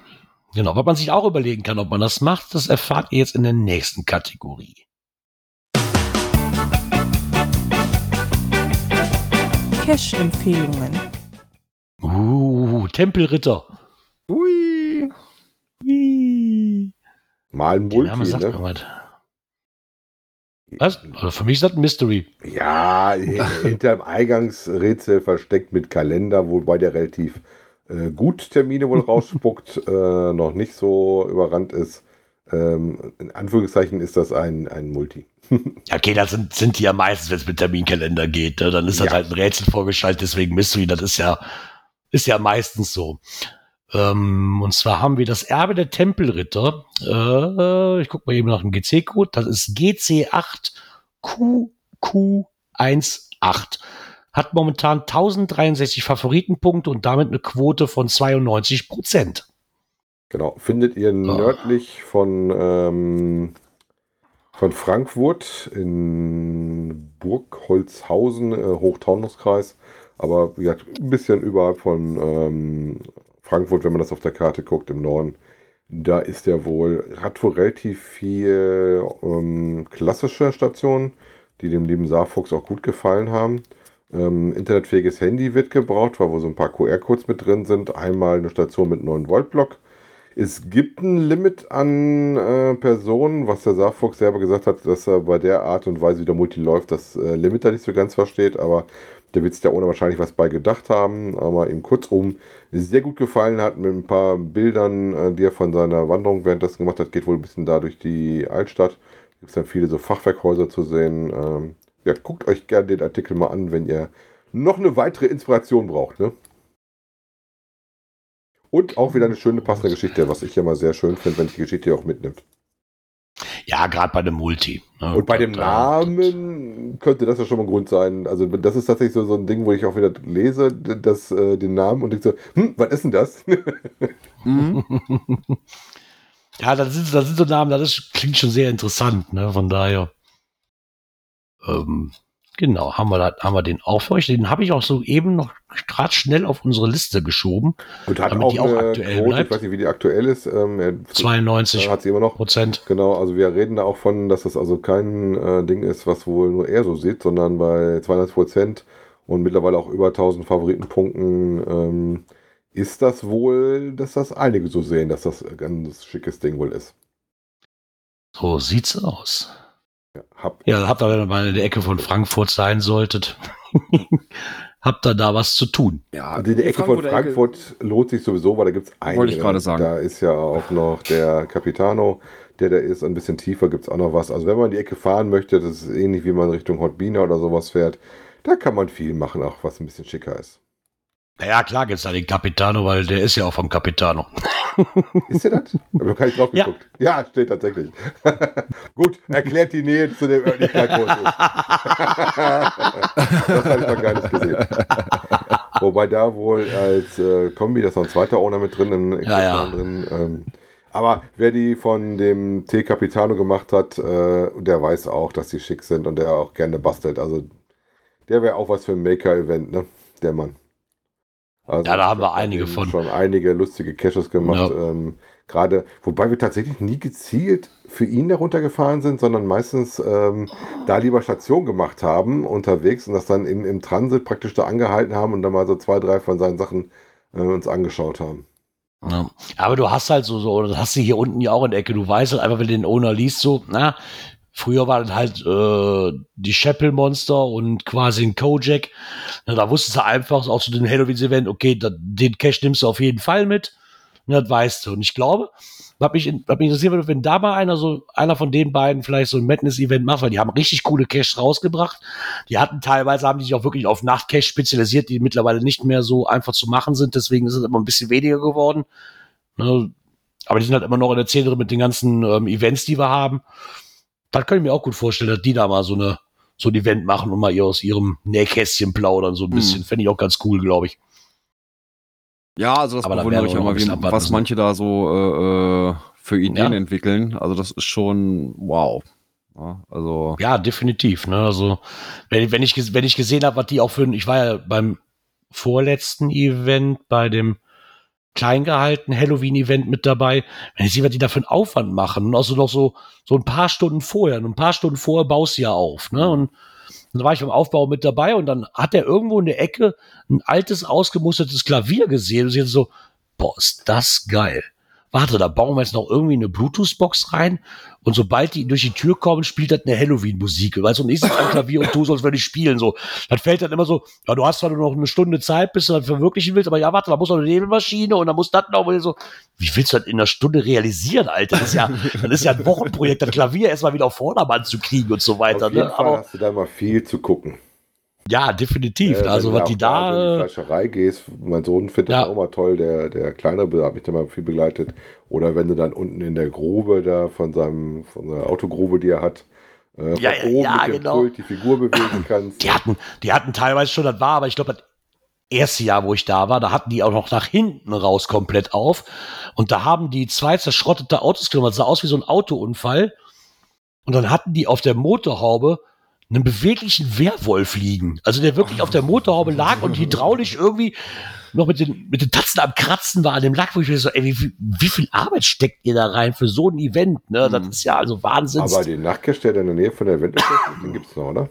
genau. Was man sich auch überlegen kann, ob man das macht, das erfahrt ihr jetzt in der nächsten Kategorie. Cash-Empfehlungen. Uh, Tempelritter. Hui. Ui. Mal ein Der Name Multi, sagt ne? was. Was? Also für mich ist das ein Mystery. Ja, hinter dem Eingangsrätsel versteckt mit Kalender, wobei der relativ äh, gut Termine wohl rausspuckt, äh, noch nicht so überrannt ist. Ähm, in Anführungszeichen ist das ein, ein Multi. Ja, okay, das sind, sind die ja meistens, wenn es mit Terminkalender geht. Ne? Dann ist das Ja. halt ein Rätsel vorgeschaltet, deswegen Mystery, das ist ja, ist ja meistens so. Ähm, und zwar haben wir das Erbe der Tempelritter. Äh, ich gucke mal eben nach dem GC-Code. Das ist GC8QQ18. Hat momentan 1063 Favoritenpunkte und damit eine Quote von 92 Prozent. Genau, findet ihr nördlich von, ähm, von Frankfurt in Burgholzhausen, äh, Hochtaunuskreis, aber ja, ein bisschen überhalb von ähm, Frankfurt, wenn man das auf der Karte guckt, im Norden. Da ist er wohl, hat relativ viel ähm, klassische Stationen, die dem lieben Saarfuchs auch gut gefallen haben. Ähm, internetfähiges Handy wird gebraucht, weil wo so ein paar QR-Codes mit drin sind. Einmal eine Station mit 9 Volt Block. Es gibt ein Limit an äh, Personen, was der Saarfuchs selber gesagt hat, dass er bei der Art und Weise, wie der Multi läuft, das äh, Limit da nicht so ganz versteht, aber der wird sich da ohne wahrscheinlich was bei gedacht haben, aber ihm kurzum sehr gut gefallen hat mit ein paar Bildern, äh, die er von seiner Wanderung währenddessen gemacht hat. Geht wohl ein bisschen da durch die Altstadt. Gibt es dann viele so Fachwerkhäuser zu sehen. Ähm, ja, guckt euch gerne den Artikel mal an, wenn ihr noch eine weitere Inspiration braucht. Ne? Und auch wieder eine schöne passende Geschichte, was ich ja mal sehr schön finde, wenn die Geschichte auch mitnimmt. Ja, gerade bei dem Multi. Ne? Und bei dem Namen könnte das ja schon mal ein Grund sein. Also das ist tatsächlich so, so ein Ding, wo ich auch wieder lese, das, äh, den Namen und ich so, hm, was ist denn das? Mhm. Ja, das sind, das sind so Namen, das ist, klingt schon sehr interessant, ne? Von daher. Ähm, genau, haben wir, da, haben wir den auch für euch. Den habe ich auch so eben noch gerade schnell auf unsere Liste geschoben. Und hat Damit auch die auch aktuell Quote, bleibt. ich weiß nicht, wie die aktuell ist. Ähm, er 92 hat sie immer noch. Prozent. Genau, also wir reden da auch von, dass das also kein äh, Ding ist, was wohl nur er so sieht, sondern bei 200 Prozent und mittlerweile auch über 1000 Favoritenpunkten ähm, ist das wohl, dass das einige so sehen, dass das ein ganz schickes Ding wohl ist. So sieht's aus. Ja, hab, Ja, habt ihr, wenn ihr mal in der Ecke von Frankfurt sein solltet, habt ihr da was zu tun. Ja, Also die Ecke von Frankfurter Frankfurt lohnt sich sowieso, weil da gibt es einige. Wollte ich gerade sagen. Da ist ja auch noch der Capitano, der da ist. Ein bisschen tiefer gibt es auch noch was. Also wenn man die Ecke fahren möchte, das ist ähnlich wie man Richtung Hotbina oder sowas fährt, da kann man viel machen, auch was ein bisschen schicker ist. Naja, klar gibt's da den Capitano, weil der ist ja auch vom Capitano. Ist der das? Hab noch gar nicht drauf Ja. geguckt. Ja, steht tatsächlich. Gut, erklärt die Nähe zu der Örtlichkeit, ist. das habe ich noch gar nicht gesehen. Wobei da wohl als äh, Kombi, da ist noch ein zweiter Owner mit drin, ein Ja, ja. Drin. Ähm, aber wer die von dem T Capitano gemacht hat, äh, der weiß auch, dass die schick sind und der auch gerne bastelt. Also der wäre auch was für ein Maker-Event, ne? Der Mann. Also, Ja, da haben wir einige von. Schon einige lustige Caches gemacht. Ja. Ähm, Gerade, wobei wir tatsächlich nie gezielt für ihn darunter gefahren sind, sondern meistens ähm, da lieber Station gemacht haben unterwegs und das dann im, im Transit praktisch da angehalten haben und dann mal so zwei, drei von seinen Sachen äh, uns angeschaut haben. Ja. Aber du hast halt so, so, das hast du hier unten ja auch in der Ecke, du weißt halt einfach, wenn du den Owner liest, so, na, früher war das halt äh, die Chapel Monster und quasi ein Kojak. Na, da wusstest du einfach auch zu den Halloween-Event, okay, da, den Cash nimmst du auf jeden Fall mit. Und das weißt du. Und ich glaube, was mich, was mich interessiert würde, wenn da mal einer so, einer von den beiden vielleicht so ein Madness-Event macht, weil die haben richtig coole Cash rausgebracht. Die hatten teilweise, haben die sich auch wirklich auf Nachtcash spezialisiert, die mittlerweile nicht mehr so einfach zu machen sind. Deswegen ist es immer ein bisschen weniger geworden. Ne? Aber die sind halt immer noch in der Szene drin mit den ganzen ähm, Events, die wir haben. Das kann ich mir auch gut vorstellen, dass die da mal so eine so ein Event machen und mal ihr aus ihrem Nähkästchen plaudern, so ein Hm. bisschen. Fände ich auch ganz cool, glaube ich. Ja, also das bewundere ich ja ein mal, abwarten was manche da so äh, äh, für Ideen Ja. entwickeln. Also das ist schon wow. Ja, also Ja, definitiv. Ne? Also, wenn, wenn, ich, wenn ich gesehen habe, was die auch für ich war ja beim vorletzten Event, bei dem klein gehaltenen Halloween-Event mit dabei, wenn sehe, was die da für einen Aufwand machen, und auch so noch so, so ein paar Stunden vorher, und ein paar Stunden vorher baust du ja auf, ne, und dann war ich beim Aufbau mit dabei und dann hat er irgendwo in der Ecke ein altes, ausgemustertes Klavier gesehen und sie so, boah, ist das geil. Warte, da bauen wir jetzt noch irgendwie eine Bluetooth-Box rein und sobald die durch die Tür kommen, spielt das eine Halloween-Musik. Weißt du, und ich sitze am Klavier und du sollst, wenn ich spielen, so. Das fällt dann immer so, ja, du hast zwar nur noch eine Stunde Zeit, bis du das verwirklichen willst, aber ja, warte, da muss noch eine Nebelmaschine und da muss das noch, und so, wie willst du das in einer Stunde realisieren, Alter? Das ist ja, das ist ja ein Wochenprojekt, das Klavier erstmal wieder auf Vordermann zu kriegen und so weiter, Auf jeden ne? Fall Aber, hast du da mal viel zu gucken. Ja, definitiv. Äh, also, wenn was du die auch in die da. äh, Fleischerei gehst, mein Sohn findet Ja. das auch mal toll, der, der Kleine hat mich da mal viel begleitet. Oder wenn du dann unten in der Grube da von seinem, von der Autogrube, die er hat, äh, ja, oben ja, mit dem genau. Pult die Figur bewegen kannst. Die hatten, die hatten teilweise schon, das war, aber ich glaube, das erste Jahr, wo ich da war, da hatten die auch noch nach hinten raus komplett auf. Und da haben die zwei zerschrottete Autos genommen. Das sah aus wie so ein Autounfall. Und dann hatten die auf der Motorhaube einen beweglichen Werwolf liegen. Also der wirklich auf der Motorhaube lag und hydraulisch irgendwie noch mit den, mit den Tatzen am Kratzen war an dem Lack, wo ich mir so, ey, wie, wie viel Arbeit steckt ihr da rein für so ein Event? Ne? Das Mhm. ist ja also Wahnsinn. Aber den Nachtcash, der in der Nähe von der Wende ist, den gibt's noch, oder?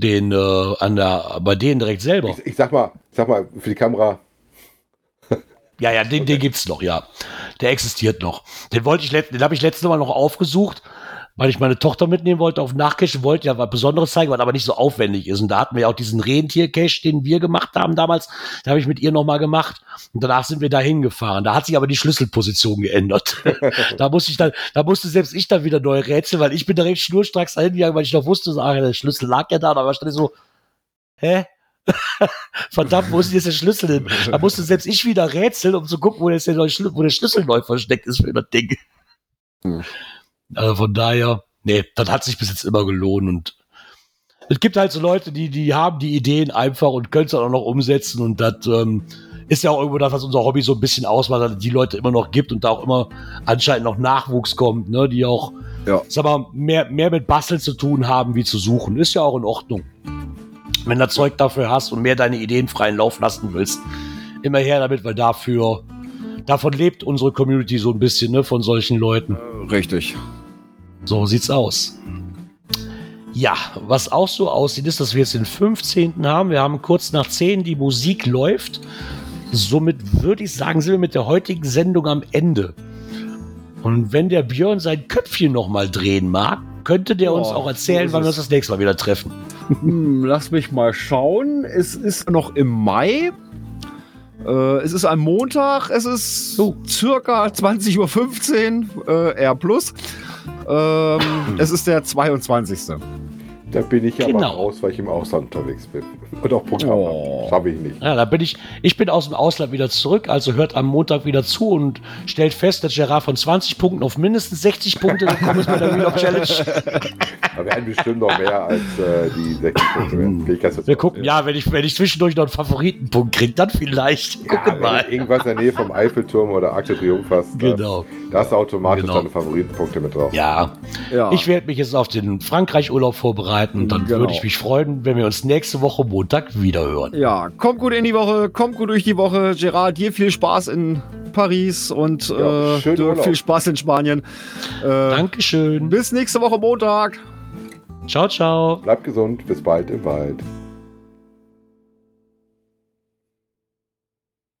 Den äh, an der, bei denen direkt selber. Ich, ich sag mal, ich sag mal, für die Kamera, Ja, ja, den, den gibt's noch, ja. Der existiert noch. Den wollte ich, den habe ich letztes Mal noch aufgesucht, weil ich meine Tochter mitnehmen wollte auf Nachcache, wollte ja was Besonderes zeigen, was aber nicht so aufwendig ist. Und da hatten wir ja auch diesen Rentier-Cache, den wir gemacht haben damals. Da habe ich mit ihr noch mal gemacht. Und danach sind wir da hingefahren. Da hat sich aber die Schlüsselposition geändert. da musste ich dann, da musste selbst ich dann wieder neu rätseln, weil ich bin direkt schnurstracks dahin gegangen, weil ich noch wusste, ach, der Schlüssel lag ja da, aber stand ich so, hä? Verdammt, wo ist jetzt der Schlüssel hin? Da musste selbst ich wieder rätseln, um zu gucken, wo, der, neue wo der Schlüssel neu versteckt ist für das Ding. Hm. Also von daher, nee, das hat sich bis jetzt immer gelohnt und es gibt halt so Leute, die, die haben die Ideen einfach und können es dann auch noch umsetzen und das ähm, ist ja auch irgendwo das, was unser Hobby so ein bisschen ausmacht, dass es die Leute immer noch gibt und da auch immer anscheinend noch Nachwuchs kommt, ne, die auch, Ja. sag mal, mehr, mehr mit Basteln zu tun haben, wie zu suchen. Ist ja auch in Ordnung. Wenn du Zeug dafür hast und mehr deine Ideen freien Lauf lassen willst, immer her damit, weil dafür, davon lebt unsere Community so ein bisschen, ne, von solchen Leuten. Richtig. So sieht's aus. Ja, was auch so aussieht, ist, dass wir jetzt den 15. haben. Wir haben kurz nach 10, die Musik läuft. Somit würde ich sagen, sind wir mit der heutigen Sendung am Ende. Und wenn der Björn sein Köpfchen noch mal drehen mag, könnte der uns Ja, auch erzählen, wann wir uns das nächste Mal wieder treffen. Hm, lass mich mal schauen. Es ist noch im Mai. Äh, es ist ein Montag. Es ist Oh. circa 20.15 Uhr, äh, R+. Ähm, es ist der 22. da bin ich aber Genau. raus, weil ich im Ausland unterwegs bin. Und auch Programm Oh. habe. Schaffe ich nicht. Ja, da bin ich, ich bin aus dem Ausland wieder zurück, also hört am Montag wieder zu und stellt fest, dass Gerard von 20 Punkten auf mindestens 60 Punkte gekommen ist bei der Wheel of Challenge. Da werden bestimmt noch mehr als äh, die 60 Punkte. ganz Wir gucken, ja, wenn ich, wenn ich zwischendurch noch einen Favoritenpunkt kriege, dann vielleicht. Ja, Gucken mal. irgendwas in der Nähe vom Eiffelturm oder Arc de Triomphe hast, da- Genau. da hast du automatisch Genau. deine Favoritenpunkte mit drauf. Ja, Ja. ich werde mich jetzt auf den Frankreich-Urlaub vorbereiten und dann Genau. würde ich mich freuen, wenn wir uns nächste Woche Montag wieder hören. ja, kommt gut in die Woche, kommt gut durch die Woche. Gerard, dir viel Spaß in Paris und Ja, äh, Urlaub. viel Spaß in Spanien. Äh, Dankeschön. bis nächste Woche Montag. Ciao, ciao. Bleibt gesund, bis bald im Wald.